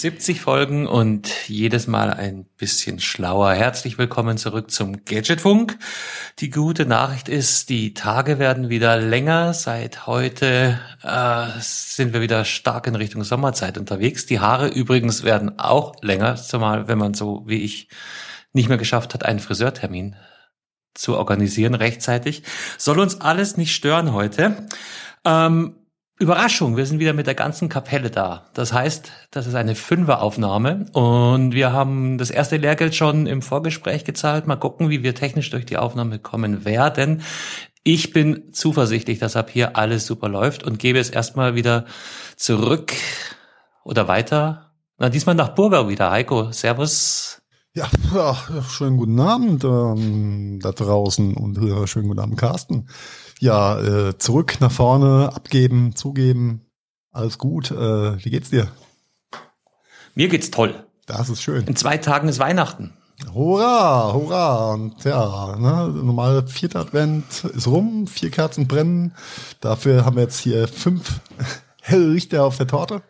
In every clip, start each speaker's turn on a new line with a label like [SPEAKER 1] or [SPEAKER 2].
[SPEAKER 1] 70 Folgen und jedes Mal ein bisschen schlauer. Herzlich willkommen zurück zum Gadgetfunk. Die gute Nachricht ist, die Tage werden wieder länger. Seit heute äh, sind wir wieder stark in Richtung Sommerzeit unterwegs. Die Haare übrigens werden auch länger, zumal wenn man so wie ich nicht mehr geschafft hat, einen Friseurtermin zu organisieren rechtzeitig. Soll uns alles nicht stören heute. Ähm, Überraschung, wir sind wieder mit der ganzen Kapelle da. Das heißt, das ist eine Fünferaufnahme und wir haben das erste Lehrgeld schon im Vorgespräch gezahlt. Mal gucken, wie wir technisch durch die Aufnahme kommen werden. Ich bin zuversichtlich, dass ab hier alles super läuft und gebe es erstmal wieder zurück oder weiter. Na, diesmal nach Burgau wieder. Heiko, Servus.
[SPEAKER 2] Ja, ja schönen guten Abend ähm, da draußen und äh, schönen guten Abend, Carsten ja, äh, zurück nach vorne, abgeben, zugeben, alles gut. Äh, wie geht's dir?
[SPEAKER 1] Mir geht's toll.
[SPEAKER 2] Das ist schön.
[SPEAKER 1] In zwei Tagen ist Weihnachten.
[SPEAKER 2] Hurra, hurra. Und ja, ne, normal vierter Advent ist rum, vier Kerzen brennen. Dafür haben wir jetzt hier fünf helle Lichter auf der Torte.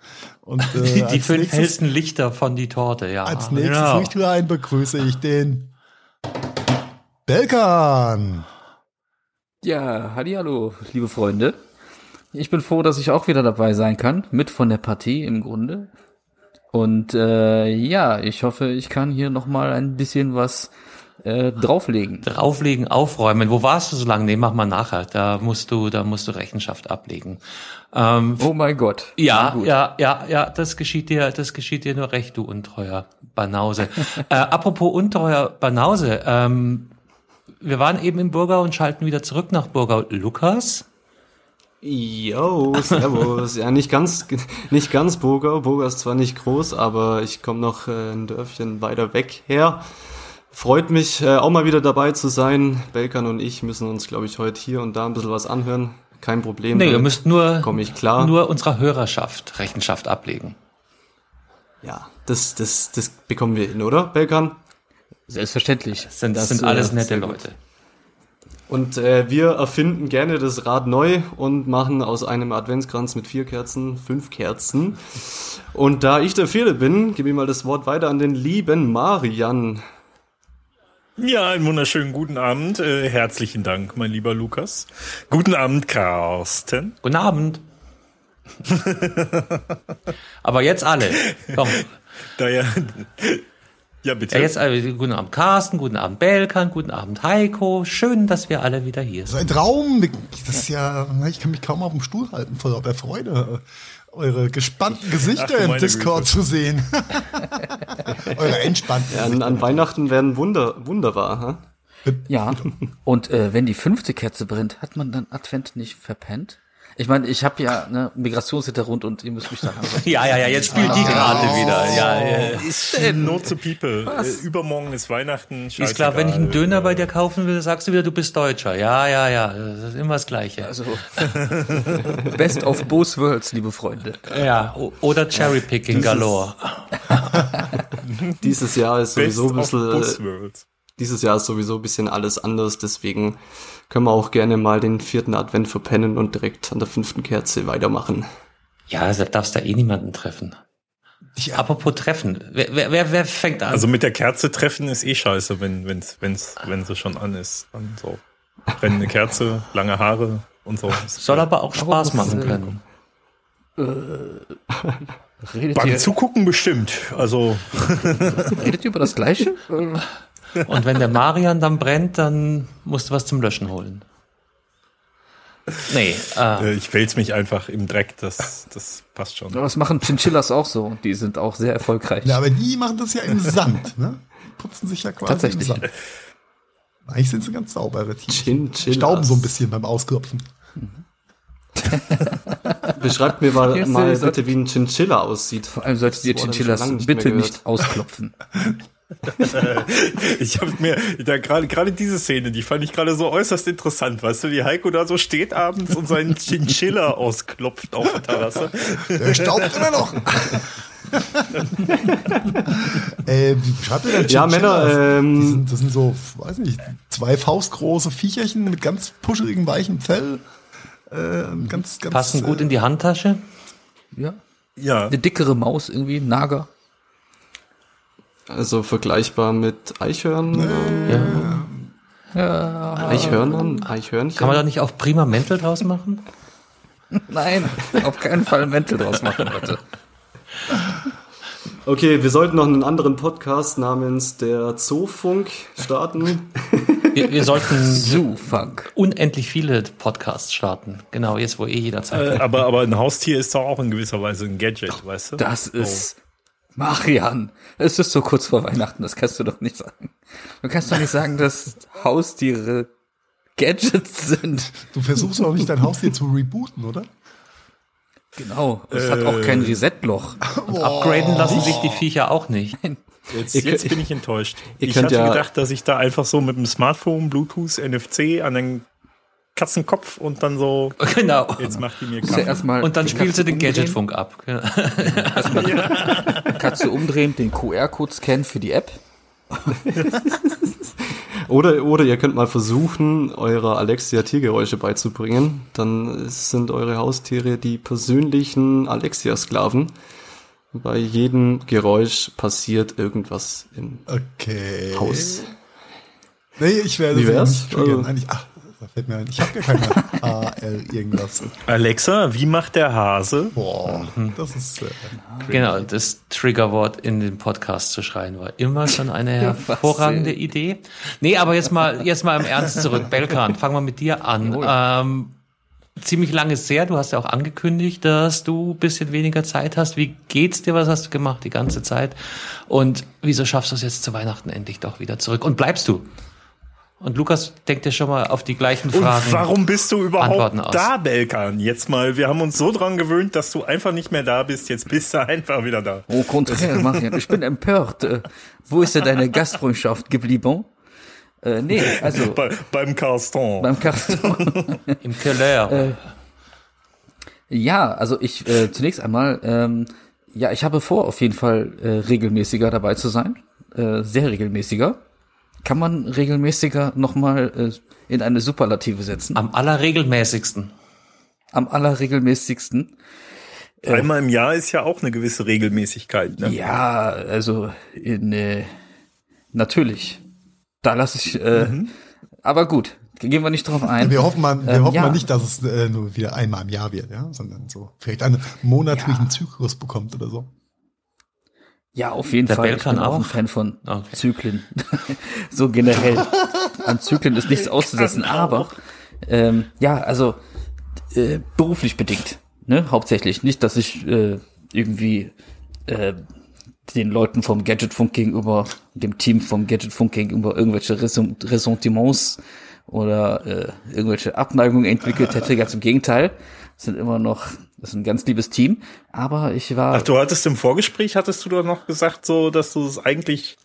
[SPEAKER 1] Und, äh, die fünf nächstes, hellsten Lichter von die Torte, ja.
[SPEAKER 2] Als nächstes genau. Lichtlein begrüße ich den Belkan.
[SPEAKER 3] Ja, hallo, liebe Freunde. Ich bin froh, dass ich auch wieder dabei sein kann, mit von der Partie im Grunde. Und äh, ja, ich hoffe, ich kann hier noch mal ein bisschen was äh, drauflegen.
[SPEAKER 1] Drauflegen, aufräumen. Wo warst du so lange? Nee, mach mal nachher. Da musst du, da musst du Rechenschaft ablegen.
[SPEAKER 3] Ähm, oh mein Gott.
[SPEAKER 1] Ja, ja, ja, ja, das geschieht dir, das geschieht dir nur recht, du untreuer Banause. äh, apropos untreuer Banause, ähm, wir waren eben in Burgau und schalten wieder zurück nach Burgau. Lukas?
[SPEAKER 4] Yo, servus. ja, nicht ganz, nicht ganz Burgau. Burgau ist zwar nicht groß, aber ich komme noch äh, ein Dörfchen weiter weg her. Freut mich, äh, auch mal wieder dabei zu sein. Belkan und ich müssen uns, glaube ich, heute hier und da ein bisschen was anhören. Kein Problem.
[SPEAKER 1] Nee, ihr müsst nur, komm ich klar. nur unserer Hörerschaft Rechenschaft ablegen.
[SPEAKER 4] Ja, das, das, das bekommen wir hin, oder, Belkan?
[SPEAKER 3] Selbstverständlich.
[SPEAKER 1] Das sind, das sind alles nette Leute.
[SPEAKER 4] Und äh, wir erfinden gerne das Rad neu und machen aus einem Adventskranz mit vier Kerzen fünf Kerzen. Und da ich der Vierte bin, gebe ich mal das Wort weiter an den lieben Marian.
[SPEAKER 5] Ja, einen wunderschönen guten Abend. Äh, herzlichen Dank, mein lieber Lukas. Guten Abend, Carsten.
[SPEAKER 1] Guten Abend. Aber jetzt alle. Komm.
[SPEAKER 5] Da ja,
[SPEAKER 1] ja, bitte. Ja, jetzt also, guten Abend Carsten, guten Abend Belkan, guten Abend Heiko. Schön, dass wir alle wieder hier sind.
[SPEAKER 2] So ein Traum. Das ist ja, ich kann mich kaum auf dem Stuhl halten vor der Freude, eure gespannten Gesichter Ach, im Discord Güte. zu sehen. eure entspannten.
[SPEAKER 4] Ja, an, an, Weihnachten werden Wunder, wunderbar.
[SPEAKER 3] Huh? Ja, und äh, wenn die fünfte Kerze brennt, hat man dann Advent nicht verpennt? Ich meine, ich habe ja eine Migrationshintergrund und ihr müsst mich da
[SPEAKER 1] haben. ja, ja, ja, jetzt spielt die gerade oh, wieder. Ja, ja.
[SPEAKER 5] Ist denn? Not to people. Was? Äh, übermorgen ist Weihnachten.
[SPEAKER 1] Ist klar, wenn ich einen Döner bei dir kaufen will, sagst du wieder, du bist Deutscher. Ja, ja, ja. Das ist immer das Gleiche. Also,
[SPEAKER 3] best of both worlds, liebe Freunde.
[SPEAKER 1] Ja, oder Cherry Picking galore.
[SPEAKER 4] Dieses Jahr ist sowieso ein bisschen, dieses Jahr ist sowieso ein bisschen alles anders, deswegen können wir auch gerne mal den vierten Advent verpennen und direkt an der fünften Kerze weitermachen.
[SPEAKER 1] Ja, also darfst da eh niemanden treffen. Ja. Apropos treffen, wer, wer, wer fängt an?
[SPEAKER 5] Also mit der Kerze treffen ist eh scheiße, wenn, wenn's, wenn's, wenn sie schon an ist. Dann so. Brennende Kerze, lange Haare und so.
[SPEAKER 1] Soll aber auch Spaß machen können.
[SPEAKER 5] Äh, Beim Zugucken bestimmt. Also.
[SPEAKER 3] Redet ihr über das Gleiche?
[SPEAKER 1] Und wenn der Marian dann brennt, dann musst du was zum Löschen holen.
[SPEAKER 5] Nee. Äh, ich wälz mich einfach im Dreck, das, das passt schon.
[SPEAKER 3] Das machen Chinchillas auch so. Die sind auch sehr erfolgreich.
[SPEAKER 2] Ja, aber die machen das ja im Sand, ne? Putzen sich ja quasi
[SPEAKER 3] Tatsächlich. im Sand.
[SPEAKER 2] Eigentlich sind sie ganz saubere Tiere. Stauben so ein bisschen beim Ausklopfen.
[SPEAKER 4] Beschreibt mir mal, mal bitte, wie ein Chinchilla aussieht.
[SPEAKER 3] Vor allem solltet ihr Chinchillas bitte nicht ausklopfen.
[SPEAKER 5] ich habe mir da gerade gerade diese Szene, die fand ich gerade so äußerst interessant, weißt du, wie Heiko da so steht abends und seinen Chinchilla ausklopft auf der Terrasse.
[SPEAKER 2] Der staubt immer noch. äh, wie beschreibt ihr denn
[SPEAKER 4] Ja? Männer, ähm,
[SPEAKER 2] Die sind, das sind so, weiß nicht, zwei faustgroße Viecherchen mit ganz puscheligem, weichem Fell. Äh, ganz, ganz,
[SPEAKER 1] Passen gut in die Handtasche.
[SPEAKER 3] Ja.
[SPEAKER 5] Ja,
[SPEAKER 3] Eine dickere Maus irgendwie, Nager.
[SPEAKER 4] Also vergleichbar mit Eichhörnern.
[SPEAKER 1] Ja.
[SPEAKER 3] Ja.
[SPEAKER 4] Eichhörnern? Eichhörnchen?
[SPEAKER 1] Kann man da nicht auch prima Mäntel draus machen?
[SPEAKER 3] Nein, auf keinen Fall Mäntel draus machen, bitte.
[SPEAKER 4] Okay, wir sollten noch einen anderen Podcast namens der Zoofunk starten.
[SPEAKER 1] Wir, wir sollten
[SPEAKER 3] Zoo-Funk.
[SPEAKER 1] unendlich viele Podcasts starten. Genau, jetzt wo eh jeder Zeit
[SPEAKER 5] äh,
[SPEAKER 1] hat.
[SPEAKER 5] aber, aber ein Haustier ist doch auch in gewisser Weise ein Gadget, weißt du?
[SPEAKER 3] Das ist Marian. Es ist so kurz vor Weihnachten, das kannst du doch nicht sagen. Du kannst doch nicht sagen, dass Haustiere Gadgets sind.
[SPEAKER 2] Du versuchst auch nicht dein Haustier zu rebooten, oder?
[SPEAKER 3] Genau. Es hat auch kein Reset-Loch.
[SPEAKER 1] Und upgraden lassen sich die Viecher auch nicht.
[SPEAKER 5] Jetzt,
[SPEAKER 4] Ihr
[SPEAKER 5] jetzt
[SPEAKER 4] könnt-
[SPEAKER 5] bin ich enttäuscht.
[SPEAKER 4] ihr
[SPEAKER 5] Ich hatte
[SPEAKER 4] ja-
[SPEAKER 5] gedacht, dass ich da einfach so mit dem Smartphone, Bluetooth, NFC an den Katzenkopf und dann so,
[SPEAKER 1] Genau.
[SPEAKER 5] jetzt macht die mir
[SPEAKER 3] Muss ja
[SPEAKER 5] Kaffee.
[SPEAKER 3] erstmal
[SPEAKER 1] Und dann sie
[SPEAKER 3] Katze
[SPEAKER 1] den Gadgetfunk ab.
[SPEAKER 3] Katze umdrehen, den QR-Code scannen für die App.
[SPEAKER 4] Oder, oder ihr könnt mal versuchen, eurer Alexia Tiergeräusche beizubringen. Dann sind eure Haustiere die persönlichen Alexia-Sklaven. Bei jedem Geräusch passiert irgendwas im
[SPEAKER 2] Okay.
[SPEAKER 4] Haus.
[SPEAKER 2] Nee, ich werde
[SPEAKER 4] Wie
[SPEAKER 2] sie
[SPEAKER 4] wär's? Also-
[SPEAKER 2] Eigentlich, ach, da fällt mir ein. Ich habe gar keine AL irgendwas.
[SPEAKER 5] Alexa, wie macht der Hase?
[SPEAKER 2] Boah, das ist äh,
[SPEAKER 1] Genau, das Triggerwort in den Podcast zu schreien war immer schon eine hervorragende Idee. Nee, aber jetzt mal, jetzt mal im Ernst zurück. Belkan, fangen wir mit dir an. Ähm, ziemlich langes her, du hast ja auch angekündigt, dass du ein bisschen weniger Zeit hast. Wie geht's dir? Was hast du gemacht die ganze Zeit? Und wieso schaffst du es jetzt zu Weihnachten endlich doch wieder zurück? Und bleibst du? Und Lukas denkt dir schon mal auf die gleichen
[SPEAKER 5] Und
[SPEAKER 1] Fragen.
[SPEAKER 5] warum bist du
[SPEAKER 1] Antworten
[SPEAKER 5] überhaupt da, Belkan? Jetzt mal, wir haben uns so dran gewöhnt, dass du einfach nicht mehr da bist. Jetzt bist du einfach wieder da.
[SPEAKER 3] Au contraire, Marian, ich bin empört. Äh, Wo ist denn deine Gastfreundschaft geblieben? Äh, nee, also
[SPEAKER 5] Bei, beim Carston.
[SPEAKER 3] beim Castor.
[SPEAKER 1] Im Keller.
[SPEAKER 3] Ja, also ich äh, zunächst einmal, ähm, ja, ich habe vor, auf jeden Fall äh, regelmäßiger dabei zu sein, äh, sehr regelmäßiger. Kann man regelmäßiger nochmal äh, in eine Superlative setzen?
[SPEAKER 1] Am allerregelmäßigsten.
[SPEAKER 3] Am allerregelmäßigsten.
[SPEAKER 5] Einmal im Jahr ist ja auch eine gewisse Regelmäßigkeit. Ne?
[SPEAKER 3] Ja, also in äh, natürlich. Da lasse ich. Äh, Aber gut, gehen wir nicht drauf ein.
[SPEAKER 2] Wir hoffen mal, wir
[SPEAKER 3] Ähm,
[SPEAKER 2] hoffen
[SPEAKER 3] ja.
[SPEAKER 2] mal nicht, dass es äh, nur wieder einmal im Jahr wird, ja, sondern so vielleicht einen monatlichen Zyklus bekommt oder so.
[SPEAKER 3] Ja, auf jeden
[SPEAKER 1] Der
[SPEAKER 3] Fall.
[SPEAKER 1] Belkan
[SPEAKER 3] ich bin auch ein? Fan von
[SPEAKER 1] Okay.
[SPEAKER 3] Zyklen. so generell. An Zyklen ist nichts auszusetzen, aber ähm, ja, also äh, beruflich bedingt, ne? Hauptsächlich. Nicht, dass ich äh, irgendwie äh, den Leuten vom Gadgetfunk gegenüber, dem Team vom Gadgetfunk gegenüber irgendwelche Ressentiments oder äh, irgendwelche Abneigungen entwickelt hätte. Ganz im Gegenteil. Sind immer noch, das ist ein ganz liebes Team. Aber ich war.
[SPEAKER 5] Ach, du hattest im Vorgespräch, hattest du doch noch gesagt, so, dass du es eigentlich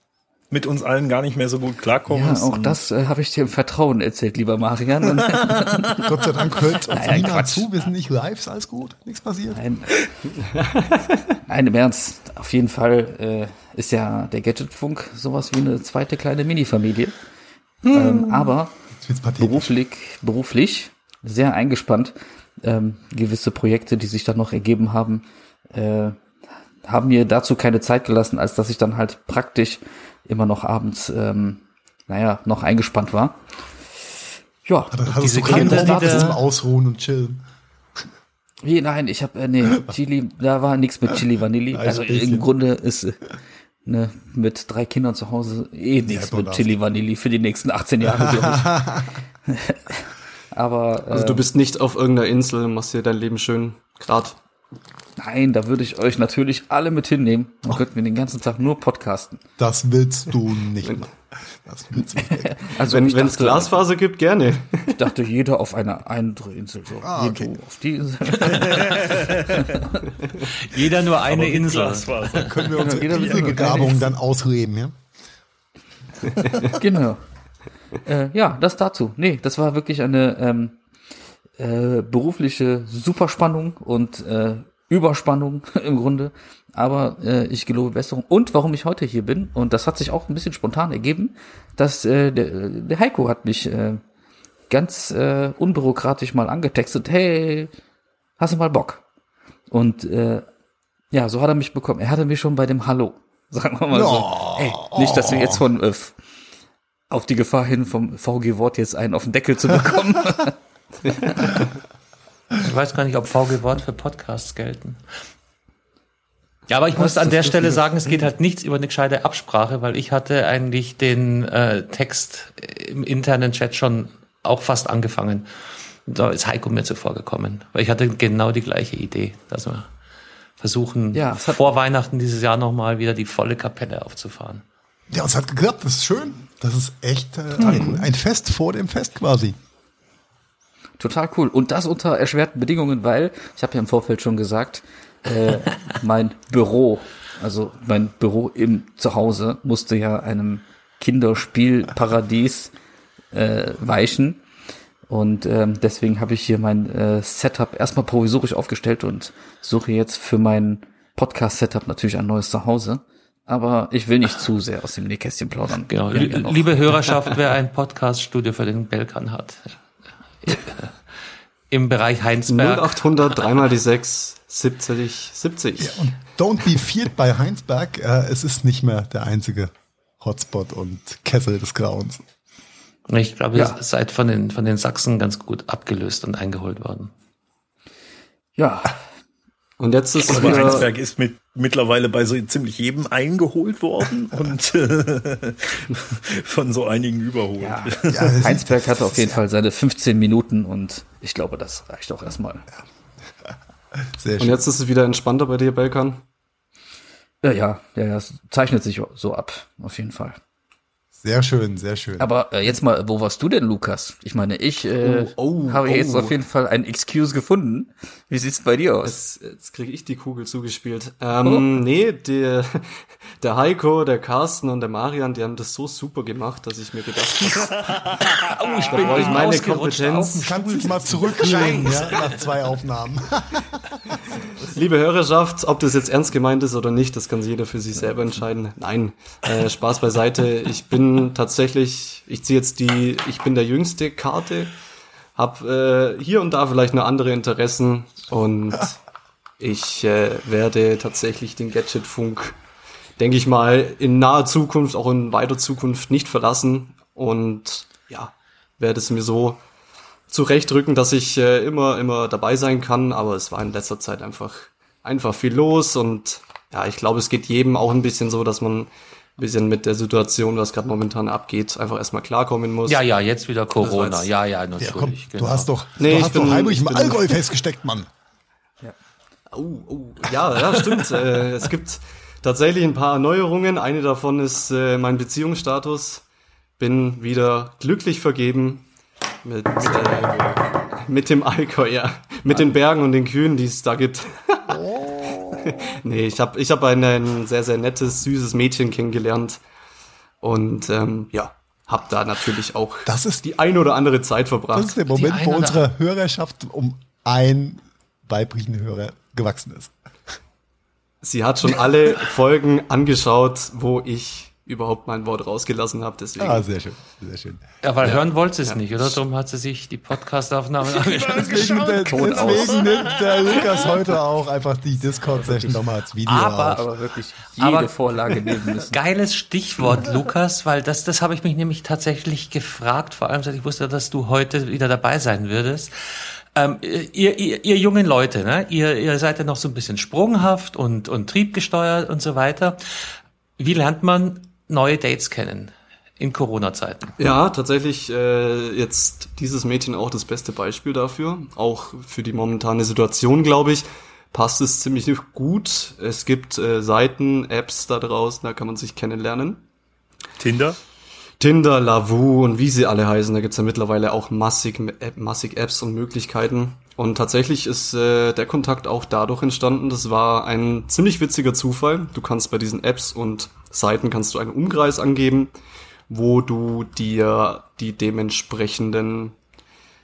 [SPEAKER 5] mit uns allen gar nicht mehr so gut
[SPEAKER 3] Ja,
[SPEAKER 5] klarkommst.
[SPEAKER 3] auch
[SPEAKER 5] Und
[SPEAKER 3] das äh, habe ich dir im Vertrauen erzählt, lieber Marian.
[SPEAKER 2] Gott sei Dank hört uns
[SPEAKER 3] Naja,
[SPEAKER 2] niemand
[SPEAKER 3] Quatsch.
[SPEAKER 2] zu, wir sind nicht live, ist alles gut, nichts passiert.
[SPEAKER 3] Nein, Nein, im Ernst. Auf jeden Fall äh, ist ja der Gadgetfunk sowas wie eine zweite kleine Mini-Familie. Ähm, aber beruflich, beruflich sehr eingespannt. Ähm, gewisse Projekte, die sich dann noch ergeben haben, äh, haben mir dazu keine Zeit gelassen, als dass ich dann halt praktisch immer noch abends, ähm, naja, noch eingespannt war. Ja,
[SPEAKER 2] Hattest
[SPEAKER 1] diese
[SPEAKER 2] du keinen
[SPEAKER 1] Kinder, die da-
[SPEAKER 2] Ausruhen und chillen?
[SPEAKER 3] Wie, nein, ich habe äh, nee, Chili, da war nichts mit Chili Vanilli. Also
[SPEAKER 2] bisschen.
[SPEAKER 3] im Grunde ist äh, ne, mit drei Kindern zu Hause eh nichts
[SPEAKER 2] Ja,
[SPEAKER 3] mit. Chili Vanilli für die nächsten 18 Jahre, glaube ich. Aber äh,
[SPEAKER 4] Also du bist nicht auf irgendeiner Insel, machst dir dein Leben schön grad.
[SPEAKER 3] nein, da würde ich euch natürlich alle mit hinnehmen. Dann könnten wir den ganzen Tag nur podcasten.
[SPEAKER 2] Das willst du nicht machen. Das willst du nicht.
[SPEAKER 3] Also
[SPEAKER 4] Wenn es Glasfaser gibt, gerne.
[SPEAKER 3] Ich dachte, jeder auf einer andere Insel. So,
[SPEAKER 2] Ah, okay.
[SPEAKER 3] auf die Insel.
[SPEAKER 1] Jeder nur eine
[SPEAKER 5] Aber
[SPEAKER 1] Insel.
[SPEAKER 5] Glasfaser.
[SPEAKER 2] Können wir unsere
[SPEAKER 3] jeder mit einer
[SPEAKER 2] Inselbegabung dann ausleben, ja?
[SPEAKER 3] genau. Äh, ja, das dazu. Nee, das war wirklich eine ähm, äh, berufliche Superspannung und äh, Überspannung im Grunde. Aber äh, ich gelobe Besserung. Und warum ich heute hier bin, und das hat sich auch ein bisschen spontan ergeben, dass äh, der, der Heiko hat mich äh, ganz äh, unbürokratisch mal angetextet, hey, hast du mal Bock? Und äh, ja, so hat er mich bekommen. Er hatte mich schon bei dem Hallo, sagen wir mal so. Hey, nicht, dass wir jetzt von äh, auf die Gefahr hin vom VG Wort jetzt einen auf den Deckel zu bekommen.
[SPEAKER 1] Ich weiß gar nicht, ob VG Wort für Podcasts gelten. Ja, aber ich muss an der Stelle sagen, es geht halt nichts über eine gescheite Absprache, weil ich hatte eigentlich den äh, Text im internen Chat schon auch fast angefangen. Da ist Heiko mir zuvor gekommen, weil ich hatte genau die gleiche Idee, dass wir versuchen,
[SPEAKER 3] Ja,
[SPEAKER 1] vor Weihnachten dieses Jahr nochmal wieder die volle Kapelle aufzufahren.
[SPEAKER 2] Ja, es hat geklappt, das ist schön. Das ist echt äh, ein, ein Fest vor dem Fest quasi.
[SPEAKER 3] Total cool. Und das unter erschwerten Bedingungen, weil, ich habe ja im Vorfeld schon gesagt, äh, mein Büro, also mein Büro im Zuhause, musste ja einem Kinderspielparadies äh, weichen. Und ähm, deswegen habe ich hier mein äh, Setup erstmal provisorisch aufgestellt und suche jetzt für mein Podcast-Setup natürlich ein neues Zuhause. Aber ich will nicht zu sehr aus dem Nähkästchen plaudern.
[SPEAKER 1] Genau.
[SPEAKER 3] Ja
[SPEAKER 1] Liebe Hörerschaft, wer ein Podcaststudio für den Belkan hat, äh, im Bereich Heinsberg,
[SPEAKER 4] 0800, dreimal die 6, 70, 70.
[SPEAKER 2] Und don't be feared bei Heinsberg. Äh, es ist nicht mehr der einzige Hotspot und Kessel des Grauens.
[SPEAKER 1] ich glaube,
[SPEAKER 3] Ja.
[SPEAKER 1] ihr seid von den, von den Sachsen ganz gut abgelöst und eingeholt worden.
[SPEAKER 3] Ja,
[SPEAKER 4] Und jetzt ist
[SPEAKER 5] Aber
[SPEAKER 4] wieder,
[SPEAKER 5] Heinsberg ist mit, mittlerweile bei so ziemlich jedem eingeholt worden und äh, von so einigen überholt.
[SPEAKER 3] ja.
[SPEAKER 2] Ja,
[SPEAKER 3] Heinsberg hatte auf jeden Fall seine 15 Minuten und ich glaube, das reicht auch erstmal.
[SPEAKER 2] Sehr
[SPEAKER 4] und
[SPEAKER 2] schön.
[SPEAKER 4] jetzt ist es wieder entspannter bei dir, Belkan.
[SPEAKER 3] Ja, ja, ja, ja, es zeichnet sich so ab, auf jeden Fall.
[SPEAKER 2] Sehr schön, sehr schön.
[SPEAKER 3] Aber äh, jetzt mal, wo warst du denn, Lukas? Ich meine, ich äh,
[SPEAKER 4] Oh, oh,
[SPEAKER 3] habe
[SPEAKER 4] oh.
[SPEAKER 3] jetzt auf jeden Fall ein Excuse gefunden. Wie sieht's bei dir aus?
[SPEAKER 4] Jetzt, jetzt kriege ich die Kugel zugespielt. Ähm, Nee, der, der Heiko, der Carsten und der Marian, die haben das so super gemacht, dass ich mir gedacht habe,
[SPEAKER 1] Oh, ich
[SPEAKER 4] bin ich meine
[SPEAKER 1] ausgerutscht
[SPEAKER 4] Kompetenz.
[SPEAKER 2] Du kannst dich mal zurücklehnen, ja, nach zwei Aufnahmen.
[SPEAKER 4] liebe Hörerschaft, ob das jetzt ernst gemeint ist oder nicht, das kann jeder für sich selber entscheiden. Nein, äh, Spaß beiseite. Ich bin tatsächlich, ich ziehe jetzt die, ich bin der jüngste Karte, hab äh, hier und da vielleicht noch andere Interessen und ich äh, werde tatsächlich den Gadgetfunk, denke ich mal, in naher Zukunft, auch in weiter Zukunft nicht verlassen und ja, werde es mir so zurechtrücken, dass ich äh, immer, immer dabei sein kann, aber es war in letzter Zeit einfach, einfach viel los und ja, ich glaube, es geht jedem auch ein bisschen so, dass man ein bisschen mit der Situation, was gerade momentan abgeht, einfach erstmal klarkommen muss.
[SPEAKER 1] Ja, ja, jetzt wieder Corona.
[SPEAKER 4] jetzt-
[SPEAKER 1] Ja, ja,
[SPEAKER 2] Ja,
[SPEAKER 1] natürlich.
[SPEAKER 2] komm,
[SPEAKER 1] genau.
[SPEAKER 2] du hast doch,
[SPEAKER 4] Nee,
[SPEAKER 2] du
[SPEAKER 4] ich
[SPEAKER 2] hast
[SPEAKER 4] bin-
[SPEAKER 2] doch heimlich
[SPEAKER 4] ich
[SPEAKER 2] im Allgäu festgesteckt, Mann.
[SPEAKER 4] Oh, oh, ja, ja, stimmt. äh, es gibt tatsächlich ein paar Erneuerungen. Eine davon ist äh, mein Beziehungsstatus. Bin wieder glücklich vergeben mit, äh, mit dem Allgäu, ja. Mit den Bergen und den Kühen, die es da gibt. nee, ich habe ich hab ein, ein sehr, sehr nettes, süßes Mädchen kennengelernt. Und ähm, ja, hab da natürlich auch
[SPEAKER 2] Das ist-
[SPEAKER 4] die ein oder andere Zeit verbracht.
[SPEAKER 2] Das ist der Moment, wo unsere Hörerschaft um ein weiblichen Hörer gewachsen ist.
[SPEAKER 4] Sie hat schon alle Folgen angeschaut, wo ich überhaupt mein Wort rausgelassen habe. Deswegen.
[SPEAKER 2] Ah, sehr schön, sehr schön.
[SPEAKER 1] Ja, weil hören wollte sie es nicht, oder? Darum hat sie sich die Podcast-Aufnahme angeschaut.
[SPEAKER 2] Deswegen, der,
[SPEAKER 3] aus.
[SPEAKER 2] deswegen nimmt der Lukas heute auch einfach die Discord-Session nochmal als Video
[SPEAKER 1] Aber-
[SPEAKER 2] auf.
[SPEAKER 3] Aber wirklich jede
[SPEAKER 1] Aber-
[SPEAKER 3] Vorlage nehmen müssen.
[SPEAKER 1] Geiles Stichwort, Lukas, weil das, das habe ich mich nämlich tatsächlich gefragt, vor allem seit ich wusste, dass du heute wieder dabei sein würdest. Ähm, ihr, ihr, ihr jungen Leute, ne? ihr, ihr seid ja noch so ein bisschen sprunghaft und, und triebgesteuert und so weiter. Wie lernt man neue Dates kennen in Corona-Zeiten?
[SPEAKER 4] Ja, tatsächlich äh, jetzt dieses Mädchen auch das beste Beispiel dafür. Auch für die momentane Situation, glaube ich, passt es ziemlich gut. Es gibt äh, Seiten, Apps da draußen, da kann man sich kennenlernen.
[SPEAKER 5] Tinder?
[SPEAKER 4] Tinder, Lavu und wie sie alle heißen, da gibt's ja mittlerweile auch massig, App- massig Apps und Möglichkeiten. Und tatsächlich ist äh, der Kontakt auch dadurch entstanden. Das war ein ziemlich witziger Zufall. Du kannst bei diesen Apps und Seiten kannst du einen Umkreis angeben, wo du dir die dementsprechenden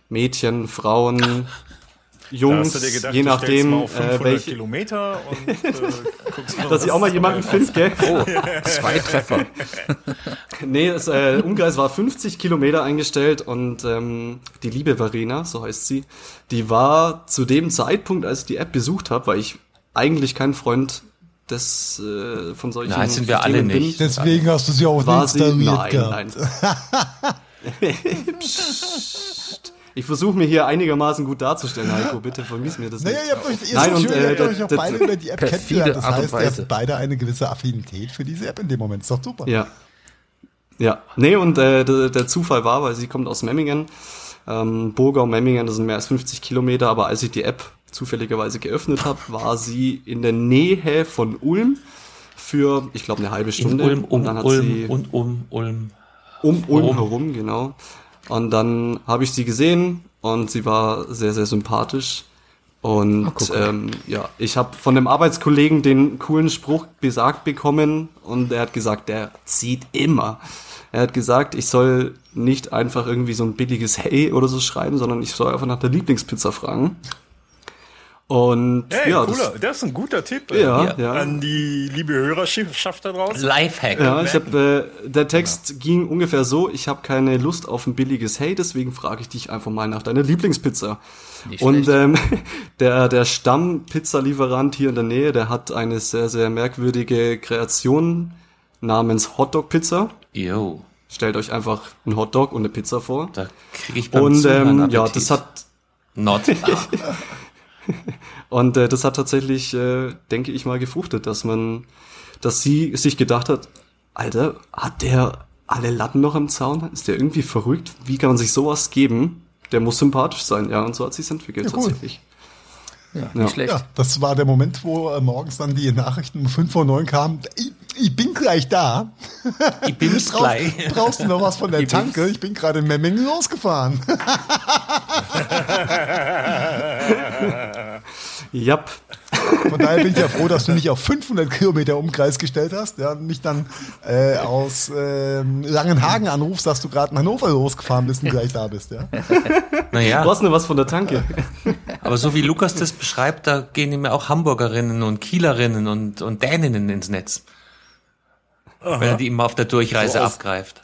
[SPEAKER 4] Mädchen, Frauen, Jungs,
[SPEAKER 5] gedacht,
[SPEAKER 4] je nachdem,
[SPEAKER 5] mal auf 500
[SPEAKER 4] äh, welche,
[SPEAKER 5] Kilometer und äh, guckst mal,
[SPEAKER 4] dass ich auch mal jemanden finde, gell?
[SPEAKER 3] Oh, zwei Treffer.
[SPEAKER 4] Nee, das äh, Umkreis war 50 Kilometer eingestellt und ähm, die liebe Verena, so heißt sie, die war zu dem Zeitpunkt, als ich die App besucht habe, weil ich eigentlich kein Freund des äh, von solchen
[SPEAKER 1] Nein, sind wir alle
[SPEAKER 4] bin,
[SPEAKER 1] nicht.
[SPEAKER 2] Deswegen hast du sie auch
[SPEAKER 4] war
[SPEAKER 2] nicht
[SPEAKER 4] sie
[SPEAKER 2] installiert
[SPEAKER 4] nein,
[SPEAKER 2] gehabt.
[SPEAKER 4] nein. Psst. Ich versuche mir hier einigermaßen gut darzustellen, Heiko. Bitte vermiss mir das
[SPEAKER 2] Naja,
[SPEAKER 4] nicht.
[SPEAKER 2] ihr habt euch, ihr
[SPEAKER 4] Nein,
[SPEAKER 2] Nein,
[SPEAKER 4] und,
[SPEAKER 2] schön,
[SPEAKER 4] äh,
[SPEAKER 2] ihr habt
[SPEAKER 4] das-
[SPEAKER 2] euch auch beide über die App kennengelernt. Das
[SPEAKER 3] Art und
[SPEAKER 2] heißt, ihr habt beide eine gewisse Affinität für diese App in dem Moment. Ist doch super.
[SPEAKER 4] Ja. Ja. Nee, und äh, der, der Zufall war, weil sie kommt aus Memmingen. Ähm, Burgau, Memmingen, das sind mehr als 50 Kilometer, aber als ich die App zufälligerweise geöffnet habe, war sie in der Nähe von Ulm für, ich glaube, eine halbe
[SPEAKER 1] In
[SPEAKER 4] Stunde.
[SPEAKER 1] Ulm, um
[SPEAKER 4] und dann hat
[SPEAKER 1] Ulm
[SPEAKER 4] sie
[SPEAKER 1] und um Ulm.
[SPEAKER 4] um Ulm herum, genau. Und dann habe ich sie gesehen und sie war sehr, sehr sympathisch. Und
[SPEAKER 3] mal.
[SPEAKER 4] ähm, ja, ich habe von dem Arbeitskollegen den coolen Spruch besagt bekommen und er hat gesagt, der zieht immer. Er hat gesagt, ich soll nicht einfach irgendwie so ein billiges Hey oder so schreiben, sondern ich soll einfach nach der Lieblingspizza fragen. Und
[SPEAKER 5] Hey,
[SPEAKER 4] ja,
[SPEAKER 5] cooler,
[SPEAKER 4] das,
[SPEAKER 5] das, ist ein guter Tipp äh,
[SPEAKER 4] ja,
[SPEAKER 1] Ja.
[SPEAKER 4] ja.
[SPEAKER 5] an die liebe Hörerschaft da draußen.
[SPEAKER 1] Lifehack.
[SPEAKER 4] Ja, ich habe äh, der Text ging ungefähr so: Ich habe keine Lust auf ein billiges Hey, deswegen frage ich dich einfach mal nach deiner Lieblingspizza.
[SPEAKER 3] Nicht
[SPEAKER 4] Und
[SPEAKER 3] schlecht.
[SPEAKER 4] ähm, der der Stamm-Pizzalieferant hier in der Nähe, der hat eine sehr sehr merkwürdige Kreation namens Hotdog Pizza.
[SPEAKER 1] Jo,
[SPEAKER 4] Stellt euch einfach einen Hotdog und eine Pizza vor.
[SPEAKER 1] da kriege ich beim
[SPEAKER 4] Und ähm, ja, das hat
[SPEAKER 1] Not.
[SPEAKER 4] Und äh, das hat tatsächlich, äh, denke ich mal, gefruchtet, dass man, dass sie sich gedacht hat, Alter, hat der alle Latten noch im Zaun? Ist der irgendwie verrückt? Wie kann man sich sowas geben? Der muss sympathisch sein, ja. Und so hat sich's entwickelt
[SPEAKER 2] Ja, cool.
[SPEAKER 4] tatsächlich.
[SPEAKER 3] Ja, nicht
[SPEAKER 4] Ja.
[SPEAKER 3] schlecht.
[SPEAKER 2] Ja, das war der Moment, wo äh, morgens dann die Nachrichten um 5 vor 9 kamen. Ich, ich bin gleich da.
[SPEAKER 1] ich bin's
[SPEAKER 2] Brauch-
[SPEAKER 1] gleich.
[SPEAKER 2] Brauchst du noch was von der
[SPEAKER 3] Ich bin's.
[SPEAKER 2] Tanke? Ich bin gerade in Memmingen losgefahren.
[SPEAKER 4] Jap.
[SPEAKER 2] Von daher bin ich ja froh, dass du mich auf 500 Kilometer Umkreis gestellt hast ja, und mich dann äh, aus ähm, Langenhagen anrufst, dass du gerade in Hannover losgefahren bist und gleich da bist. Ja?
[SPEAKER 1] Naja,
[SPEAKER 4] Du hast nur was von der Tanke.
[SPEAKER 1] aber so wie Lukas das beschreibt, da gehen ihm ja auch Hamburgerinnen und Kielerinnen und, und Däninnen ins Netz. Wenn er die immer auf der Durchreise
[SPEAKER 5] So aus-
[SPEAKER 1] abgreift.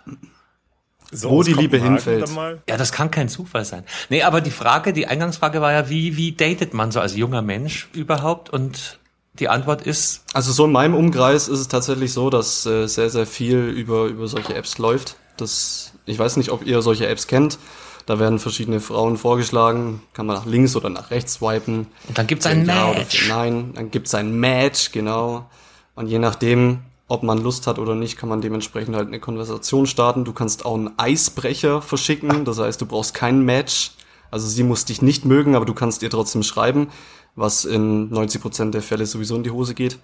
[SPEAKER 5] So
[SPEAKER 4] Wo die Liebe hinfällt.
[SPEAKER 1] Ja, das kann kein Zufall sein. Nee, aber die Frage, die Eingangsfrage war ja, wie, wie datet man so als junger Mensch überhaupt? Und die Antwort ist,
[SPEAKER 4] Also so in meinem Umkreis ist es tatsächlich so, dass äh, sehr, sehr viel über, über solche Apps läuft. Das, ich weiß nicht, ob ihr solche Apps kennt. Da werden verschiedene Frauen vorgeschlagen, kann man nach links oder nach rechts swipen.
[SPEAKER 1] und dann gibt's ein
[SPEAKER 4] Ja oder
[SPEAKER 1] Match.
[SPEAKER 4] Nein, dann gibt's ein Match, genau. Und je nachdem, ob man Lust hat oder nicht, kann man dementsprechend halt eine Konversation starten. Du kannst auch einen Eisbrecher verschicken, das heißt, du brauchst kein Match. Also sie muss dich nicht mögen, aber du kannst ihr trotzdem schreiben, was in 90% der Fälle sowieso in die Hose geht.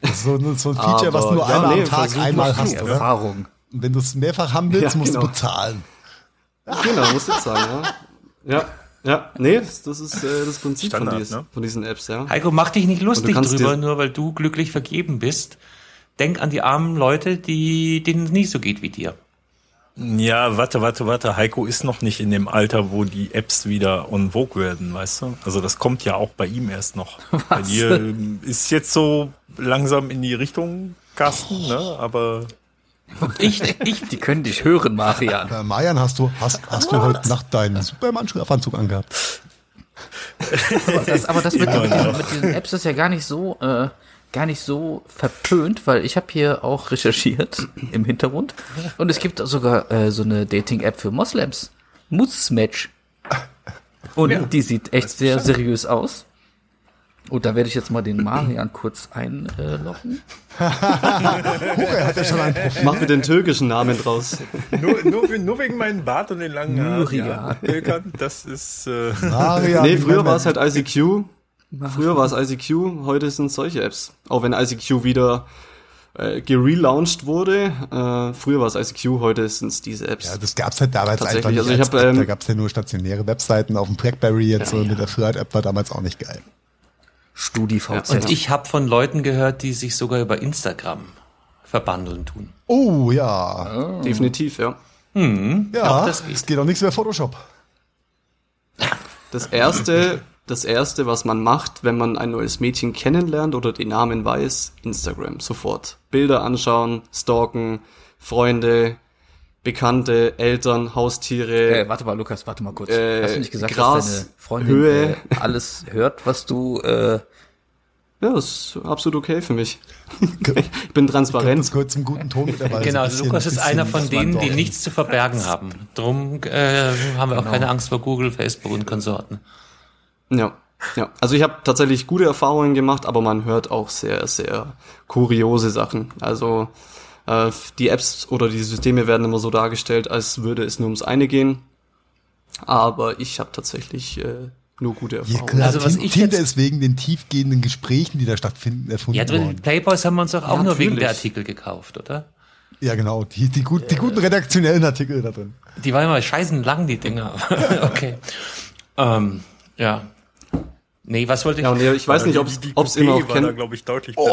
[SPEAKER 2] Das ist so, so ein Feature, was
[SPEAKER 4] Aber,
[SPEAKER 2] du nur
[SPEAKER 4] ja,
[SPEAKER 2] einmal
[SPEAKER 4] nee,
[SPEAKER 2] am Tag einmal
[SPEAKER 4] mal
[SPEAKER 2] hast, oder?
[SPEAKER 3] Erfahrung.
[SPEAKER 2] Und wenn du es mehrfach haben willst,
[SPEAKER 4] Ja,
[SPEAKER 2] musst du
[SPEAKER 4] genau.
[SPEAKER 2] bezahlen.
[SPEAKER 4] Genau, muss ich sagen, ja. Ja, ja, nee, das ist äh, das Prinzip
[SPEAKER 5] Standard,
[SPEAKER 4] von, dies,
[SPEAKER 5] ne?
[SPEAKER 4] von diesen Apps, ja.
[SPEAKER 1] Heiko, mach dich nicht lustig drüber, nur weil du glücklich vergeben bist. Denk an die armen Leute, die, denen es nicht so geht wie dir.
[SPEAKER 5] Ja, warte, warte, warte. Heiko ist noch nicht in dem Alter, wo die Apps wieder on vogue werden, weißt du? Also das kommt ja auch bei ihm erst noch. Bei dir ähm, ist jetzt so langsam in die Richtung, Carsten, ne? Aber
[SPEAKER 1] Ich, ich,
[SPEAKER 3] Die können dich hören, Marian.
[SPEAKER 2] Äh, Marian, hast du, hast, hast du heute Nacht deinen Superman-Schlafanzug angehabt?
[SPEAKER 3] Aber das, aber das mit,
[SPEAKER 5] Immer
[SPEAKER 3] mit, diesen, mit diesen Apps ist ja gar nicht so, äh, gar nicht so verpönt, weil ich habe hier auch recherchiert im Hintergrund und es gibt sogar äh, so eine Dating-App für Moslems, Mutzmatch. Und die sieht echt sehr seriös aus. Und da werde ich jetzt mal den Marian kurz einloggen.
[SPEAKER 2] Huch, er hat ja schon ein Profil.
[SPEAKER 4] Mach mir den türkischen Namen draus.
[SPEAKER 5] nur, nur, nur wegen meinem Bart und den langen Haaren. Ja, das ist äh,
[SPEAKER 2] Marian,
[SPEAKER 4] Nee, früher war es halt ICQ. Früher war es ICQ, heute sind es solche Apps. Auch wenn ICQ wieder äh, gerelauncht wurde. Äh, früher war es ICQ, heute sind es diese Apps.
[SPEAKER 2] Ja, das gab's halt damals einfach
[SPEAKER 4] Tatsächlich,
[SPEAKER 2] nicht.
[SPEAKER 4] also ich hab,
[SPEAKER 2] App.
[SPEAKER 4] ähm,
[SPEAKER 2] da gab's ja nur stationäre Webseiten auf dem Blackberry jetzt
[SPEAKER 4] Ja,
[SPEAKER 2] und
[SPEAKER 4] ja.
[SPEAKER 2] mit der Flirt-App war damals auch nicht geil.
[SPEAKER 3] StudiVZ.
[SPEAKER 1] und ich habe von Leuten gehört, die sich sogar über Instagram verbandeln tun.
[SPEAKER 2] Oh ja,
[SPEAKER 4] Definitiv, ja.
[SPEAKER 2] ja,
[SPEAKER 1] Auch das
[SPEAKER 2] es
[SPEAKER 1] geht.
[SPEAKER 2] geht auch nichts über Photoshop.
[SPEAKER 4] Das erste, das erste, was man macht, wenn man ein neues Mädchen kennenlernt oder den Namen weiß, Instagram sofort. Bilder anschauen, stalken, Freunde, Bekannte, Eltern, Haustiere.
[SPEAKER 3] Äh, warte mal, Lukas, warte mal kurz.
[SPEAKER 4] Äh,
[SPEAKER 3] Hast du nicht gesagt,
[SPEAKER 4] Gras,
[SPEAKER 3] dass deine Freundin
[SPEAKER 4] Höhe.
[SPEAKER 3] äh, alles hört, was du äh,
[SPEAKER 4] Ja, das ist absolut okay für mich. ich bin transparent.
[SPEAKER 2] das gehört zum guten Ton mit dabei.
[SPEAKER 1] Genau,
[SPEAKER 2] so ein bisschen-
[SPEAKER 1] Lukas ist
[SPEAKER 2] bisschen
[SPEAKER 1] einer von denen, die nichts zu verbergen haben. Drum äh, haben wir auch keine Angst vor Google, Facebook und Konsorten.
[SPEAKER 4] Ja, ja. Also ich habe tatsächlich gute Erfahrungen gemacht, aber man hört auch sehr, sehr kuriose Sachen. Also äh, die Apps oder die Systeme werden immer so dargestellt, als würde es nur ums eine gehen. Aber ich habe tatsächlich äh, nur gute
[SPEAKER 2] Ja,
[SPEAKER 4] Erfahrungen.
[SPEAKER 2] klar,
[SPEAKER 1] Also, was ich
[SPEAKER 2] Tinder
[SPEAKER 1] jetzt-
[SPEAKER 2] ist wegen den tiefgehenden Gesprächen, die da stattfinden, erfunden
[SPEAKER 1] Ja, die
[SPEAKER 2] worden.
[SPEAKER 1] Playboys haben wir uns doch auch
[SPEAKER 4] Ja,
[SPEAKER 1] nur wegen
[SPEAKER 4] natürlich.
[SPEAKER 1] der Artikel gekauft, oder?
[SPEAKER 2] Ja, genau, die, die, gut, die guten redaktionellen Artikel da drin.
[SPEAKER 1] Die waren immer scheißen lang, die Dinger. okay. Ähm, ja. Nee, was wollte ich?
[SPEAKER 4] Ja, und ich weiß nicht, ob es immer auch
[SPEAKER 5] war da,
[SPEAKER 4] kennt.
[SPEAKER 5] glaube ich, deutlich besser,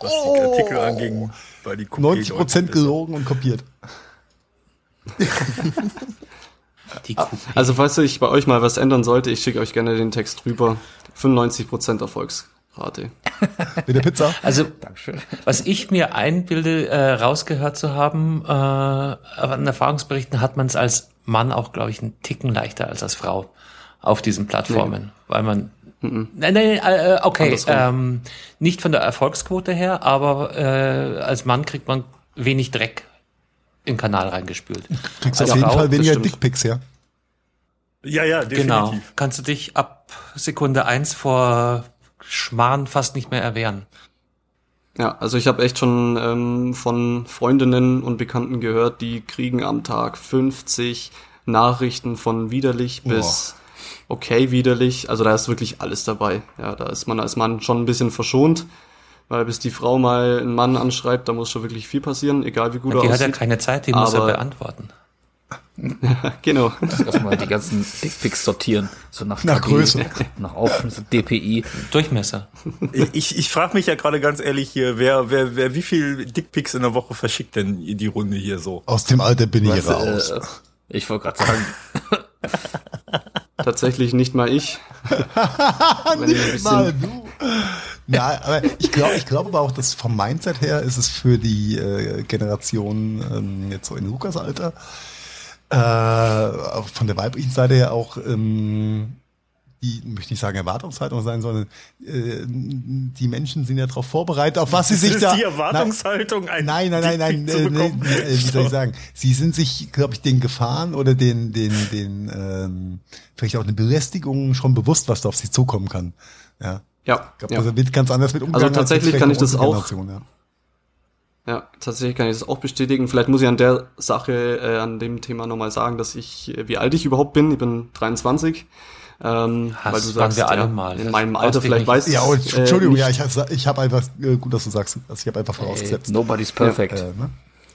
[SPEAKER 5] was die Artikel anging. Weil die Coupé
[SPEAKER 2] 90
[SPEAKER 5] deutlich
[SPEAKER 2] Prozent gelogen und kopiert.
[SPEAKER 4] Also falls sich bei euch mal was ändern sollte, ich schicke euch gerne den Text rüber. 95% Erfolgsrate.
[SPEAKER 2] Mit der Pizza.
[SPEAKER 1] Also,
[SPEAKER 3] Dankeschön.
[SPEAKER 1] was ich mir einbilde, äh, rausgehört zu haben, äh, aber an Erfahrungsberichten hat man es als Mann auch, glaube ich, einen Ticken leichter als als Frau auf diesen Plattformen, weil man Nein, nein, äh, okay,
[SPEAKER 4] Andersrum.
[SPEAKER 1] ähm, nicht von der Erfolgsquote her, aber äh, als Mann kriegt man wenig Dreck in den Kanal reingespült.
[SPEAKER 2] Kriegst
[SPEAKER 1] Als
[SPEAKER 2] auf jeden
[SPEAKER 1] Frau,
[SPEAKER 2] Fall weniger. Dickpics, ja.
[SPEAKER 5] Ja, ja, definitiv.
[SPEAKER 1] Genau. Kannst du dich ab Sekunde eins vor Schmarrn fast nicht mehr erwehren.
[SPEAKER 4] Ja, also ich habe echt schon ähm, von Freundinnen und Bekannten gehört, die kriegen am Tag 50 Nachrichten von widerlich bis okay widerlich. Also da ist wirklich alles dabei. Ja, da ist man als Mann schon ein bisschen verschont, weil bis die Frau mal einen Mann anschreibt, da muss schon wirklich viel passieren, egal wie gut
[SPEAKER 1] Die
[SPEAKER 4] er
[SPEAKER 1] hat ja
[SPEAKER 4] aussieht.
[SPEAKER 1] keine Zeit, die muss er
[SPEAKER 4] Aber-
[SPEAKER 1] beantworten.
[SPEAKER 4] genau.
[SPEAKER 3] Erstmal die ganzen Dickpics sortieren. So nach,
[SPEAKER 2] Nach Größe.
[SPEAKER 3] Nach Aufschnitt, so DPI.
[SPEAKER 1] Durchmesser.
[SPEAKER 5] Ich, ich frage mich ja gerade ganz ehrlich hier, wer, wer, wer, wie viel Dickpics in der Woche verschickt denn die Runde hier so?
[SPEAKER 2] Aus dem Alter bin ich raus.
[SPEAKER 3] äh, ich wollte gerade sagen,
[SPEAKER 4] Tatsächlich nicht mal ich.
[SPEAKER 2] Nicht mal du. Ja, aber ich glaube ich glaube aber auch, dass vom Mindset her ist es für die äh, Generation ähm, jetzt so in Lukas Alter, äh, von der weiblichen Seite her auch ähm, die, möchte nicht sagen Erwartungshaltung sein, sondern äh, die Menschen sind ja darauf vorbereitet, auf was sie sich
[SPEAKER 5] ist
[SPEAKER 2] da...
[SPEAKER 5] die Erwartungshaltung, ein
[SPEAKER 2] Nein, nein, nein, nein,
[SPEAKER 5] zu
[SPEAKER 2] äh, äh, wie soll ich sagen? Sie sind sich, glaube ich, den Gefahren oder den, den, den, ähm, vielleicht auch eine Belästigung schon bewusst, was da auf sie zukommen kann. Ja.
[SPEAKER 4] ja,
[SPEAKER 2] Ich glaube,
[SPEAKER 4] ja.
[SPEAKER 2] da wird ganz anders mit umgegangen.
[SPEAKER 4] Also tatsächlich kann ich das auch-
[SPEAKER 2] ja.
[SPEAKER 4] Ja, tatsächlich kann ich das auch bestätigen. Vielleicht muss ich an der Sache, äh, an dem Thema nochmal sagen, dass ich, äh, wie alt ich überhaupt bin. Ich bin 23. Ähm,
[SPEAKER 1] Hast-
[SPEAKER 4] weil du sagst,
[SPEAKER 1] wir alle
[SPEAKER 4] ja,
[SPEAKER 1] mal.
[SPEAKER 4] in meinem Alter vielleicht
[SPEAKER 1] nicht-
[SPEAKER 4] weißt
[SPEAKER 2] Ja, und,
[SPEAKER 4] äh,
[SPEAKER 2] Entschuldigung,
[SPEAKER 4] nicht.
[SPEAKER 2] ja, ich, hab- ich habe einfach, äh, gut, dass du sagst, also ich habe einfach vorausgesetzt.
[SPEAKER 3] ey, nobody's perfect.
[SPEAKER 2] äh, ne?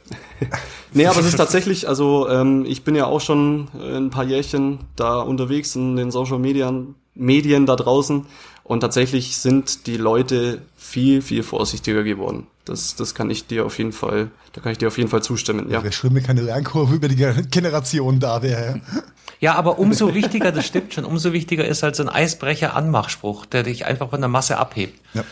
[SPEAKER 4] Nee, aber es ist tatsächlich, also ähm, ich bin ja auch schon äh, ein paar Jährchen da unterwegs in den Social Medien, Medien da draußen und tatsächlich sind die Leute viel, viel vorsichtiger geworden. Das, das kann ich dir auf jeden Fall, da kann ich dir auf jeden Fall zustimmen, ja.
[SPEAKER 2] Wäre schlimm, wenn keine Lernkurve über die Generation da wäre.
[SPEAKER 1] Ja, aber umso wichtiger, das stimmt schon, umso wichtiger ist halt so ein Eisbrecher-Anmachspruch, der dich einfach von der Masse abhebt.
[SPEAKER 2] Ja.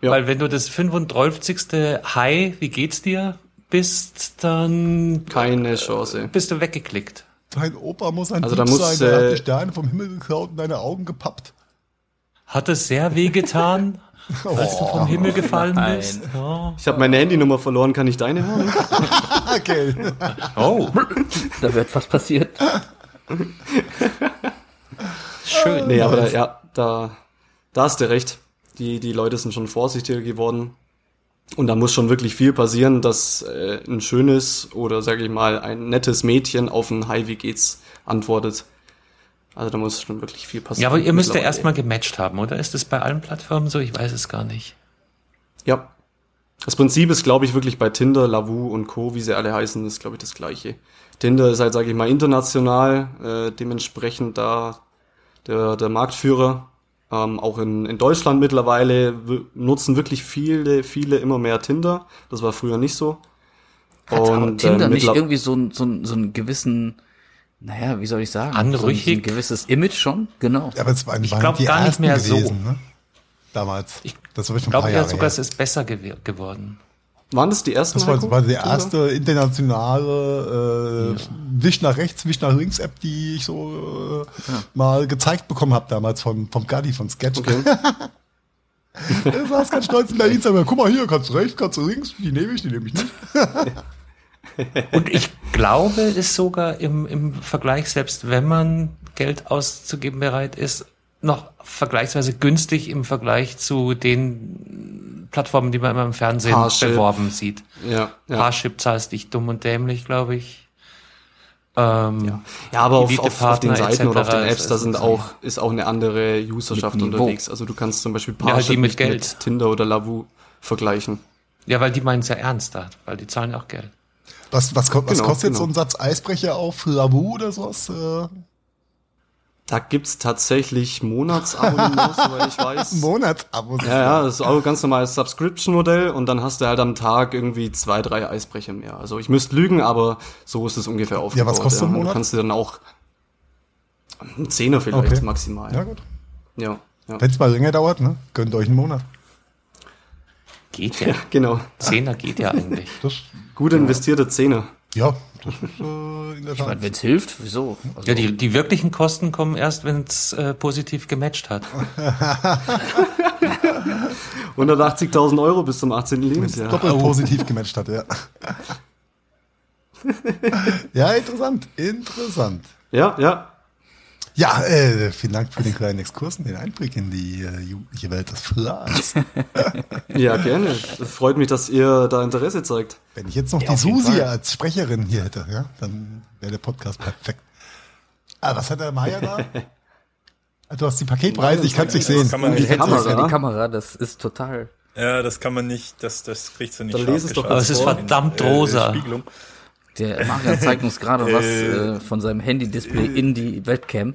[SPEAKER 4] Ja.
[SPEAKER 1] Weil wenn du das 35. Hi, wie geht's dir bist, dann
[SPEAKER 4] Keine Chance.
[SPEAKER 1] bist du weggeklickt.
[SPEAKER 2] Dein Opa muss ein
[SPEAKER 4] Also
[SPEAKER 2] Dieb
[SPEAKER 4] da muss,
[SPEAKER 2] sein, der hat
[SPEAKER 4] äh,
[SPEAKER 2] die Sterne vom Himmel geklaut und deine Augen gepappt.
[SPEAKER 1] Hat es sehr wehgetan, als du vom Himmel gefallen
[SPEAKER 3] nein.
[SPEAKER 1] bist? Ja.
[SPEAKER 4] Ich habe meine Handynummer verloren, kann ich deine haben?
[SPEAKER 2] Okay.
[SPEAKER 1] Oh,
[SPEAKER 3] Da wird was passiert.
[SPEAKER 1] schön.
[SPEAKER 4] Nee, aber da, ja, da, da hast du recht. Die, die Leute sind schon vorsichtiger geworden. Und da muss schon wirklich viel passieren, dass äh, ein schönes oder sage ich mal ein nettes Mädchen auf ein Hi, wie geht's antwortet. Also da muss schon wirklich viel passieren.
[SPEAKER 1] Ja, aber ihr müsst ja erstmal gematcht haben, oder? Ist das bei allen Plattformen so? Ich weiß es gar nicht.
[SPEAKER 4] Ja. Das Prinzip ist, glaube ich, wirklich bei Tinder, Lavu und Co., wie sie alle heißen, ist, glaube ich, das gleiche. Tinder ist halt, sage ich mal, international, äh, dementsprechend da der, der Marktführer. Ähm, auch in, in Deutschland mittlerweile nutzen wirklich viele, viele immer mehr Tinder. Das war früher nicht so.
[SPEAKER 3] Hat aber
[SPEAKER 4] Und,
[SPEAKER 3] Tinder
[SPEAKER 4] äh,
[SPEAKER 3] nicht irgendwie so, so, so einen gewissen naja, wie soll ich sagen?
[SPEAKER 1] Anrüchig?
[SPEAKER 3] So ein, gewisses Image schon, genau.
[SPEAKER 2] Ja, aber es waren,
[SPEAKER 1] Ich
[SPEAKER 2] waren
[SPEAKER 1] glaub
[SPEAKER 2] die
[SPEAKER 1] gar nicht mehr so.
[SPEAKER 2] gewesen, ne? Damals.
[SPEAKER 1] Ich
[SPEAKER 2] das war schon
[SPEAKER 1] Ich
[SPEAKER 2] ein
[SPEAKER 1] glaube
[SPEAKER 2] paar
[SPEAKER 1] ja
[SPEAKER 2] Jahre
[SPEAKER 1] sogar,
[SPEAKER 2] her.
[SPEAKER 1] es ist besser gew geworden.
[SPEAKER 4] Waren das die ersten?
[SPEAKER 2] Das war, war die
[SPEAKER 4] Oder?
[SPEAKER 2] erste internationale äh, Wisch nach rechts, Wisch nach links App, die ich so äh, mal gezeigt bekommen habe damals vom, vom Gadi von Sketch.
[SPEAKER 4] Okay.
[SPEAKER 2] Er saß ganz stolz in der Instagram. Guck mal hier, kannst du rechts, kannst du links, die nehme ich, die nehme ich nicht.
[SPEAKER 1] Und ich glaube, ist sogar im, im Vergleich, selbst wenn man Geld auszugeben bereit ist, noch vergleichsweise günstig im Vergleich zu den Plattformen, die man immer im Fernsehen
[SPEAKER 4] Parship.
[SPEAKER 1] beworben sieht.
[SPEAKER 4] Ja, ja.
[SPEAKER 1] Parship zahlst dich dumm und dämlich, glaube ich. Ähm,
[SPEAKER 4] Ja, ja aber auf, auf, auf den Seiten oder auf den. Apps, da
[SPEAKER 1] ist
[SPEAKER 4] sind
[SPEAKER 1] es
[SPEAKER 4] auch, ist auch eine andere Userschaft unterwegs. Also du kannst zum Beispiel
[SPEAKER 1] Ja,
[SPEAKER 4] Parship
[SPEAKER 1] die mit
[SPEAKER 4] nicht
[SPEAKER 1] Geld.
[SPEAKER 4] mit Tinder oder Lavu vergleichen.
[SPEAKER 1] Ja, weil die meinen es ja ernst da, weil die zahlen ja auch Geld.
[SPEAKER 2] Was, was, was
[SPEAKER 4] Genau,
[SPEAKER 2] kostet
[SPEAKER 4] genau.
[SPEAKER 2] so ein Satz Eisbrecher auf Lavu oder sowas? Äh,
[SPEAKER 4] Da gibt's tatsächlich Monatsabonnements, soweit ich weiß.
[SPEAKER 2] Monatsabos.
[SPEAKER 4] Ja, ja, das ist auch ein ganz normales Subscription-Modell und dann hast du halt am Tag irgendwie zwei, drei Eisbrecher mehr. Also ich müsste lügen, aber so ist es ungefähr aufgebaut.
[SPEAKER 2] was kostet ein
[SPEAKER 4] Du
[SPEAKER 2] Monat?
[SPEAKER 4] kannst du dann auch einen Zehner vielleicht
[SPEAKER 2] Okay.
[SPEAKER 4] maximal.
[SPEAKER 2] Ja, gut.
[SPEAKER 4] Ja, ja.
[SPEAKER 2] Wenn es mal länger dauert, ne? Gönnt euch einen Monat.
[SPEAKER 1] Geht ja.
[SPEAKER 4] Genau.
[SPEAKER 1] Zehner geht ja eigentlich.
[SPEAKER 2] Das,
[SPEAKER 4] Gut investierte Zehner.
[SPEAKER 2] ja, das ist äh, in der
[SPEAKER 3] Ich
[SPEAKER 2] Tat.
[SPEAKER 3] meine, wenn es hilft, wieso? Also,
[SPEAKER 1] Ja, die, die wirklichen Kosten kommen erst, wenn es äh, positiv gematcht hat.
[SPEAKER 4] 180.000 Euro bis zum 18. Lebensjahr.
[SPEAKER 2] doppelt positiv gematcht hat, ja. ja, interessant, interessant.
[SPEAKER 4] Ja, ja.
[SPEAKER 2] Ja, äh, vielen Dank für den kleinen Exkurs und den Einblick in die äh, jugendliche Welt des Flats.
[SPEAKER 4] Ja, gerne. Es freut mich, dass ihr da Interesse zeigt.
[SPEAKER 2] Wenn ich jetzt noch die
[SPEAKER 3] auf jeden
[SPEAKER 2] Susi
[SPEAKER 3] Fall.
[SPEAKER 2] als Sprecherin hier hätte, ja, dann wäre der Podcast perfekt. Ah, was hat der Maya da? Ah, Du hast die Paketpreise, ich kann es nicht sehen.
[SPEAKER 5] Das kann man
[SPEAKER 3] die,
[SPEAKER 5] nicht,
[SPEAKER 4] Kamera.
[SPEAKER 3] Kamera. die Kamera, das ist total.
[SPEAKER 5] ja, das kann man nicht, das, das kriegst du nicht
[SPEAKER 4] Dann lese es doch.
[SPEAKER 1] Aber es ist verdammt
[SPEAKER 5] Äh,
[SPEAKER 1] rosa.
[SPEAKER 5] Spiegelung.
[SPEAKER 3] Der Marian zeigt uns gerade was
[SPEAKER 5] Äh,
[SPEAKER 3] äh, von seinem Handy-Display in die Webcam.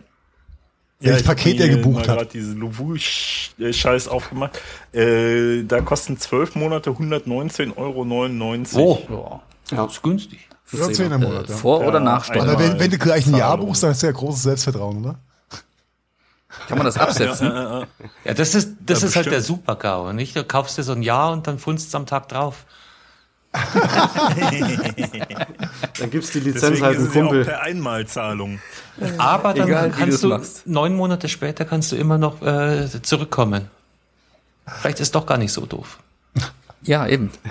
[SPEAKER 2] Welches
[SPEAKER 5] ich hab
[SPEAKER 2] Paket er gebucht hat.
[SPEAKER 5] grad diesen Louvou-Scheiß aufgemacht. Äh, da kosten zwölf Monate 119,99 Euro.
[SPEAKER 1] Oh,
[SPEAKER 3] Ja.
[SPEAKER 4] Ja.
[SPEAKER 1] ist günstig.
[SPEAKER 2] Ja, zehn im Monat,
[SPEAKER 3] Äh,
[SPEAKER 2] ja.
[SPEAKER 3] vor- oder
[SPEAKER 5] Ja,
[SPEAKER 3] Nachsteuer.
[SPEAKER 2] Aber wenn, wenn du gleich ein Jahr buchst, dann hast du ja großes Selbstvertrauen, oder?
[SPEAKER 3] Kann man das absetzen?
[SPEAKER 1] Ja, das ist, das
[SPEAKER 5] Ja,
[SPEAKER 1] ist halt der. Super-GAU, nicht? Du kaufst dir so ein Jahr und dann funzt es am Tag drauf.
[SPEAKER 4] Dann gibt's die Lizenz
[SPEAKER 5] Deswegen
[SPEAKER 4] halt
[SPEAKER 5] ist
[SPEAKER 4] einem
[SPEAKER 5] es ja auch
[SPEAKER 4] Kumpel.
[SPEAKER 5] per Einmalzahlung.
[SPEAKER 1] Aber dann
[SPEAKER 3] Egal,
[SPEAKER 1] kannst du,
[SPEAKER 3] machst.
[SPEAKER 1] neun Monate später kannst du immer noch äh, zurückkommen. Vielleicht ist doch gar nicht so doof.
[SPEAKER 3] Ja, eben.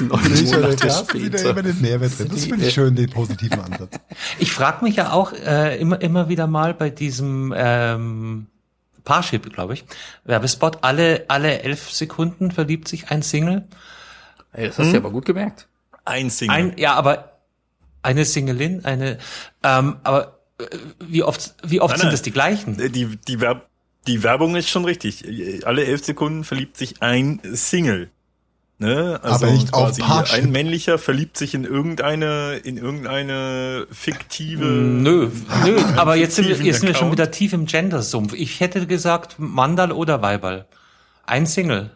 [SPEAKER 4] Neun Monate später.
[SPEAKER 2] immer den Mehrwert drin. Das finde ich schön, den positiven Ansatz.
[SPEAKER 1] Ich frage mich ja auch äh, immer, immer wieder mal bei diesem ähm, Parship, glaube ich, Werbespot, alle, alle elf Sekunden verliebt sich ein Single.
[SPEAKER 3] Ey, das hast du aber gut gemerkt.
[SPEAKER 5] Ein Single.
[SPEAKER 1] Ein, ja, aber eine Singelin, eine, ähm, aber äh, wie oft, wie oft
[SPEAKER 5] Nein,
[SPEAKER 1] sind
[SPEAKER 5] nein.
[SPEAKER 1] es die gleichen?
[SPEAKER 5] Äh, die, die, Werb die Werbung ist schon richtig. Alle elf Sekunden verliebt sich ein Single. Ne? Also
[SPEAKER 2] Aber nicht auf Parship.
[SPEAKER 5] ein männlicher verliebt sich in irgendeine, in irgendeine fiktive.
[SPEAKER 1] Nö, nö, aber jetzt sind, wir, jetzt sind wir schon wieder tief im Gender-Sumpf. Ich hätte gesagt Mandal oder Weiberl. Ein Single.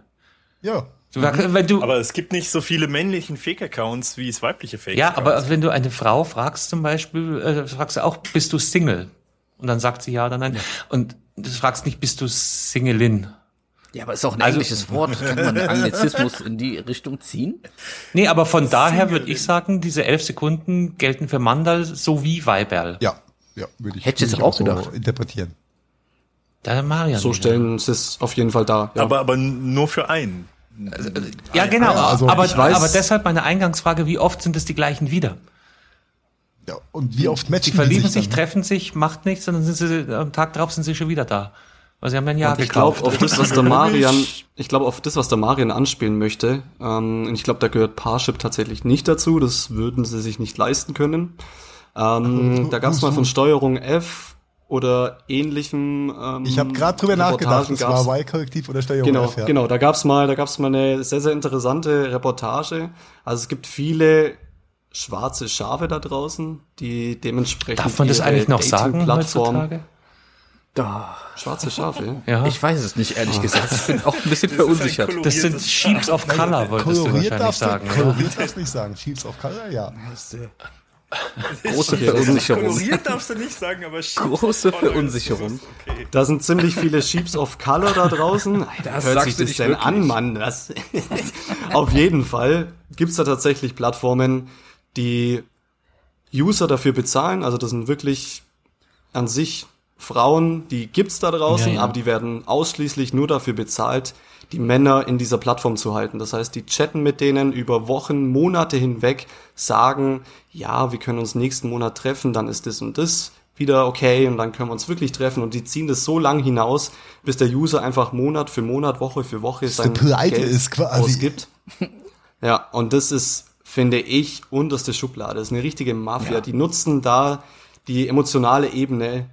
[SPEAKER 2] Ja.
[SPEAKER 1] Du, wenn du,
[SPEAKER 5] Aber es gibt nicht so viele männlichen Fake-Accounts, wie es weibliche Fake-Accounts
[SPEAKER 1] ja, aber wenn du eine Frau fragst zum Beispiel, äh, fragst du auch, bist du Single? Und dann sagt sie ja oder nein. Und du fragst nicht, bist du Singelin?
[SPEAKER 3] Ja, aber ist auch ein
[SPEAKER 1] Also-
[SPEAKER 3] englisches Wort. Kann man Anglizismus in die Richtung ziehen?
[SPEAKER 1] Nee, aber von daher würde ich sagen, diese elf Sekunden gelten für Mandal sowie Weiberl.
[SPEAKER 2] Ja. Ja, würde ich,
[SPEAKER 3] Hätte ich jetzt auch gedacht.
[SPEAKER 2] so interpretieren.
[SPEAKER 1] Der Marian.
[SPEAKER 4] So stellen sie es auf jeden Fall dar. Ja.
[SPEAKER 5] aber, aber nur für einen.
[SPEAKER 1] Ja, genau.
[SPEAKER 2] Ja, also
[SPEAKER 1] aber,
[SPEAKER 4] weiß-
[SPEAKER 1] aber deshalb meine Eingangsfrage, wie oft sind es die gleichen wieder?
[SPEAKER 2] Ja, und wie oft matchen
[SPEAKER 1] Die verlieben
[SPEAKER 2] die
[SPEAKER 1] sich,
[SPEAKER 2] sich dann?
[SPEAKER 1] treffen sich, macht nichts, und dann sind sie am Tag drauf sind sie schon wieder da. Weil sie haben ein Jahr
[SPEAKER 4] Ich glaube,
[SPEAKER 1] gekauft.
[SPEAKER 4] auf das, was der Marian, ich glaube, auf das, was der Marian anspielen möchte, ähm, und ich glaube, da gehört Parship tatsächlich nicht dazu, das würden sie sich nicht leisten können. Ähm, da gab es mal von Steuerung F oder ähnlichem. Ähm,
[SPEAKER 2] Ich habe gerade drüber nachgedacht,
[SPEAKER 4] Reportagen gab's.
[SPEAKER 2] war Y-Kollektiv oder Steuerung
[SPEAKER 4] Genau,
[SPEAKER 2] F, ja.
[SPEAKER 4] genau. Da gab's mal, da gab's mal eine sehr, sehr interessante Reportage. Also es gibt viele schwarze Schafe da draußen, die dementsprechend
[SPEAKER 1] Darf man das eigentlich noch sagen
[SPEAKER 4] Dating-Plattform-
[SPEAKER 1] heutzutage?
[SPEAKER 3] Da.
[SPEAKER 4] Schwarze Schafe.
[SPEAKER 1] Ja.
[SPEAKER 3] Ich weiß es nicht, ehrlich gesagt. Ich bin auch ein bisschen verunsichert.
[SPEAKER 1] das sind Sheeps of Color, wolltest du wahrscheinlich
[SPEAKER 2] darfst du,
[SPEAKER 1] sagen. Ja.
[SPEAKER 2] koloriert darfst du nicht sagen. Sheets of Color, ja.
[SPEAKER 3] Große Verunsicherung.
[SPEAKER 5] Darfst du nicht sagen, aber Sheeps
[SPEAKER 3] Große Verunsicherung.
[SPEAKER 5] Okay.
[SPEAKER 4] Da sind ziemlich viele Sheeps of Color da draußen.
[SPEAKER 3] Das
[SPEAKER 4] Hört sich das denn
[SPEAKER 3] wirklich.
[SPEAKER 4] an, Mann? Das Auf jeden Fall gibt's da tatsächlich Plattformen, die User dafür bezahlen. Also das sind wirklich an sich Frauen, die gibt's da draußen,
[SPEAKER 1] Ja, ja.
[SPEAKER 4] aber die werden ausschließlich nur dafür bezahlt, die Männer in dieser Plattform zu halten. Das heißt, die chatten mit denen über Wochen, Monate hinweg, sagen, ja, wir können uns nächsten Monat treffen, dann ist das und das wieder okay und dann können wir uns wirklich treffen und die ziehen das so lang hinaus, bis der User einfach Monat für Monat, Woche für Woche sein
[SPEAKER 2] Pleite
[SPEAKER 4] Geld
[SPEAKER 2] ist quasi.
[SPEAKER 4] ausgibt. Ja, und das ist, finde ich, unterste Schublade. Das ist eine richtige Mafia. Die nutzen da die emotionale Ebene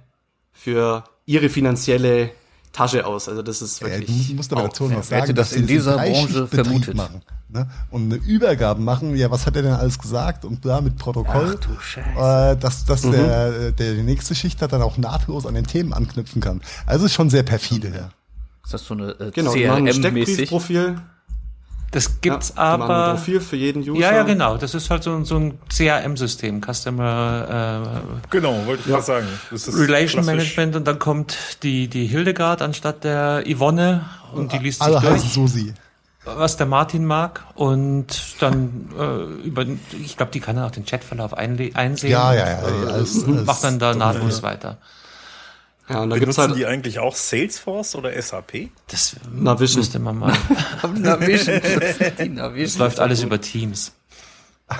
[SPEAKER 4] für ihre finanzielle Tasche aus. Also das ist wirklich.
[SPEAKER 2] du musst aber
[SPEAKER 4] auch-
[SPEAKER 2] dazu noch sagen,
[SPEAKER 3] hätte das
[SPEAKER 2] dass
[SPEAKER 3] in dieser Branche vermutet?
[SPEAKER 2] Machen, ne? Und eine Übergabe machen, ja, was hat er denn alles gesagt? Und da mit Protokoll,
[SPEAKER 3] Ach du Scheiße.
[SPEAKER 2] äh, dass, dass
[SPEAKER 4] Mhm.
[SPEAKER 2] der, der die nächste Schicht hat, dann auch nahtlos an den Themen anknüpfen kann. Also ist schon sehr perfide, ja.
[SPEAKER 3] Ist das so eine äh,
[SPEAKER 4] Genau,
[SPEAKER 3] CRM-mäßig?
[SPEAKER 4] Steckbriefprofil.
[SPEAKER 1] Das gibt's
[SPEAKER 4] ja, machen ein
[SPEAKER 1] aber.
[SPEAKER 4] Profil für jeden User.
[SPEAKER 1] Ja, ja, genau. Das ist halt so, ein- so ein CRM-System, Customer
[SPEAKER 5] Genau, wollte ich gerade sagen. Das
[SPEAKER 1] äh,
[SPEAKER 5] ist
[SPEAKER 1] Relation
[SPEAKER 5] klassisch.
[SPEAKER 1] Management und dann kommt die, die Hildegard anstatt der Yvonne und die liest sich
[SPEAKER 2] Alle heißen
[SPEAKER 1] durch,
[SPEAKER 2] Susi.
[SPEAKER 1] was der Martin mag und dann äh, über, ich glaube, die kann dann auch den Chatverlauf einsehen.
[SPEAKER 2] Ja, ja, ja,
[SPEAKER 1] und, äh,
[SPEAKER 2] alles- alles-
[SPEAKER 1] macht dann da nahtlos weiter.
[SPEAKER 4] Ja, und da gibt's
[SPEAKER 5] Benutzen
[SPEAKER 4] halt.
[SPEAKER 5] die eigentlich auch Salesforce oder SAP?
[SPEAKER 1] Das
[SPEAKER 4] Navision.
[SPEAKER 1] müsste man mal.
[SPEAKER 3] Navision. Die Navision.
[SPEAKER 1] Es läuft alles über Teams.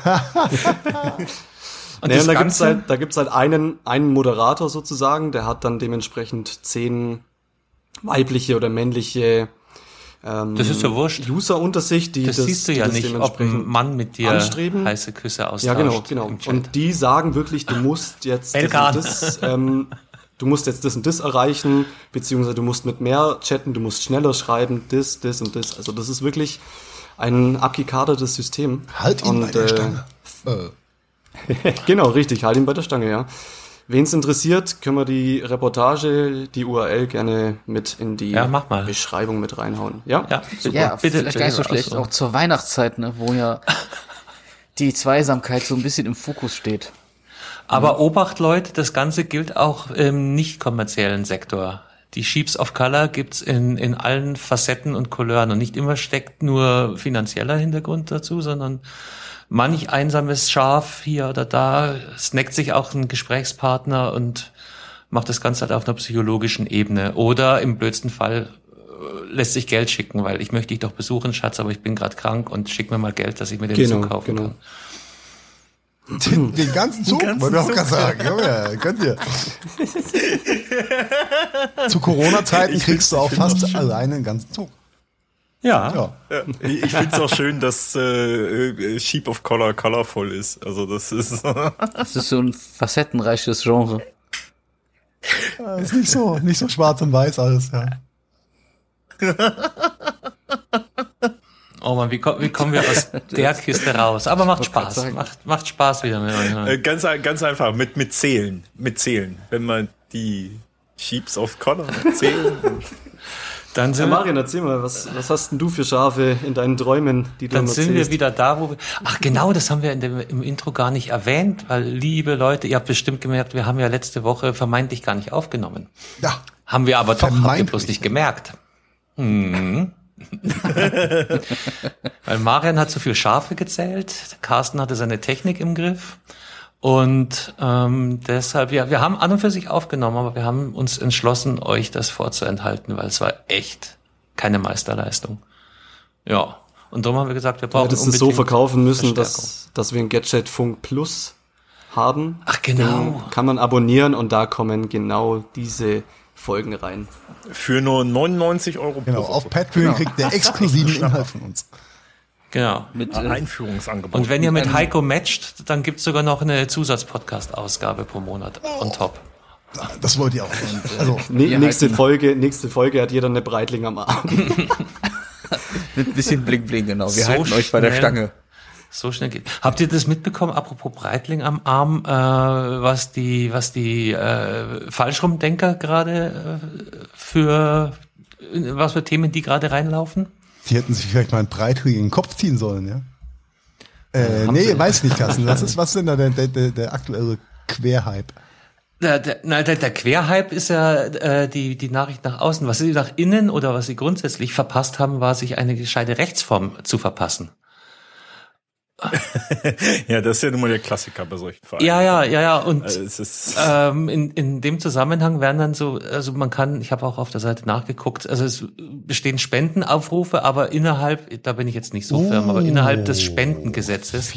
[SPEAKER 1] Und
[SPEAKER 4] Nee,
[SPEAKER 1] das
[SPEAKER 4] und da gibt's halt, da gibt's halt einen, einen Moderator sozusagen, der hat dann dementsprechend zehn weibliche oder männliche ähm,
[SPEAKER 1] Das ist ja wurscht.
[SPEAKER 4] User unter sich, die
[SPEAKER 1] das,
[SPEAKER 4] das,
[SPEAKER 1] siehst du ja
[SPEAKER 4] das
[SPEAKER 1] nicht, ob ein Mann mit dir
[SPEAKER 4] anstreben.
[SPEAKER 1] heiße Küsse austauscht.
[SPEAKER 4] Ja, genau, genau. Und die sagen wirklich, du musst jetzt das das, ähm, du musst jetzt das und das erreichen, beziehungsweise du musst mit mehr chatten, du musst schneller schreiben, das, das und das. Also das ist wirklich ein abgekadertes System.
[SPEAKER 2] Halt ihn bei
[SPEAKER 4] Und,
[SPEAKER 2] der
[SPEAKER 4] äh,
[SPEAKER 2] Stange. Äh,
[SPEAKER 4] Genau, richtig, halt ihn bei der Stange, ja. Wen es interessiert, können wir die Reportage, die URL gerne mit in die
[SPEAKER 1] Ja, mach mal.
[SPEAKER 4] Beschreibung mit reinhauen. Ja?
[SPEAKER 1] ja, super.
[SPEAKER 3] Ja,
[SPEAKER 1] bitte,
[SPEAKER 3] vielleicht gar nicht so schlecht.
[SPEAKER 1] also.
[SPEAKER 3] Auch zur Weihnachtszeit, ne, wo ja die Zweisamkeit so ein bisschen im Fokus steht.
[SPEAKER 1] Aber Obacht, Leute, das Ganze gilt auch im nicht kommerziellen Sektor. Die Sheeps of Color gibt's in, in allen Facetten und Couleuren und nicht immer steckt nur finanzieller Hintergrund dazu, sondern manch einsames Schaf hier oder da snackt sich auch ein Gesprächspartner und macht das Ganze halt auf einer psychologischen Ebene. Oder im blödsten Fall äh, lässt sich Geld schicken, weil ich möchte dich doch besuchen, Schatz, aber ich bin gerade krank und schick mir mal Geld, dass ich mir den
[SPEAKER 4] Genau,
[SPEAKER 1] Zug kaufen
[SPEAKER 4] genau.
[SPEAKER 1] kann.
[SPEAKER 2] Den, den ganzen Zug,
[SPEAKER 5] ganzen
[SPEAKER 2] wollte ich auch gerade sagen. Junge, könnt ihr. Zu Corona-Zeiten kriegst du auch fast alleine den ganzen Zug.
[SPEAKER 1] Ja,
[SPEAKER 2] Ja.
[SPEAKER 5] Ja, ich ich finde es auch schön, dass äh, äh, Sheep of Color colorful ist. Also das ist
[SPEAKER 3] Das ist so ein facettenreiches Genre.
[SPEAKER 2] Ja, Ist nicht so, nicht so schwarz und weiß alles, ja.
[SPEAKER 1] Oh man, wie, ko- wie kommen wir aus der Kiste raus? Aber macht Spaß. Macht, macht Spaß wieder mit euch. ne?
[SPEAKER 5] äh, ganz ganz einfach mit mit zählen, mit zählen. Wenn man die Sheeps of Color zählen.
[SPEAKER 1] Dann
[SPEAKER 4] Ja,
[SPEAKER 1] sind, wir,
[SPEAKER 4] Marian, erzähl mal, was, was hast denn du für Schafe in deinen Träumen, die du
[SPEAKER 1] dann sind wir wieder da, wo wir. Ach genau, das haben wir in dem, im Intro gar nicht erwähnt, weil liebe Leute, ihr habt bestimmt gemerkt, wir haben ja letzte Woche vermeintlich gar nicht aufgenommen.
[SPEAKER 2] Ja,
[SPEAKER 1] Haben wir aber doch, habt ihr bloß nicht gemerkt. Hm. Weil Marian hat so viel Schafe gezählt, Carsten hatte seine Technik im Griff und ähm, deshalb, ja, wir haben an und für sich aufgenommen, aber wir haben uns entschlossen, euch das vorzuenthalten, weil es war echt keine Meisterleistung. Ja, und darum haben wir gesagt, wir brauchen
[SPEAKER 4] hättest es so
[SPEAKER 1] unbedingt
[SPEAKER 4] verkaufen müssen, dass, dass wir ein Gadget Funk Plus haben.
[SPEAKER 1] Ach genau.
[SPEAKER 4] Den kann man abonnieren und da kommen genau diese Folgen rein.
[SPEAKER 5] Für nur 99 Euro
[SPEAKER 2] genau.
[SPEAKER 5] pro
[SPEAKER 2] Auf. Patreon kriegt der exklusiven Inhalt von uns.
[SPEAKER 1] Genau.
[SPEAKER 3] Mit, äh,
[SPEAKER 5] Einführungsangebot.
[SPEAKER 1] Und wenn ihr mit Heiko matcht, dann gibt's sogar noch eine Zusatz-Podcast-Ausgabe pro Monat on top.
[SPEAKER 2] Das wollt ihr auch. Also,
[SPEAKER 4] nächste Folge, nächste Folge hat jeder eine Breitling am Arm.
[SPEAKER 3] mit ein bisschen Bling Bling, genau. Wir
[SPEAKER 1] So
[SPEAKER 3] halten euch bei der
[SPEAKER 1] schnell.
[SPEAKER 3] Stange.
[SPEAKER 1] So schnell geht. Habt ihr das mitbekommen, apropos Breitling am Arm, äh, was die, was die äh, Falschrumdenker gerade äh, für was für Themen die gerade reinlaufen?
[SPEAKER 2] die hätten sich vielleicht mal einen breitringigen Kopf ziehen sollen, ja. Äh, nee, weiß nicht, Carsten. Was ist, was ist denn da der, der, der aktuelle Querhype?
[SPEAKER 1] Der, der, der, der Querhype ist ja äh, die, die Nachricht nach außen. Was sie nach innen oder was sie grundsätzlich verpasst haben, war sich eine gescheite Rechtsform zu verpassen.
[SPEAKER 5] Ja, das ist ja nun mal der Klassiker bei solchen
[SPEAKER 1] Vereinen. Ja, ja, ja, ja. Und also ähm, in, in dem Zusammenhang werden dann so, also man kann, ich habe auch auf der Seite nachgeguckt, also es bestehen Spendenaufrufe, aber innerhalb, da bin ich jetzt nicht so oh, firm, aber innerhalb des Spendengesetzes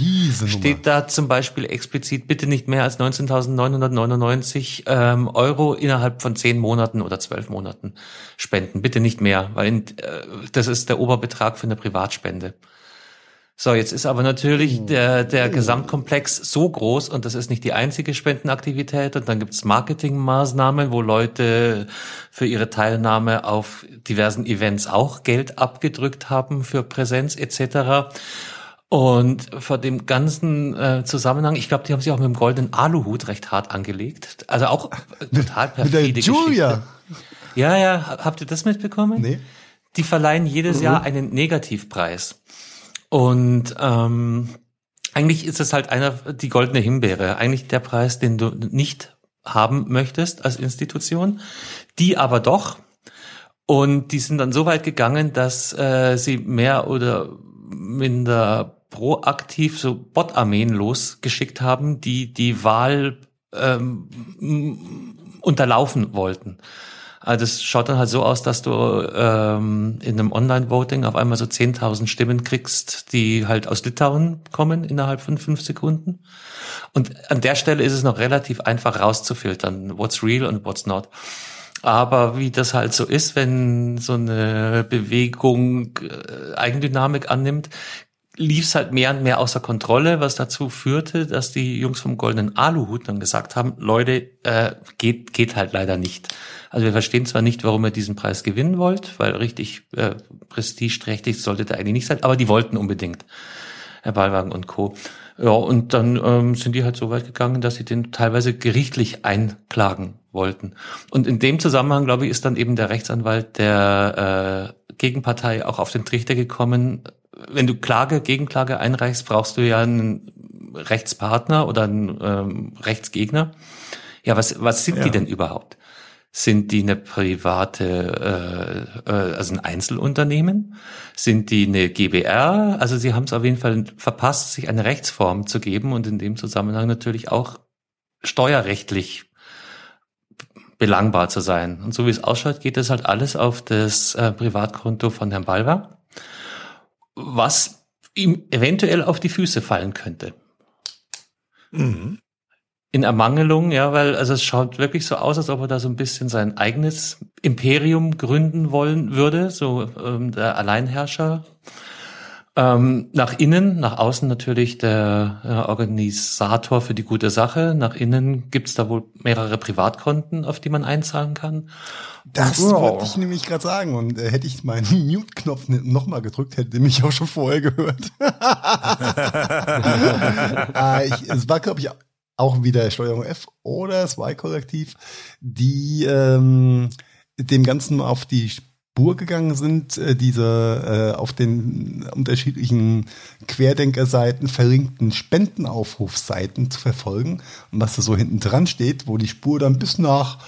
[SPEAKER 1] steht da zum Beispiel explizit bitte nicht mehr als 19.999 ähm, Euro innerhalb von zehn Monaten oder zwölf Monaten spenden. Bitte nicht mehr, weil in, äh, das ist der Oberbetrag für eine Privatspende. So, jetzt ist aber natürlich hm. der, der Gesamtkomplex so groß und das ist nicht die einzige Spendenaktivität und dann gibt's Marketingmaßnahmen, wo Leute für ihre Teilnahme auf diversen Events auch Geld abgedrückt haben für Präsenz etc. Und vor dem ganzen äh, Zusammenhang, ich glaube, die haben sich auch mit dem goldenen Aluhut recht hart angelegt. Also auch total perfide mit der Julia. Geschichte. Ja, ja, habt ihr das mitbekommen? Nee. Die verleihen jedes mhm. Jahr einen Negativpreis. Und ähm, eigentlich ist es halt einer die goldene Himbeere, eigentlich der Preis, den du nicht haben möchtest als Institution, die aber doch. Und die sind dann so weit gegangen, dass äh, sie mehr oder minder proaktiv so Bot-Armeen losgeschickt haben, die die Wahl ähm, unterlaufen wollten. Also das schaut dann halt so aus, dass du ähm, in einem Online-Voting auf einmal so 10.000 Stimmen kriegst, die halt aus Litauen kommen innerhalb von fünf Sekunden. Und an der Stelle ist es noch relativ einfach rauszufiltern, what's real und what's not. Aber wie das halt so ist, wenn so eine Bewegung äh, Eigendynamik annimmt, lief es halt mehr und mehr außer Kontrolle, was dazu führte, dass die Jungs vom Goldenen Aluhut dann gesagt haben, Leute, äh, geht, geht halt leider nicht. Also wir verstehen zwar nicht, warum ihr diesen Preis gewinnen wollt, weil richtig äh, prestigeträchtig sollte der eigentlich nicht sein, aber die wollten unbedingt. Herr Ballwagen und Co. Ja, und dann ähm, sind die halt so weit gegangen, dass sie den teilweise gerichtlich einklagen wollten. Und in dem Zusammenhang, glaube ich, ist dann eben der Rechtsanwalt der äh, Gegenpartei auch auf den Trichter gekommen. Wenn du Klage, Gegenklage einreichst, brauchst du ja einen Rechtspartner oder einen ähm, Rechtsgegner. Ja, was, was sind ja. die denn überhaupt? Sind die eine private, äh, äh, also ein Einzelunternehmen? Sind die eine GBR? Also sie haben es auf jeden Fall verpasst, sich eine Rechtsform zu geben und in dem Zusammenhang natürlich auch steuerrechtlich belangbar zu sein. Und so wie es ausschaut, geht das halt alles auf das äh, Privatkonto von Herrn Balver, was ihm eventuell auf die Füße fallen könnte. Mhm in Ermangelung, ja, weil also es schaut wirklich so aus, als ob er da so ein bisschen sein eigenes Imperium gründen wollen würde, so ähm, der Alleinherrscher. Ähm, nach innen, nach außen natürlich der äh, Organisator für die gute Sache. Nach innen gibt's da wohl mehrere Privatkonten, auf die man einzahlen kann.
[SPEAKER 2] Das wow. wollte ich nämlich gerade sagen. Und äh, hätte ich meinen Mute-Knopf nochmal gedrückt, hätte mich auch schon vorher gehört. äh, ich, es war, glaube ich, auch wieder Steuerung F oder das Y-Kollektiv, die ähm, dem Ganzen auf die Spur gegangen sind, äh, diese äh, auf den unterschiedlichen Querdenkerseiten verlinkten Spendenaufrufseiten zu verfolgen und was da so hinten dran steht, wo die Spur dann bis nach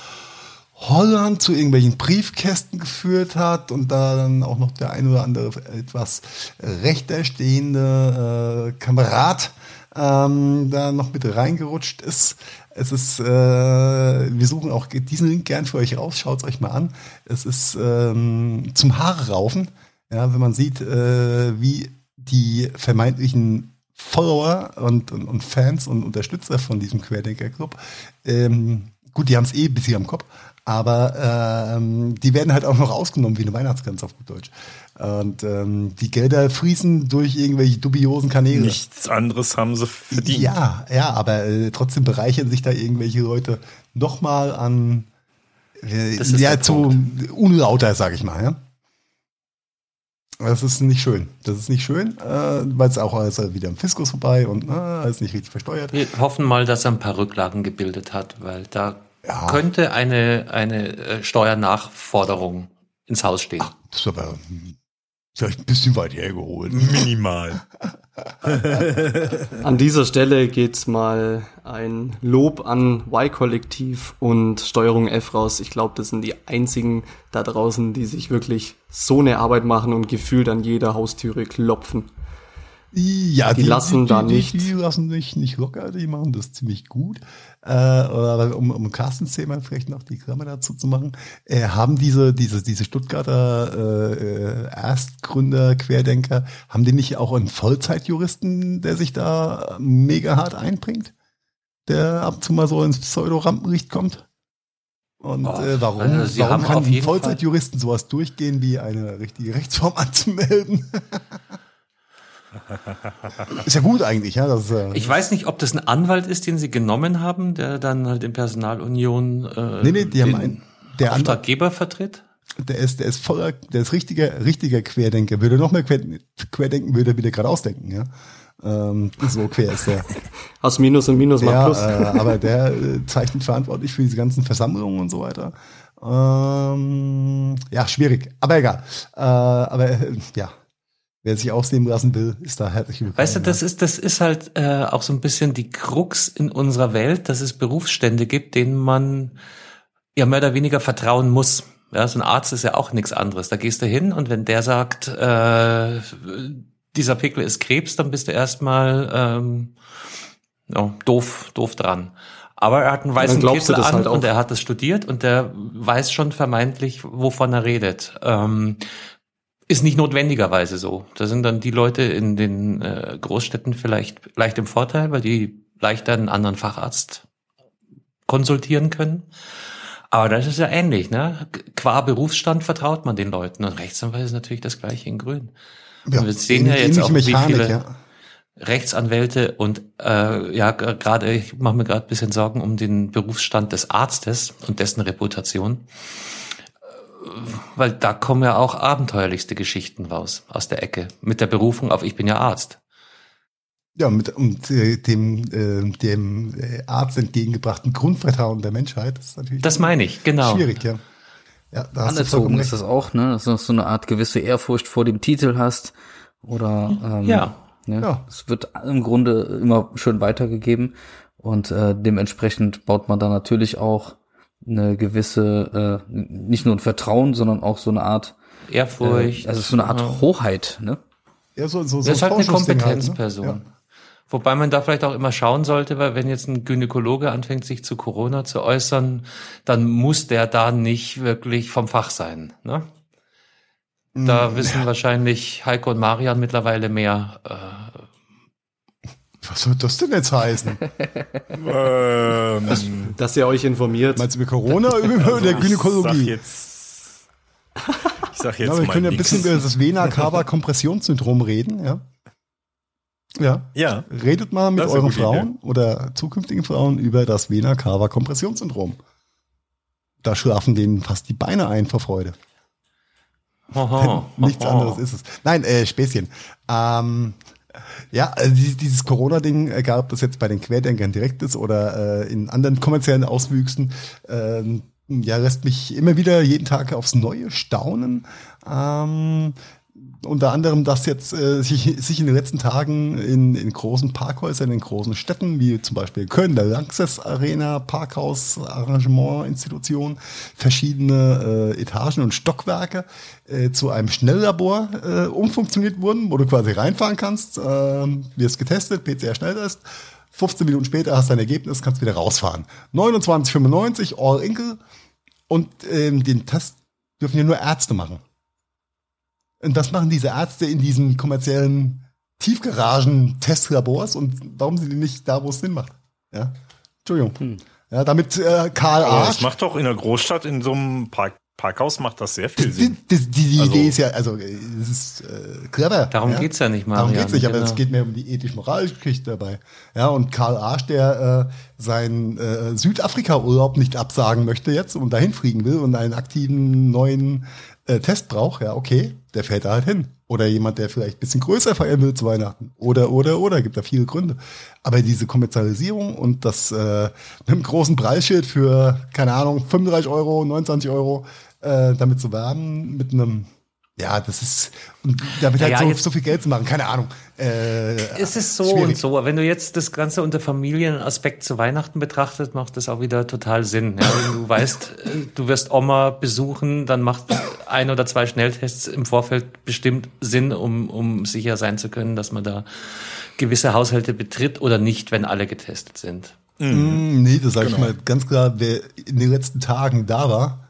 [SPEAKER 2] Holland zu irgendwelchen Briefkästen geführt hat und da dann auch noch der ein oder andere etwas rechter stehende äh, Kamerad ähm, da noch mit reingerutscht ist. Es ist, äh, wir suchen auch diesen Link gern für euch raus, schaut es euch mal an. Es ist ähm, zum Haare raufen, ja, wenn man sieht, äh, wie die vermeintlichen Follower und, und, und, Fans und Unterstützer von diesem Querdenker-Club, ähm, gut, die haben es eh bis hier am Kopf, aber ähm, die werden halt auch noch ausgenommen wie eine Weihnachtsgans auf gut Deutsch. Und ähm, die Gelder fließen durch irgendwelche dubiosen Kanäle.
[SPEAKER 5] Nichts anderes haben sie verdient.
[SPEAKER 2] Ja, ja, aber äh, trotzdem bereichern sich da irgendwelche Leute nochmal an äh, ja, zu unlauter, sag ich mal, ja. Das ist nicht schön. Das ist nicht schön, äh, weil es auch also wieder im Fiskus vorbei und äh, ist nicht richtig versteuert.
[SPEAKER 1] Wir hoffen mal, dass er ein paar Rücklagen gebildet hat, weil da ja. könnte eine, eine äh, Steuernachforderung ins Haus stehen. Ach,
[SPEAKER 2] das ist aber Vielleicht ein bisschen weit hergeholt.
[SPEAKER 5] Minimal.
[SPEAKER 4] An dieser Stelle geht mal ein Lob an Y-Kollektiv und Steuerung F raus. Ich glaube, das sind die einzigen da draußen, die sich wirklich so eine Arbeit machen und gefühlt an jeder Haustüre klopfen.
[SPEAKER 2] Ja,
[SPEAKER 4] Die lassen da
[SPEAKER 2] die,
[SPEAKER 4] nicht-
[SPEAKER 2] Die, die lassen sich nicht locker, die machen das ziemlich gut. Äh, aber um, um Carstens Thema vielleicht noch die Klammer dazu zu machen, äh, haben diese, diese, diese Stuttgarter äh, äh, Erstgründer, Querdenker, haben die nicht auch einen Vollzeitjuristen, der sich da mega hart einbringt? Der ab und zu mal so ins Pseudo-Rampenlicht kommt? Und
[SPEAKER 1] Oh,
[SPEAKER 2] äh, warum,
[SPEAKER 1] also sie
[SPEAKER 2] warum
[SPEAKER 1] haben
[SPEAKER 2] kann ein Vollzeitjuristen sowas durchgehen, wie eine richtige Rechtsform anzumelden? Ist ja gut eigentlich, ja. Das, äh,
[SPEAKER 1] Ich weiß nicht, ob das ein Anwalt ist, den sie genommen haben, der dann halt in Personalunion äh,
[SPEAKER 2] Nee, nee, die haben
[SPEAKER 1] den
[SPEAKER 2] ein- der Anwalt-
[SPEAKER 1] Auftraggeber vertritt.
[SPEAKER 2] der ist, der ist voller, der ist richtiger, richtiger Querdenker. Würde noch mehr quer, querdenken, würde er wieder geradeaus denken, ja. Ähm, so quer ist der.
[SPEAKER 4] Aus Minus und Minus macht
[SPEAKER 2] der
[SPEAKER 4] Plus.
[SPEAKER 2] äh, aber der äh, zeichnet verantwortlich für diese ganzen Versammlungen und so weiter. Ähm, ja, schwierig. Aber egal. Äh, aber äh, ja, wer sich ausnehmen lassen will, ist da herzlich willkommen.
[SPEAKER 1] Weißt du, das ist, das ist halt äh, auch so ein bisschen die Krux in unserer Welt, dass es Berufsstände gibt, denen man ja mehr oder weniger vertrauen muss. Ja, so ein Arzt ist ja auch nichts anderes. Da gehst du hin und wenn der sagt, äh, dieser Pickel ist Krebs, dann bist du erstmal ähm, ja, doof, doof dran. Aber er hat einen weißen Kittel
[SPEAKER 4] das
[SPEAKER 1] an
[SPEAKER 4] halt
[SPEAKER 1] und er hat es studiert und der weiß schon vermeintlich, wovon er redet. Ähm, ist nicht notwendigerweise so. Da sind dann die Leute in den äh, Großstädten vielleicht leicht im Vorteil, weil die leichter einen anderen Facharzt konsultieren können. Aber das ist ja ähnlich, ne? Qua Berufsstand vertraut man den Leuten. Und Rechtsanwalt ist natürlich das gleiche in Grün.
[SPEAKER 2] ja,
[SPEAKER 1] und wir sehen ja jetzt auch, wie
[SPEAKER 2] Mechanik,
[SPEAKER 1] viele-
[SPEAKER 2] ja.
[SPEAKER 1] Rechtsanwälte und äh, ja, gerade ich mache mir gerade ein bisschen Sorgen um den Berufsstand des Arztes und dessen Reputation. Weil da kommen ja auch abenteuerlichste Geschichten raus aus der Ecke. Mit der Berufung auf Ich bin ja Arzt.
[SPEAKER 2] Ja, mit und, äh, dem, äh, dem äh, Arzt entgegengebrachten Grundvertrauen der Menschheit. Das ist natürlich
[SPEAKER 1] Das meine ich, genau.
[SPEAKER 2] schwierig, ja. Ja, da
[SPEAKER 3] Anerzogen ist das auch, ne? Dass du so eine Art gewisse Ehrfurcht vor dem Titel hast. Oder ähm,
[SPEAKER 1] Ja.
[SPEAKER 3] Ne?
[SPEAKER 2] Ja.
[SPEAKER 3] Es wird im Grunde immer schön weitergegeben und äh, dementsprechend baut man da natürlich auch eine gewisse, äh, nicht nur ein Vertrauen, sondern auch so eine Art,
[SPEAKER 1] Ehrfurcht.
[SPEAKER 3] äh, also so eine Art
[SPEAKER 1] ja.
[SPEAKER 3] Hoheit, ne?
[SPEAKER 2] Ja, so, so, so
[SPEAKER 1] Das ist halt eine
[SPEAKER 2] halt, ne?
[SPEAKER 1] Kompetenzperson.
[SPEAKER 2] Ja.
[SPEAKER 1] Wobei man da vielleicht auch immer schauen sollte, weil wenn jetzt ein Gynäkologe anfängt, sich zu Corona zu äußern, dann muss der da nicht wirklich vom Fach sein. Ne? Da wissen wahrscheinlich Heiko und Marian mittlerweile mehr. Äh,
[SPEAKER 2] Was soll das denn jetzt heißen?
[SPEAKER 5] ähm,
[SPEAKER 4] Dass ihr euch informiert.
[SPEAKER 2] Meinst du über Corona oder über
[SPEAKER 5] also
[SPEAKER 2] der
[SPEAKER 5] Ich sag
[SPEAKER 2] Gynäkologie?
[SPEAKER 5] jetzt, ich sag jetzt
[SPEAKER 2] Ja, wir
[SPEAKER 5] mal
[SPEAKER 2] können ja ein bisschen über das Vena-Cava-Kompressionssyndrom reden, ja. Ja.
[SPEAKER 5] Ja,
[SPEAKER 2] Redet mal mit euren Frauen oder zukünftigen Frauen über das Vena-Cava-Kompressionssyndrom. Da schlafen denen fast die Beine ein vor Freude.
[SPEAKER 1] hoho,
[SPEAKER 2] Nichts
[SPEAKER 1] hoho.
[SPEAKER 2] anderes ist es. Nein, äh, Späßchen. Ähm, ja, also dieses, Corona-Ding, egal ob das jetzt bei den Querdenkern direkt ist oder äh, in anderen kommerziellen Auswüchsen, ähm, ja, lässt mich immer wieder jeden Tag aufs Neue staunen. Ähm, unter anderem, dass jetzt äh, sich, sich in den letzten Tagen in, in großen Parkhäusern, in großen Städten, wie zum Beispiel Köln, der Lanxess Arena, Parkhaus, Arrangement, Institution, verschiedene äh, Etagen und Stockwerke äh, zu einem Schnelllabor äh, umfunktioniert wurden, wo du quasi reinfahren kannst, äh, wirst getestet, PCR-Schnelltest, 15 Minuten später hast du ein Ergebnis, kannst wieder rausfahren. 29,95 All Inkle und ähm, den Test dürfen ja nur Ärzte machen. Und was machen diese Ärzte in diesen kommerziellen Tiefgaragen-Testlabors und warum sind die nicht da, wo es Sinn macht? Ja. Entschuldigung. Ja, damit äh, Karl
[SPEAKER 5] aber das
[SPEAKER 2] Arsch.
[SPEAKER 5] macht doch in der Großstadt in so einem Park, Parkhaus macht das sehr viel Sinn.
[SPEAKER 2] die, die, die
[SPEAKER 5] Also-
[SPEAKER 2] Idee ist ja, also äh, es ist äh, clever.
[SPEAKER 1] Darum
[SPEAKER 2] ja?
[SPEAKER 1] geht's ja nicht,
[SPEAKER 2] Darum
[SPEAKER 1] Marian.
[SPEAKER 2] geht's nicht, aber
[SPEAKER 1] genau.
[SPEAKER 2] es geht mehr um die ethisch-moralische Geschichte dabei. Ja, und Karl Arsch, der äh, seinen äh, Südafrika-Urlaub nicht absagen möchte jetzt und dahin fliegen will und einen aktiven neuen äh, Test braucht, ja, okay, der fährt da halt hin. Oder jemand, der vielleicht ein bisschen größer feiern will zu Weihnachten. Oder, oder, oder, gibt da viele Gründe. Aber diese Kommerzialisierung und das äh, mit einem großen Preisschild für, keine Ahnung, 35 Euro, 29 Euro, äh, damit zu werben, mit einem Ja, das ist, und damit halt so,
[SPEAKER 1] jetzt-
[SPEAKER 2] so viel Geld zu machen, keine Ahnung. Äh,
[SPEAKER 1] Es ist so
[SPEAKER 2] schwierig.
[SPEAKER 1] und so. Wenn du jetzt das Ganze unter Familienaspekt zu Weihnachten betrachtest, macht das auch wieder total Sinn. Ja, wenn du weißt, äh, du wirst Oma besuchen, dann macht ein oder zwei Schnelltests im Vorfeld bestimmt Sinn, um, um sicher sein zu können, dass man da gewisse Haushalte betritt oder nicht, wenn alle getestet sind.
[SPEAKER 2] Mm, nee, das sage
[SPEAKER 5] Genau.
[SPEAKER 2] ich mal ganz klar, wer in den letzten Tagen da war,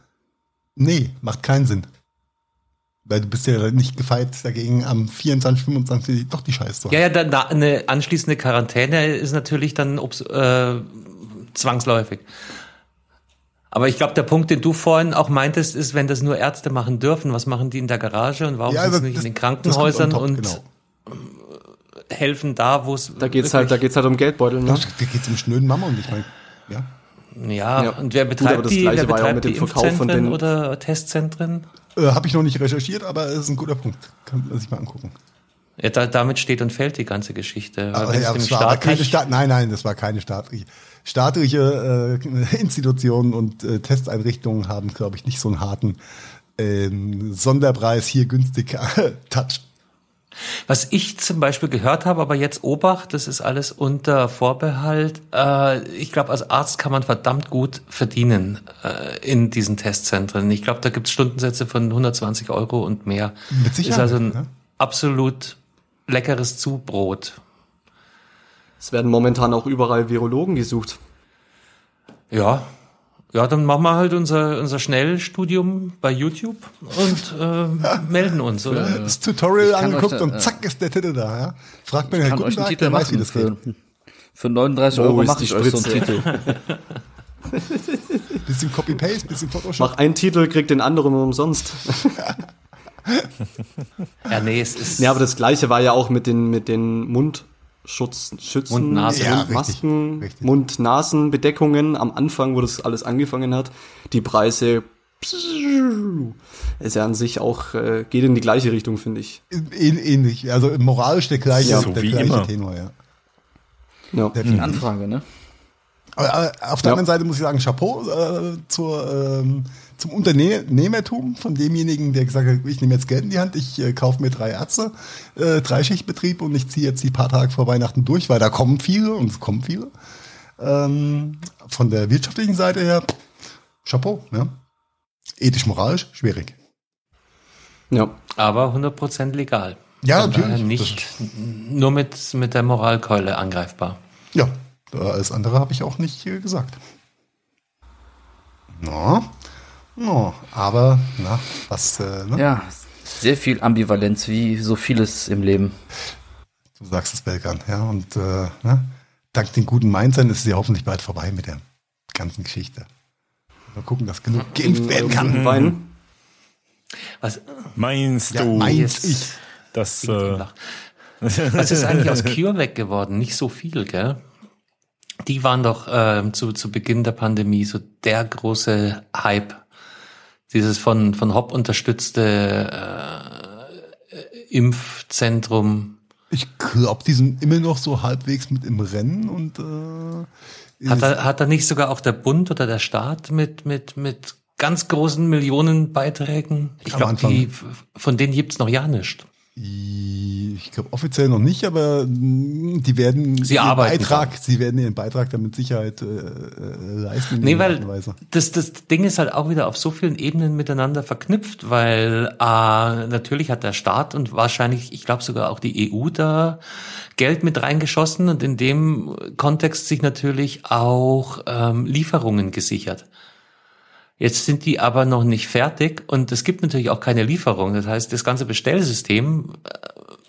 [SPEAKER 2] nee, macht keinen Sinn. Weil du bist ja nicht gefeit dagegen, am 24, 25 doch die Scheiße.
[SPEAKER 1] Ja, ja, dann da eine anschließende Quarantäne ist natürlich dann äh, zwangsläufig. Aber ich glaube, der Punkt, den du vorhin auch meintest, ist, wenn das nur Ärzte machen dürfen, was machen die in der Garage und warum
[SPEAKER 2] Ja,
[SPEAKER 1] sind
[SPEAKER 2] das-
[SPEAKER 1] sie nicht in
[SPEAKER 2] das-
[SPEAKER 1] den
[SPEAKER 2] das kommt
[SPEAKER 1] Krankenhäusern
[SPEAKER 2] top,
[SPEAKER 1] und
[SPEAKER 2] genau.
[SPEAKER 1] helfen da, wo es
[SPEAKER 4] Da geht's halt, da geht's halt um Geldbeutel, ne?
[SPEAKER 2] Da geht's um schnöden Mammon, ich meine, ja.
[SPEAKER 1] Ja,
[SPEAKER 4] Ja.
[SPEAKER 1] und wer
[SPEAKER 4] Gut,
[SPEAKER 1] betreibt
[SPEAKER 4] aber das
[SPEAKER 1] die,
[SPEAKER 4] Gleiche war ja mit dem Verkauf von
[SPEAKER 1] Impfzentren
[SPEAKER 4] den-
[SPEAKER 1] oder Testzentren?
[SPEAKER 2] Äh, Habe ich noch nicht recherchiert, aber es ist ein guter Punkt. Kann man sich mal angucken.
[SPEAKER 1] Ja, da, damit steht und fällt die ganze Geschichte.
[SPEAKER 2] Aber,
[SPEAKER 1] wenn
[SPEAKER 2] ja,
[SPEAKER 1] es
[SPEAKER 2] war aber keine Staat, nein, nein, das war keine staatliche. Staatliche äh, Institutionen und äh, Testeinrichtungen haben, glaube ich, nicht so einen harten ähm, Sonderpreis hier günstig Touch.
[SPEAKER 1] Was ich zum Beispiel gehört habe, aber jetzt Obacht, das ist alles unter Vorbehalt. Äh, ich glaube, als Arzt kann man verdammt gut verdienen äh, in diesen Testzentren. Ich glaube, da gibt es Stundensätze von 120 Euro und mehr.
[SPEAKER 2] Mit Sicherheit,
[SPEAKER 1] Ist also ein
[SPEAKER 2] ne?
[SPEAKER 1] absolut leckeres Zubrot.
[SPEAKER 4] Es werden momentan auch überall Virologen gesucht.
[SPEAKER 1] Ja, ja, dann machen wir halt unser, unser Schnellstudium bei YouTube und äh, melden uns, oder?
[SPEAKER 2] Das Tutorial angeguckt
[SPEAKER 3] da,
[SPEAKER 2] und
[SPEAKER 3] äh,
[SPEAKER 2] zack ist der Titel da. Ja? Fragt mir Herr
[SPEAKER 3] kann euch einen
[SPEAKER 2] Guttenberg,
[SPEAKER 3] Titel
[SPEAKER 2] der weiß, wie das
[SPEAKER 3] für,
[SPEAKER 2] geht.
[SPEAKER 3] für 39
[SPEAKER 4] Wo
[SPEAKER 3] Euro mache
[SPEAKER 4] die
[SPEAKER 3] ich euch so einen? Titel.
[SPEAKER 2] Bisschen Copy-Paste, bisschen Photoshop.
[SPEAKER 4] Mach einen Titel, kriegt den anderen umsonst.
[SPEAKER 1] Ja, nee, es ist.
[SPEAKER 4] Ja, aber das gleiche war ja auch mit den, mit den Mundschutz, Schützen,
[SPEAKER 1] Mund-Nase.
[SPEAKER 2] Ja,
[SPEAKER 4] Mundmasken,
[SPEAKER 2] richtig, richtig.
[SPEAKER 4] Mund-Nasen-Bedeckungen am Anfang, wo das alles angefangen hat. Die Preise ist ja an sich auch, äh, geht in die gleiche Richtung, finde ich.
[SPEAKER 2] Ähn, ähnlich, also moralisch der gleiche,
[SPEAKER 4] Ja,
[SPEAKER 5] so
[SPEAKER 2] der
[SPEAKER 5] wie
[SPEAKER 2] gleiche
[SPEAKER 5] immer.
[SPEAKER 2] Tenor, ja.
[SPEAKER 4] Ja.
[SPEAKER 2] Definitiv.
[SPEAKER 3] Anfrage, ne?
[SPEAKER 2] Aber, aber auf der
[SPEAKER 4] Ja.
[SPEAKER 2] anderen Seite muss ich sagen, Chapeau äh, zur, ähm, zum Unternehmertum von demjenigen, der gesagt hat, ich nehme jetzt Geld in die Hand, ich äh, kaufe mir drei Ärzte, äh, Dreischichtbetrieb und ich ziehe jetzt die paar Tage vor Weihnachten durch, weil da kommen viele und es kommen viele. Ähm, von der wirtschaftlichen Seite her, Chapeau. Ja. Ethisch, moralisch, schwierig.
[SPEAKER 4] ja.
[SPEAKER 1] aber 100% legal.
[SPEAKER 2] Ja,
[SPEAKER 1] Von daher
[SPEAKER 2] natürlich.
[SPEAKER 1] Nicht nur mit, mit der Moralkeule angreifbar.
[SPEAKER 2] Ja, alles andere habe ich auch nicht äh, gesagt. No, no, aber, na, was, äh, ne?
[SPEAKER 3] Ja, sehr viel Ambivalenz, wie so vieles im Leben.
[SPEAKER 2] Du sagst es, Belkan, ja. Und äh, ne? dank den guten Mindset ist es ja hoffentlich bald vorbei mit der ganzen Geschichte. Mal gucken, dass genug geimpft werden kann.
[SPEAKER 4] Wein.
[SPEAKER 1] Was,
[SPEAKER 5] Meinst
[SPEAKER 2] Ja,
[SPEAKER 5] du,
[SPEAKER 2] meins ich.
[SPEAKER 5] dass äh,
[SPEAKER 1] was ist eigentlich aus CureVac geworden? Nicht so viel, gell? Die waren doch ähm, zu, zu Beginn der Pandemie so der große Hype. Dieses von, von Hop unterstützte äh, Impfzentrum.
[SPEAKER 2] Ich glaube, die sind immer noch so halbwegs mit im Rennen und äh,
[SPEAKER 1] Hat da, hat da nicht sogar auch der Bund oder der Staat mit, mit, mit ganz großen Millionenbeiträgen? Ich
[SPEAKER 2] Am
[SPEAKER 1] glaube, die, von denen gibt's noch ja nicht.
[SPEAKER 2] Ich glaube offiziell noch nicht, aber mh, die werden
[SPEAKER 1] Sie
[SPEAKER 2] ihren
[SPEAKER 1] arbeiten
[SPEAKER 2] Beitrag, sie werden ihren Beitrag damit Sicherheit äh, äh, leisten.
[SPEAKER 1] Nee, weil das, das Ding ist halt auch wieder auf so vielen Ebenen miteinander verknüpft, weil äh, natürlich hat der Staat und wahrscheinlich, ich glaube sogar auch die EU da Geld mit reingeschossen und in dem Kontext sich natürlich auch ähm, Lieferungen gesichert. Jetzt sind die aber noch nicht fertig und es gibt natürlich auch keine Lieferung. Das heißt, das ganze Bestellsystem äh,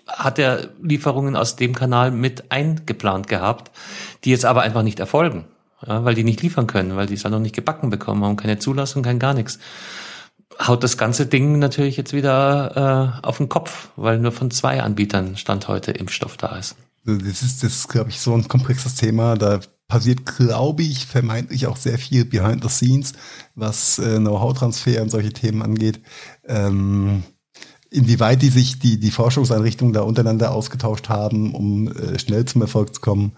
[SPEAKER 1] hat er Lieferungen aus dem Kanal mit eingeplant gehabt, die jetzt aber einfach nicht erfolgen, ja, weil die nicht liefern können, weil die es halt noch nicht gebacken bekommen haben, keine Zulassung, kein gar nichts. Haut das ganze Ding natürlich jetzt wieder äh, auf den Kopf, weil nur von zwei Anbietern Stand heute Impfstoff da ist.
[SPEAKER 2] Das ist, das ist, glaube ich, so ein komplexes Thema. Da passiert, glaube ich, vermeintlich auch sehr viel behind the scenes, was äh, Know-how-Transfer und solche Themen angeht. Ähm, inwieweit die sich die, die Forschungseinrichtungen da untereinander ausgetauscht haben, um äh, schnell zum Erfolg zu kommen,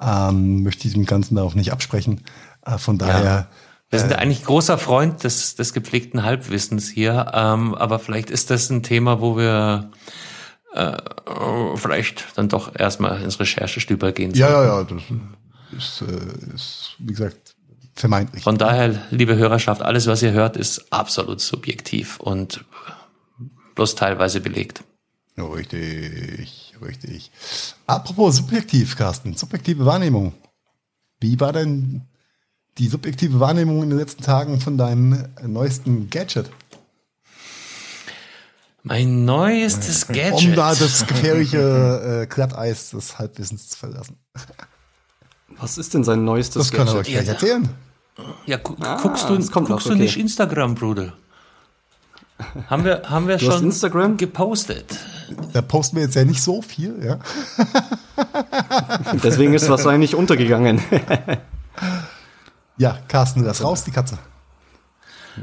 [SPEAKER 2] ähm, möchte ich dem Ganzen da auch nicht absprechen. Äh, von daher
[SPEAKER 1] Wir sind ja eigentlich großer Freund des, des gepflegten Halbwissens hier, ähm, aber vielleicht ist das ein Thema, wo wir äh, vielleicht dann doch erstmal ins Recherchestüber gehen
[SPEAKER 2] Ja, ja, ja. Das ist, äh, ist wie gesagt, vermeintlich.
[SPEAKER 1] Von daher, liebe Hörerschaft, alles, was ihr hört, ist absolut subjektiv und bloß teilweise belegt.
[SPEAKER 2] Richtig, richtig. Apropos subjektiv, Carsten, subjektive Wahrnehmung. Wie war denn die subjektive Wahrnehmung in den letzten Tagen von deinem neuesten Gadget?
[SPEAKER 1] Mein neuestes Gadget.
[SPEAKER 2] Um da das gefährliche äh, Glatteis des Halbwissens zu verlassen.
[SPEAKER 4] Was ist denn sein neuestes
[SPEAKER 2] Das kann er euch gleich
[SPEAKER 1] Ja,
[SPEAKER 2] erzählen.
[SPEAKER 1] Ja, gu
[SPEAKER 4] Ah,
[SPEAKER 1] guckst du,
[SPEAKER 4] das kommt
[SPEAKER 1] guckst
[SPEAKER 4] noch,
[SPEAKER 1] du
[SPEAKER 4] okay.
[SPEAKER 1] nicht Instagram, Bruder? Haben wir, haben wir
[SPEAKER 4] Du
[SPEAKER 1] schon
[SPEAKER 4] Instagram?
[SPEAKER 1] gepostet.
[SPEAKER 2] Da posten wir jetzt ja nicht so viel, ja.
[SPEAKER 4] Deswegen ist wahrscheinlich untergegangen.
[SPEAKER 2] Ja, Carsten, lass raus, die Katze.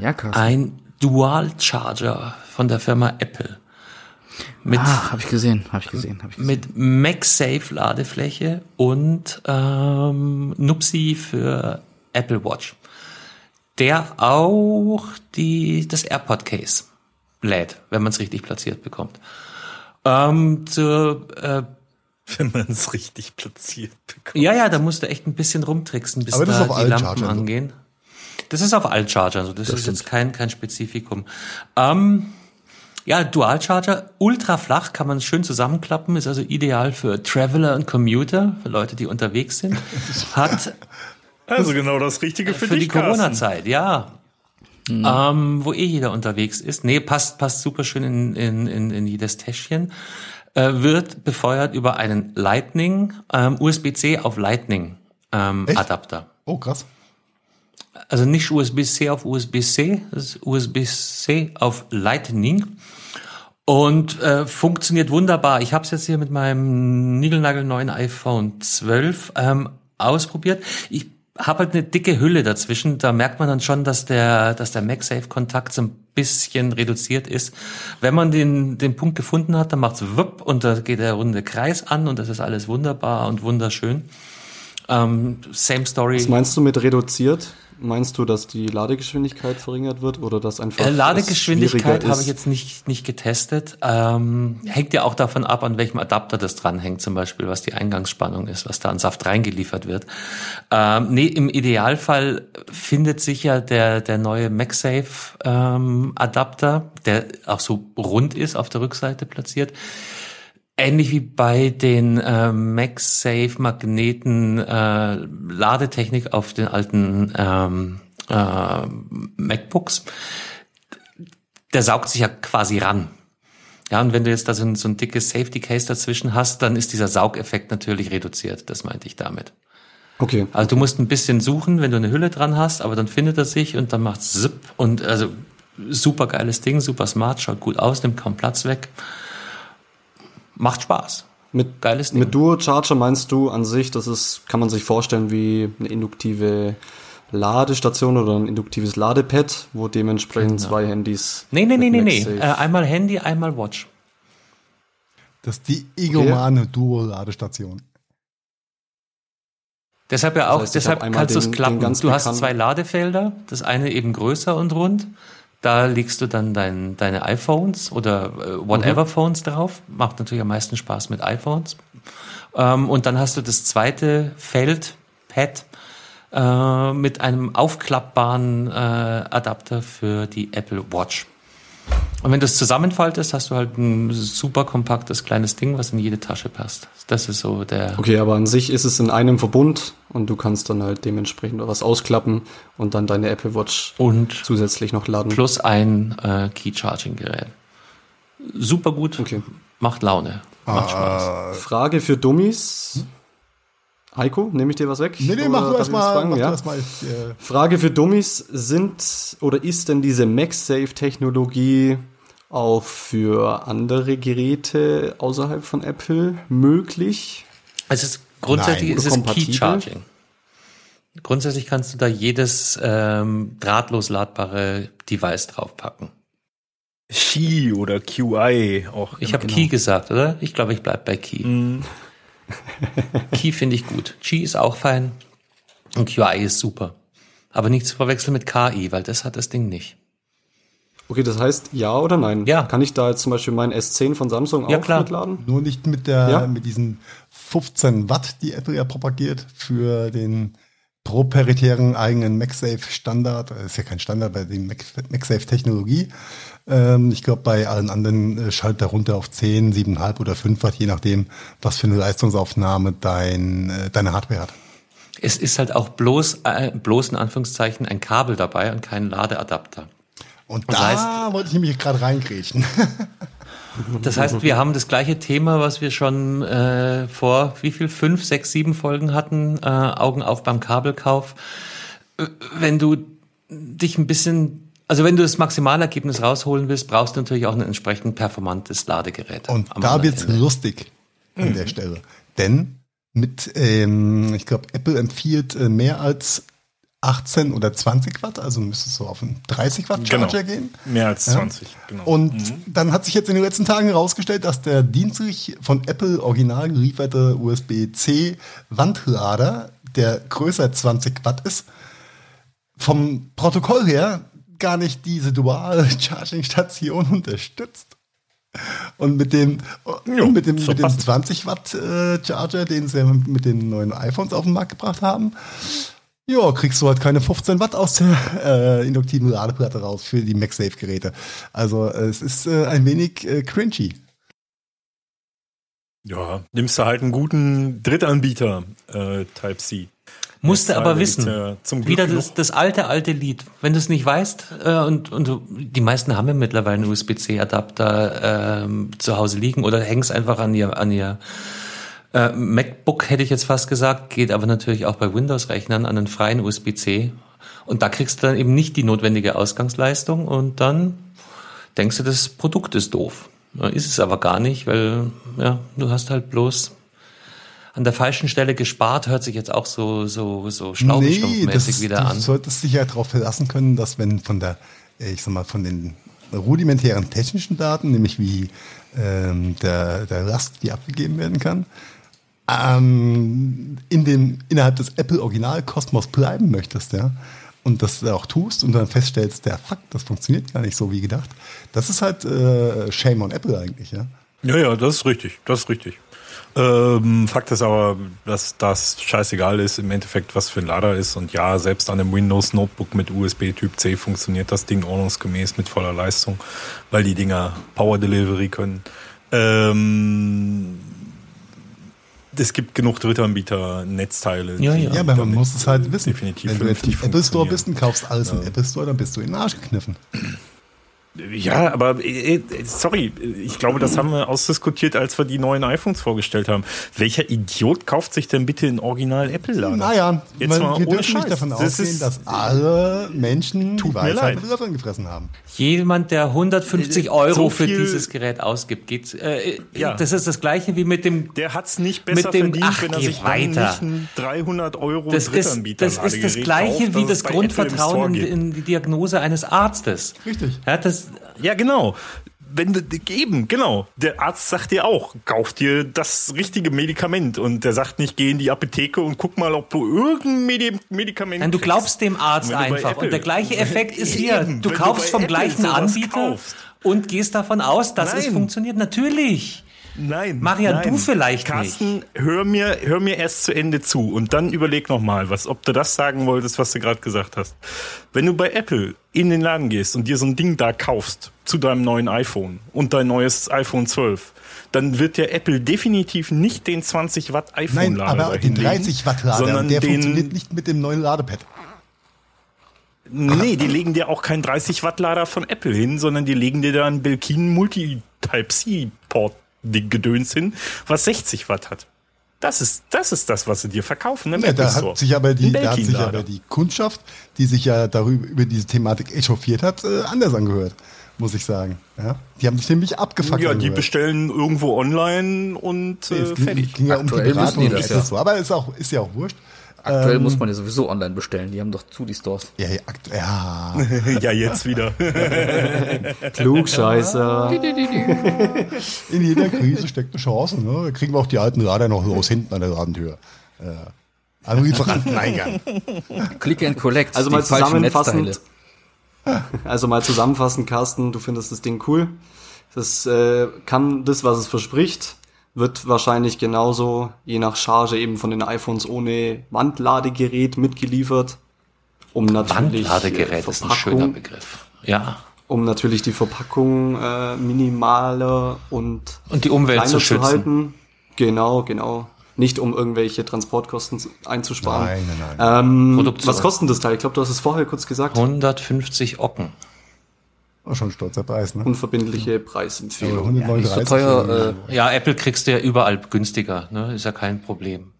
[SPEAKER 3] Ja, Carsten.
[SPEAKER 1] Ein Dual Charger von der Firma Apple. Mit,
[SPEAKER 3] Ah, habe ich gesehen, habe ich gesehen, habe ich gesehen.
[SPEAKER 1] mit MagSafe Ladefläche und ähm, Nupsi für Apple Watch. Der auch die, das AirPod Case lädt, wenn man es richtig platziert bekommt. Ähm, zur, äh,
[SPEAKER 5] Wenn man es richtig platziert bekommt.
[SPEAKER 1] ja, ja, da musst du echt ein bisschen rumtricksen, bis
[SPEAKER 2] Aber das
[SPEAKER 1] da
[SPEAKER 2] ist auf
[SPEAKER 1] die
[SPEAKER 2] allen
[SPEAKER 1] Lampen
[SPEAKER 2] Chargern so.
[SPEAKER 1] angehen. Das ist auf allen Chargern, also das, ist jetzt kein, kein Spezifikum. Ähm, ja, Dual Charger, ultra flach, kann man schön zusammenklappen, ist also ideal für Traveler und Commuter, für Leute, die unterwegs sind. Hat
[SPEAKER 5] Also genau das Richtige für,
[SPEAKER 1] für die. Corona-Zeit, ja. Ähm, wo eh jeder unterwegs ist. Nee, passt, passt super schön in, in, in, in jedes Täschchen. Äh, wird befeuert über einen Lightning, ähm, USB-C auf Lightning ähm,
[SPEAKER 2] Echt?
[SPEAKER 1] Adapter.
[SPEAKER 2] Oh, krass.
[SPEAKER 1] Also nicht USB-C auf USB-C, das ist USB-C auf Lightning. Und äh, funktioniert wunderbar. Ich habe es jetzt hier mit meinem niegelnagelneuen iPhone 12 ähm, ausprobiert. Ich habe halt eine dicke Hülle dazwischen. Da merkt man dann schon, dass der, dass der MagSafe-Kontakt so ein bisschen reduziert ist. Wenn man den, den Punkt gefunden hat, dann macht's wupp und da geht der runde Kreis an und das ist alles wunderbar und wunderschön. Ähm, same Story.
[SPEAKER 4] Was meinst du mit reduziert? Meinst du, dass die Ladegeschwindigkeit verringert wird oder dass einfach
[SPEAKER 1] Äh,
[SPEAKER 4] es
[SPEAKER 1] Ladegeschwindigkeit habe ich jetzt nicht, nicht getestet. Ähm, hängt ja auch davon ab, an welchem Adapter das dranhängt, zum Beispiel, was die Eingangsspannung ist, was da an Saft reingeliefert wird. Ähm, nee, im Idealfall findet sich ja der, der neue MagSafe ähm, Adapter, der auch so rund ist, auf der Rückseite platziert. Ähnlich wie bei den äh, MagSafe Magneten äh, Ladetechnik auf den alten ähm, äh, MacBooks. Der saugt sich ja quasi ran. Ja, und wenn du jetzt da so ein, so ein dickes Safety Case dazwischen hast, dann ist dieser Saugeffekt natürlich reduziert. Das meinte ich damit.
[SPEAKER 4] Okay.
[SPEAKER 1] Also du musst ein bisschen suchen, wenn du eine Hülle dran hast, aber dann findet er sich und dann macht zip und also super geiles Ding, super smart, schaut gut aus, nimmt kaum Platz weg. Macht Spaß.
[SPEAKER 4] Mit,
[SPEAKER 1] Geiles Ding.
[SPEAKER 4] mit Duo Charger meinst du an sich, das ist, kann man sich vorstellen wie eine induktive Ladestation oder ein induktives Ladepad, wo dementsprechend
[SPEAKER 1] Genau.
[SPEAKER 4] zwei Handys.
[SPEAKER 1] Nee, nee, nee, nee, nee. Äh, einmal Handy, einmal Watch.
[SPEAKER 2] Das ist die egomane Duo-Ladestation.
[SPEAKER 1] Deshalb ja auch,
[SPEAKER 4] heißt, ich
[SPEAKER 1] deshalb kannst du es klappen. du hast zwei Ladefelder, das eine eben größer und rund. Da legst du dann dein, deine iPhones oder äh, whatever
[SPEAKER 4] Mhm.
[SPEAKER 1] Phones drauf. Macht natürlich am meisten Spaß mit iPhones. Ähm, und dann hast du das zweite Feld, Pad, äh, mit einem aufklappbaren äh, Adapter für die Apple Watch. Und wenn du es zusammenfaltest, hast du halt ein super kompaktes kleines Ding, was in jede Tasche passt. Das ist so der.
[SPEAKER 4] Okay, aber an sich ist es in einem Verbund und du kannst dann halt dementsprechend was ausklappen und dann deine Apple Watch
[SPEAKER 1] Und
[SPEAKER 4] zusätzlich noch laden.
[SPEAKER 1] plus ein äh, Key-Charging-Gerät. Super gut,
[SPEAKER 4] Okay.
[SPEAKER 1] macht Laune, macht Spaß.
[SPEAKER 4] Frage für Dummies. Heiko, nehme ich dir was weg?
[SPEAKER 2] Nee, nee, mach du
[SPEAKER 4] darf ich
[SPEAKER 2] erst
[SPEAKER 4] was
[SPEAKER 2] mal.
[SPEAKER 4] fragen?
[SPEAKER 2] Mach
[SPEAKER 4] Ja.
[SPEAKER 2] erst mal. Ich, äh,
[SPEAKER 4] Frage für Dummies, sind oder ist denn diese MagSafe-Technologie auch für andere Geräte außerhalb von Apple möglich?
[SPEAKER 1] Es ist grundsätzlich
[SPEAKER 2] Nein,
[SPEAKER 1] ist es
[SPEAKER 4] kompatibel?
[SPEAKER 1] Key-Charging. Grundsätzlich kannst du da jedes ähm, drahtlos ladbare Device draufpacken.
[SPEAKER 5] Qi oder QI auch.
[SPEAKER 1] Ich habe
[SPEAKER 4] genau.
[SPEAKER 1] Key gesagt, oder? Ich glaube, ich bleib bei Key.
[SPEAKER 5] Mhm.
[SPEAKER 1] Key finde ich gut. Qi ist auch fein und QI ist super. Aber nicht zu verwechseln mit KI, weil das hat das Ding nicht.
[SPEAKER 4] Okay, das heißt ja oder nein?
[SPEAKER 1] Ja.
[SPEAKER 4] Kann ich da jetzt zum Beispiel meinen S10 von Samsung
[SPEAKER 1] Ja,
[SPEAKER 4] auch
[SPEAKER 1] klar.
[SPEAKER 4] mitladen?
[SPEAKER 2] Nur nicht mit der,
[SPEAKER 4] Ja?
[SPEAKER 2] mit diesen 15 Watt, die Apple ja propagiert für den proprietären eigenen MagSafe-Standard. Das ist ja kein Standard bei den Mag- MagSafe-Technologie. Ähm, ich glaube, bei allen anderen äh, schaltet er runter auf 10, 7,5 oder 5 Watt, je nachdem, was für eine Leistungsaufnahme dein, äh, deine Hardware hat.
[SPEAKER 1] Es ist halt auch bloß, äh, bloß in Anführungszeichen ein Kabel dabei und kein Ladeadapter.
[SPEAKER 2] Und
[SPEAKER 1] Das
[SPEAKER 2] da
[SPEAKER 1] heißt-
[SPEAKER 2] wollte ich nämlich gerade reingrätschen.
[SPEAKER 1] Das heißt, wir haben das gleiche Thema, was wir schon äh, vor wie viel fünf, sechs, sieben Folgen hatten. Äh, Augen auf beim Kabelkauf. Äh, Wenn du dich ein bisschen, also wenn du das Maximalergebnis rausholen willst, brauchst du natürlich auch ein entsprechend performantes Ladegerät.
[SPEAKER 2] Und da wird's
[SPEAKER 1] Ende.
[SPEAKER 2] lustig an der Stelle. Denn mit, ähm, ich glaube, Apple empfiehlt äh, mehr als 18 oder 20 Watt, also müsste es so auf einen 30 Watt Charger gehen.
[SPEAKER 5] Mehr als
[SPEAKER 2] Ja.
[SPEAKER 5] 20, genau.
[SPEAKER 2] Und dann hat sich jetzt in den letzten Tagen herausgestellt, dass der dienstlich von Apple original gelieferte USB-C Wandlader, der größer 20 Watt ist, vom Protokoll her gar nicht diese Dual Charging Station unterstützt. Und mit dem,
[SPEAKER 5] Jo,
[SPEAKER 2] mit dem,
[SPEAKER 5] so
[SPEAKER 2] mit dem
[SPEAKER 5] passt.
[SPEAKER 2] 20 Watt äh, Charger, den sie mit den neuen iPhones auf den Markt gebracht haben, ja, kriegst du halt keine 15 Watt aus der äh, induktiven Ladeplatte raus für die MagSafe-Geräte. Also äh, es ist äh, ein wenig äh, cringy.
[SPEAKER 5] ja, nimmst du halt einen guten Drittanbieter, äh, Type-C.
[SPEAKER 1] Musste
[SPEAKER 5] Das
[SPEAKER 1] aber wissen.
[SPEAKER 5] ist ja Glück
[SPEAKER 1] Wieder das, das alte, alte Lied. Wenn du es nicht weißt, äh, und, und du- die meisten haben ja mittlerweile einen USB-C-Adapter ähm, zu Hause liegen oder hängst einfach an ihr, an ihr äh, MacBook, hätte ich jetzt fast gesagt, geht aber natürlich auch bei Windows-Rechnern an einen freien USB-C. Und da kriegst du dann eben nicht die notwendige Ausgangsleistung und dann denkst du, das Produkt ist doof. Ist es aber gar nicht, weil ja, du hast halt bloß an der falschen Stelle gespart, hört sich jetzt auch so, so, so schnaubenstumpfmäßig wieder
[SPEAKER 2] du
[SPEAKER 1] an.
[SPEAKER 2] solltest dich ja darauf verlassen können, dass wenn von der, äh, ich sag mal, von den rudimentären technischen Daten, nämlich wie ähm, der, der Last, die abgegeben werden kann, ähm, in dem, innerhalb des Apple-Original-Kosmos bleiben möchtest, ja, und das auch tust und dann feststellst, der Fuck, das funktioniert gar nicht so wie gedacht, das ist halt äh, Shame on Apple eigentlich, ja.
[SPEAKER 5] Ja, ja, das ist richtig, das ist richtig. Ähm, Fakt ist aber, dass das scheißegal ist im Endeffekt, was für ein Lader ist. Und ja, selbst an einem Windows Notebook mit USB Typ C funktioniert das Ding ordnungsgemäß mit voller Leistung, weil die Dinger Power Delivery können. Ähm, es gibt genug Drittanbieter, Netzteile.
[SPEAKER 1] Ja, ja.
[SPEAKER 2] Ja, aber man muss es halt wissen.
[SPEAKER 5] Definitiv
[SPEAKER 2] Wenn du jetzt
[SPEAKER 5] vernünftig
[SPEAKER 2] Apple Store bist und kaufst alles im Apple Store, dann bist du in den Arsch gekniffen.
[SPEAKER 5] Ja, aber äh, äh, sorry, ich glaube, das haben wir ausdiskutiert, als wir die neuen iPhones vorgestellt haben. Welcher Idiot kauft sich denn bitte einen Original Apple-Lader?
[SPEAKER 2] Naja,
[SPEAKER 5] Jetzt
[SPEAKER 2] weil
[SPEAKER 5] mal
[SPEAKER 2] wir
[SPEAKER 5] ohne
[SPEAKER 2] dürfen nicht davon
[SPEAKER 5] Das
[SPEAKER 2] ausgehen,
[SPEAKER 5] ist-
[SPEAKER 2] dass alle Menschen
[SPEAKER 5] Tut
[SPEAKER 2] die Weisheit mit Löffeln gefressen haben.
[SPEAKER 1] Jemand, der 150
[SPEAKER 5] Äh,
[SPEAKER 1] Euro
[SPEAKER 5] so
[SPEAKER 1] für dieses Gerät ausgibt, geht, äh,
[SPEAKER 5] Ja.
[SPEAKER 1] das ist das gleiche wie mit dem
[SPEAKER 5] Der hat's nicht besser
[SPEAKER 1] Mit dem-
[SPEAKER 5] verdient,
[SPEAKER 1] ach,
[SPEAKER 5] wenn er sich dann
[SPEAKER 1] weiter.
[SPEAKER 5] nicht ein 300 Euro
[SPEAKER 1] Das ist,
[SPEAKER 5] Drittanbieter
[SPEAKER 1] das ist das gleiche
[SPEAKER 5] kauft,
[SPEAKER 1] wie das
[SPEAKER 5] Apple
[SPEAKER 1] Grundvertrauen in, in die Diagnose eines Arztes.
[SPEAKER 2] Richtig.
[SPEAKER 1] Ja, das,
[SPEAKER 5] Ja, genau. Wenn du, eben, genau. Der Arzt sagt dir auch, kauf dir das richtige Medikament. Und der sagt nicht, geh in die Apotheke und guck mal, ob du irgendein Medi Medikament
[SPEAKER 1] nein, du glaubst dem Arzt einfach.
[SPEAKER 5] Apple-
[SPEAKER 1] Und der gleiche Effekt ist hier.
[SPEAKER 5] Eben,
[SPEAKER 1] Du kaufst vom
[SPEAKER 5] Apple
[SPEAKER 1] gleichen Anbieter
[SPEAKER 5] kaufst.
[SPEAKER 1] und gehst davon aus, dass es
[SPEAKER 5] Nein.
[SPEAKER 1] funktioniert. Natürlich.
[SPEAKER 5] Nein.
[SPEAKER 1] Marian,
[SPEAKER 5] nein.
[SPEAKER 1] du vielleicht
[SPEAKER 5] Carsten, hör mir, hör mir erst zu Ende zu und dann überleg nochmal, was, ob du das sagen wolltest, was du gerade gesagt hast. Wenn du bei Apple in den Laden gehst und dir so ein Ding da kaufst zu deinem neuen iPhone und dein neues iPhone 12, dann wird der Apple definitiv nicht den 20 Watt
[SPEAKER 2] Nein,
[SPEAKER 5] iPhone-Lader
[SPEAKER 2] aber den
[SPEAKER 5] dahinlegen,
[SPEAKER 2] 30 Watt Lader,
[SPEAKER 5] sondern
[SPEAKER 2] der
[SPEAKER 5] den,
[SPEAKER 2] funktioniert nicht mit dem neuen Ladepad.
[SPEAKER 5] Nee, die legen dir auch keinen 30 Watt Lader von Apple hin, sondern die legen dir da einen Belkin Multi Type C Port Ding Gedöns hin, was 60 Watt hat. Das ist, das ist das, was sie dir verkaufen im
[SPEAKER 2] Ja, da hat sich aber die, da hat sich aber die Kundschaft, die sich ja darüber über diese Thematik echauffiert hat, äh, anders angehört, muss ich sagen. Ja? Die haben sich nämlich abgefuckt.
[SPEAKER 5] Ja, die
[SPEAKER 2] angehört.
[SPEAKER 5] bestellen irgendwo online und
[SPEAKER 2] Nee,
[SPEAKER 5] äh,
[SPEAKER 2] es ging,
[SPEAKER 5] fertig.
[SPEAKER 2] ging ja um die Beratung
[SPEAKER 3] die das, ja.
[SPEAKER 2] so. Aber ist, auch, ist ja auch wurscht.
[SPEAKER 3] Aktuell
[SPEAKER 2] Ähm,
[SPEAKER 3] muss man ja sowieso online bestellen. Die haben doch zu, die Stores.
[SPEAKER 2] Ja, ja, ja.
[SPEAKER 5] ja, jetzt wieder.
[SPEAKER 4] Klugscheißer.
[SPEAKER 2] in jeder Krise steckt eine Chance. Ne? Da kriegen wir auch die alten Lader noch los hinten an der Ladentür. Am Lieferanteneingang.
[SPEAKER 3] Click and Collect.
[SPEAKER 4] Also mal zusammenfassend, also mal zusammenfassend, Carsten, du findest das Ding cool. Das äh, kann das, was es verspricht, wird wahrscheinlich genauso, je nach Charge eben von den iPhones ohne Wandladegerät mitgeliefert. Um natürlich
[SPEAKER 1] Wandladegerät
[SPEAKER 4] äh,
[SPEAKER 1] ist ein schöner Begriff. Ja.
[SPEAKER 4] um natürlich die Verpackung äh, minimaler und
[SPEAKER 1] Und die Umwelt
[SPEAKER 4] kleiner
[SPEAKER 1] zu schützen.
[SPEAKER 4] halten. Genau, genau. Nicht um irgendwelche Transportkosten zu- einzusparen.
[SPEAKER 2] Nein, nein, nein.
[SPEAKER 4] Ähm, was kostet das Teil? Ich glaube, du hast es vorher kurz gesagt.
[SPEAKER 1] 150 Ocken.
[SPEAKER 2] War schon ein stolzer Preis, ne?
[SPEAKER 4] Unverbindliche
[SPEAKER 2] Aber
[SPEAKER 4] Preisempfehlung.
[SPEAKER 3] Nicht
[SPEAKER 2] 139
[SPEAKER 3] so teuer. Äh,
[SPEAKER 1] Ja, Apple kriegst du ja überall günstiger, ne? Ist ja kein Problem.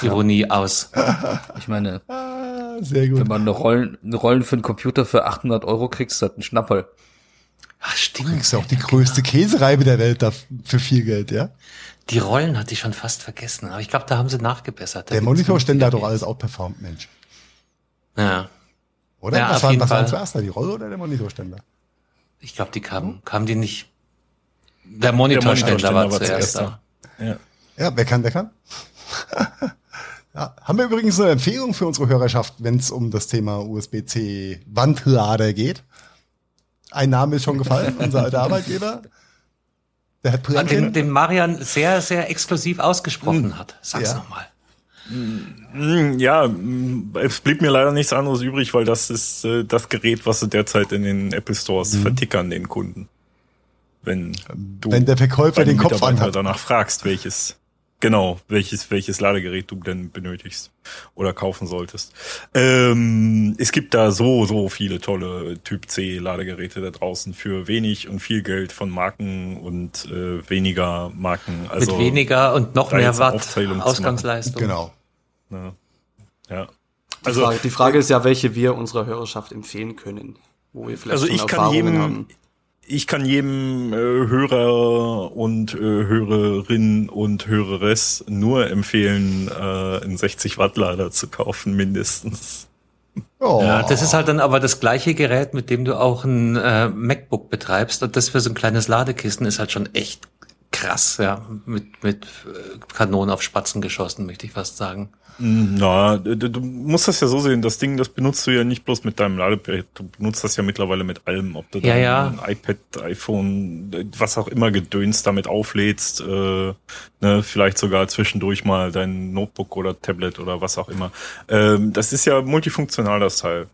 [SPEAKER 1] Ironie aus.
[SPEAKER 3] ich meine,
[SPEAKER 2] Ah, sehr gut.
[SPEAKER 3] wenn man eine Rollen, eine Rollen für einen Computer für 800 Euro kriegst, ist das ein Schnapperl.
[SPEAKER 1] Ach, stimmt.
[SPEAKER 2] Kriegst du auch die größte Käsereibe der Welt da für viel Geld, ja?
[SPEAKER 1] Die Rollen hatte ich schon fast vergessen, aber ich glaube, da haben sie nachgebessert. Da
[SPEAKER 2] Der Monitorständer hat doch alles outperformt, Mensch.
[SPEAKER 1] Ja,
[SPEAKER 2] Oder?
[SPEAKER 1] Ja,
[SPEAKER 2] was war, was war zuerst da, die Rolle oder der Monitorständer?
[SPEAKER 1] Ich glaube, die kamen, kamen die nicht. Der Monitorständer war zuerst da.
[SPEAKER 5] Ja.
[SPEAKER 2] Ja, wer kann, der kann. ja, haben wir übrigens eine Empfehlung für unsere Hörerschaft, wenn es um das Thema USB-C Wandlader geht. Ein Name ist schon gefallen, unser alter Arbeitgeber. Der hat
[SPEAKER 1] Den, den Marian sehr, sehr exklusiv ausgesprochen hat. Sag's
[SPEAKER 2] Ja.
[SPEAKER 1] nochmal.
[SPEAKER 5] Mm, Ja, mm, es blieb mir leider nichts anderes übrig, weil das ist äh, das Gerät, was sie derzeit in den Apple Stores vertickern, den Kunden. Wenn du
[SPEAKER 2] Wenn der Verkäufer den Kopf anhat.
[SPEAKER 5] danach fragst, welches genau, welches welches Ladegerät du denn benötigst oder kaufen solltest. Ähm, es gibt da so so viele tolle Typ C Ladegeräte da draußen für wenig und viel Geld von Marken und äh, weniger Marken. Also
[SPEAKER 1] Mit weniger und noch mehr Watt. Ausgangsleistung.
[SPEAKER 2] Genau.
[SPEAKER 5] Ja.
[SPEAKER 4] Die
[SPEAKER 5] Also
[SPEAKER 4] Frage, die Frage ist ja, welche wir unserer Hörerschaft empfehlen können, wo wir vielleicht
[SPEAKER 5] Also ich kann
[SPEAKER 4] Erfahrungen
[SPEAKER 5] jedem,
[SPEAKER 4] haben.
[SPEAKER 5] ich kann jedem äh, Hörer und äh, Hörerin und Höreres nur empfehlen, äh, einen 60 Watt Lader zu kaufen, mindestens.
[SPEAKER 2] Oh,
[SPEAKER 1] Ja, das ist halt dann aber das gleiche Gerät, mit dem du auch ein äh, MacBook betreibst. Und das für so ein kleines Ladekissen ist halt schon echt krass, ja. Mit, mit äh, Kanonen auf Spatzen geschossen, möchte ich fast sagen.
[SPEAKER 5] Na, du, du musst das ja so sehen, das Ding, das benutzt du ja nicht bloß mit deinem Ladepad, du benutzt das ja mittlerweile mit allem, ob du
[SPEAKER 1] Ja,
[SPEAKER 5] dann
[SPEAKER 1] ja.
[SPEAKER 5] iPad, iPhone, was auch immer Gedöns damit auflädst, äh, ne, vielleicht sogar zwischendurch mal dein Notebook oder Tablet oder was auch immer. Ähm, das ist ja multifunktional, das Teil.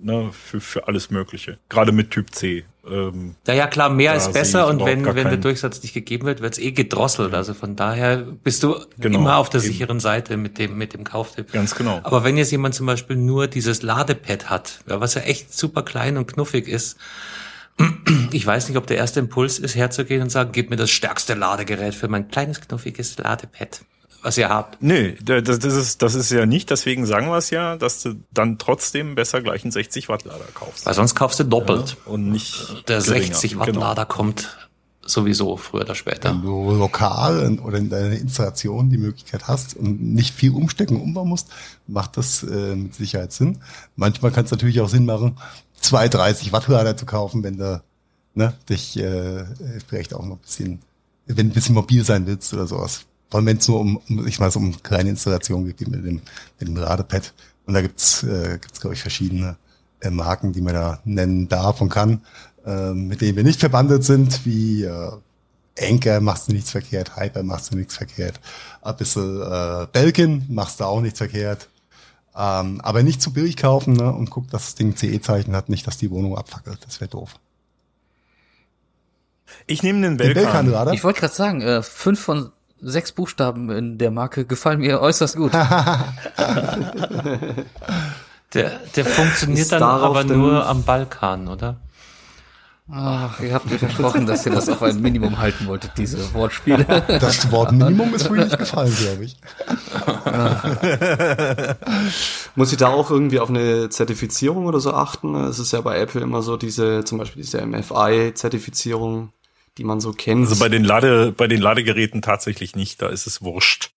[SPEAKER 5] Ne, für, für alles Mögliche. Gerade mit Typ C. Ähm,
[SPEAKER 1] Ja, ja, klar, mehr ist besser und wenn, wenn der Durchsatz nicht gegeben wird, wird's eh gedrosselt. Also von daher bist du
[SPEAKER 5] Genau,
[SPEAKER 1] immer auf der
[SPEAKER 5] eben.
[SPEAKER 1] sicheren Seite mit dem, mit dem Kauftipp.
[SPEAKER 5] Ganz genau.
[SPEAKER 1] Aber wenn jetzt jemand zum Beispiel nur dieses Ladepad hat, ja, was ja echt super klein und knuffig ist, ich weiß nicht, ob der erste Impuls ist, herzugehen und sagen, gib mir das stärkste Ladegerät für mein kleines knuffiges Ladepad, was ihr habt.
[SPEAKER 5] Nee, da- das, das, ist, das ist ja nicht, deswegen sagen wir es ja, dass du dann trotzdem besser gleich einen 60 Watt Lader kaufst.
[SPEAKER 1] Weil sonst kaufst du doppelt.
[SPEAKER 5] Und nicht
[SPEAKER 1] Der
[SPEAKER 5] geringer.
[SPEAKER 1] 60 Watt
[SPEAKER 5] Genau.
[SPEAKER 1] Lader kommt sowieso früher oder später.
[SPEAKER 2] wenn du lokal oder in deiner Installation die Möglichkeit hast und nicht viel umstecken und umbauen musst, macht das äh, mit Sicherheit Sinn. Manchmal kann es natürlich auch Sinn machen, zwei 30 Watt Lader zu kaufen, wenn du ne, dich äh, vielleicht auch noch ein bisschen, wenn du ein bisschen mobil sein willst oder sowas. Vor allem wenn es nur um, um, ich weiß, um kleine Installationen geht, wie mit dem, mit dem Ladepad. Und da gibt's, äh, gibt's glaube ich, verschiedene äh, Marken, die man da nennen darf und kann, äh, mit denen wir nicht verbandelt sind, wie äh, Anker machst du nichts verkehrt, Hyper machst du nichts verkehrt, ein bisschen äh, Belkin machst du auch nichts verkehrt. Ähm, aber nicht zu billig kaufen ne, und guck, dass das Ding CE-Zeichen hat, nicht, dass die Wohnung abfackelt. Das wäre doof.
[SPEAKER 5] Ich nehme den
[SPEAKER 2] Den
[SPEAKER 5] Belkan.
[SPEAKER 2] Belkan-Lader?
[SPEAKER 3] Ich wollte gerade sagen, äh, fünf von sechs Buchstaben in der Marke gefallen mir äußerst gut.
[SPEAKER 1] Der, der funktioniert
[SPEAKER 4] Ist
[SPEAKER 1] dann aber nur am Balkan, oder?
[SPEAKER 3] Ach, ihr habt mir versprochen, dass ihr das auf ein Minimum halten wolltet, diese Wortspiele.
[SPEAKER 2] Das Wort Minimum ist wohl nicht gefallen, glaube ich.
[SPEAKER 4] Muss ich da auch irgendwie auf eine Zertifizierung oder so achten? Es ist ja bei Apple immer so diese, zum Beispiel diese MFI-Zertifizierung, die man so kennt.
[SPEAKER 5] Also bei den Lade, bei den Ladegeräten tatsächlich nicht, da ist es wurscht.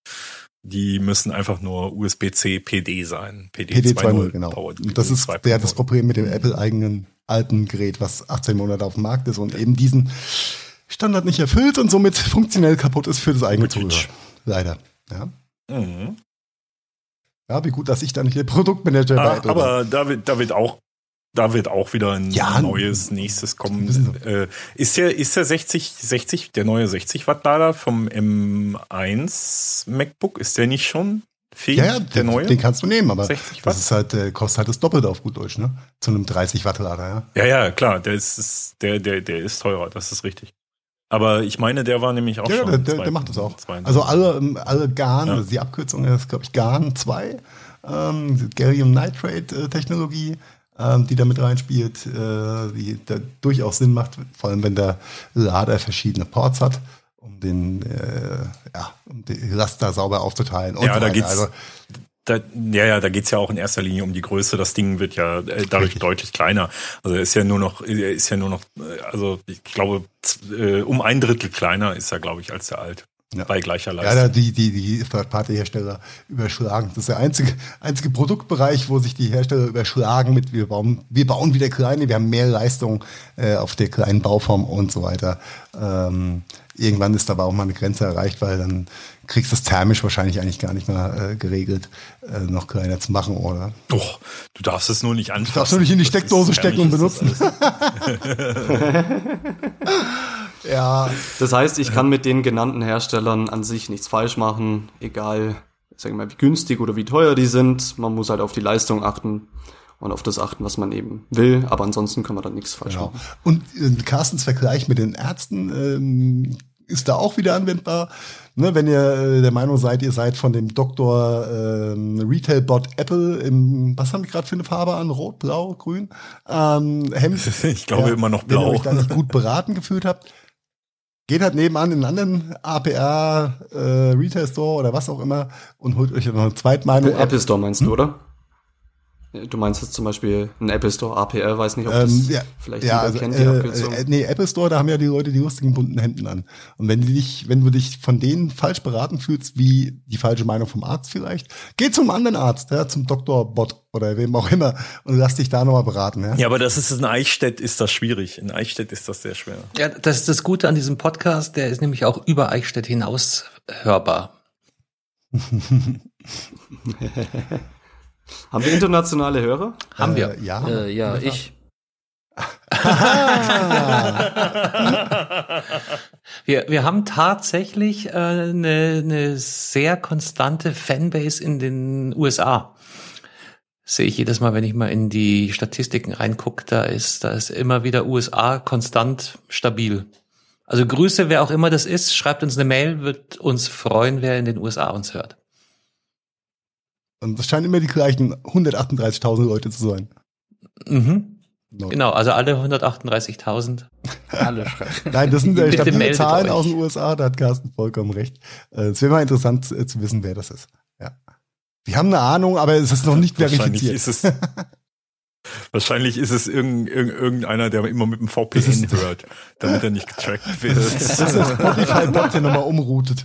[SPEAKER 5] Die müssen einfach nur USB-C PD sein. PD,
[SPEAKER 2] PD
[SPEAKER 5] 2.0
[SPEAKER 2] 2.0, genau.
[SPEAKER 5] Powered
[SPEAKER 2] Und das
[SPEAKER 5] PD
[SPEAKER 2] ist
[SPEAKER 5] 2.0.
[SPEAKER 2] der das Problem mit dem Apple-eigenen alten Gerät, was 18 Monate auf dem Markt ist und eben diesen Standard nicht erfüllt und somit funktionell kaputt ist für das eigene. Zubehör. Leider. Ja.
[SPEAKER 5] Mhm.
[SPEAKER 2] Ja, wie gut, dass ich da nicht der Produktmanager
[SPEAKER 5] Ah,
[SPEAKER 2] bei Apple war.
[SPEAKER 5] aber da wird, da wird auch, da wird auch wieder ein
[SPEAKER 2] Ja,
[SPEAKER 5] neues nächstes kommen. Äh, ist der, ist der 60, 60, der neue 60 Watt Lader vom M1 MacBook, ist der nicht schon fähig?
[SPEAKER 2] Ja, ja,
[SPEAKER 5] der
[SPEAKER 2] den,
[SPEAKER 5] neue?
[SPEAKER 2] den kannst du nehmen, aber
[SPEAKER 5] 60 Watt?
[SPEAKER 2] das ist halt, äh, kostet halt das Doppelte auf gut Deutsch, ne? Zu einem 30 Watt Lader, ja.
[SPEAKER 5] Ja, ja, klar, der ist, ist der, der, der ist teurer, das ist richtig. Aber ich meine, der war nämlich auch
[SPEAKER 2] Ja,
[SPEAKER 5] schon.
[SPEAKER 2] der, der,
[SPEAKER 5] zwei-
[SPEAKER 2] der macht das auch.
[SPEAKER 5] 22.
[SPEAKER 2] Also alle, ähm, alle GAN,
[SPEAKER 5] Ja.
[SPEAKER 2] also die Abkürzung ist, glaube ich, GAN 2, ähm, Gallium Nitrate äh, Technologie, ähm, die da mit reinspielt, äh, die da durchaus Sinn macht, vor allem wenn der Lader verschiedene Ports hat, um den, äh, ja, um die Last da sauber aufzuteilen. Und
[SPEAKER 5] Ja,
[SPEAKER 2] so
[SPEAKER 5] da geht's-
[SPEAKER 2] Also,
[SPEAKER 5] Da, ja, ja, da geht's ja auch in erster Linie um die Größe. Das Ding wird ja äh, dadurch
[SPEAKER 2] Richtig.
[SPEAKER 5] deutlich kleiner. Also ist ja nur noch, er ist ja nur noch, äh, also ich glaube, äh, um ein Drittel kleiner ist er, glaube ich, als der alte.
[SPEAKER 2] Ja.
[SPEAKER 5] Bei gleicher
[SPEAKER 2] Ja,
[SPEAKER 5] Leistung.
[SPEAKER 2] die, die, die Third-Party-Hersteller überschlagen. Das ist der einzige, einzige Produktbereich, wo sich die Hersteller überschlagen mit, wir bauen, wir bauen wieder kleine, wir haben mehr Leistung äh, auf der kleinen Bauform und so weiter. Ähm, irgendwann ist aber auch mal eine Grenze erreicht, weil dann kriegst du es thermisch wahrscheinlich eigentlich gar nicht mehr äh, geregelt, äh, noch kleiner zu machen, oder?
[SPEAKER 5] Doch, du darfst es nur nicht anfassen.
[SPEAKER 2] darfst du nicht in die
[SPEAKER 5] Das
[SPEAKER 2] Steckdose stecken und
[SPEAKER 5] das
[SPEAKER 2] Ja,
[SPEAKER 4] Das heißt, ich kann mit den genannten Herstellern an sich nichts falsch machen, egal, sagen wir mal, wie günstig oder wie teuer die sind. Man muss halt auf die Leistung achten und auf das achten, was man eben will. Aber ansonsten kann man dann nichts falsch
[SPEAKER 2] Genau.
[SPEAKER 4] machen.
[SPEAKER 2] Und äh, Carstens Vergleich mit den Ärzten ähm, ist da auch wieder anwendbar. Ne, wenn ihr äh, der Meinung seid, ihr seid von dem Doktor ähm, Retailbot Apple im, was haben wir gerade für eine Farbe an? Rot, Blau, Grün? Ähm, Hemd.
[SPEAKER 5] Ich glaube immer noch
[SPEAKER 2] Wenn ihr
[SPEAKER 5] blau.
[SPEAKER 2] euch da nicht gut beraten gefühlt habt, geht halt nebenan in einen anderen APR äh, Retail Store oder was auch immer und holt euch noch eine Zweitmeinung.
[SPEAKER 4] Apple Store meinst du, oder? Du meinst jetzt zum Beispiel einen Apple Store, APR, weiß nicht, ob das
[SPEAKER 2] Ähm, ja,
[SPEAKER 4] vielleicht
[SPEAKER 2] ja, also,
[SPEAKER 4] kennt, die
[SPEAKER 2] äh,
[SPEAKER 4] Abkürzung.
[SPEAKER 2] äh, nee, Apple Store, da haben ja die Leute die lustigen bunten Hemden an. Und wenn du dich, wenn du dich von denen falsch beraten fühlst, wie die falsche Meinung vom Arzt vielleicht, geh zum anderen Arzt, ja, zum Dr. Bot oder wem auch immer und lass dich da nochmal beraten. Ja?
[SPEAKER 5] Ja, aber das ist in Eichstätt ist das schwierig. In Eichstätt ist das sehr schwer.
[SPEAKER 1] Ja, das ist das Gute an diesem Podcast, der ist nämlich auch über Eichstätt hinaus hörbar.
[SPEAKER 4] Haben wir internationale Hörer?
[SPEAKER 1] Haben wir.
[SPEAKER 2] Äh, ja.
[SPEAKER 3] Äh, ja, ich.
[SPEAKER 1] Wir, wir haben tatsächlich äh, eine, eine sehr konstante Fanbase in den USA. Sehe ich jedes Mal, wenn ich mal in die Statistiken reingucke, da ist, da ist immer wieder USA konstant stabil. Also Grüße, wer auch immer das ist, schreibt uns eine Mail, wird uns freuen, wer in den USA uns hört.
[SPEAKER 2] Und das scheinen immer die gleichen 138.000 Leute zu sein.
[SPEAKER 1] Mhm.
[SPEAKER 2] No.
[SPEAKER 1] Genau, also alle 138.000.
[SPEAKER 3] Alle.
[SPEAKER 2] Nein, das sind äh, stabile Zahlen
[SPEAKER 1] euch.
[SPEAKER 2] aus den USA, da hat Carsten vollkommen recht. Äh, Es wäre mal interessant äh, zu wissen, wer das ist. Ja. Wir haben eine Ahnung, aber es ist noch nicht verifiziert.
[SPEAKER 5] ist es. Wahrscheinlich ist es irgend, irgend, irgendeiner, der immer mit dem VPN hört, damit er nicht getrackt wird.
[SPEAKER 2] Das ist der Spotify-Bot, der nochmal umroutet.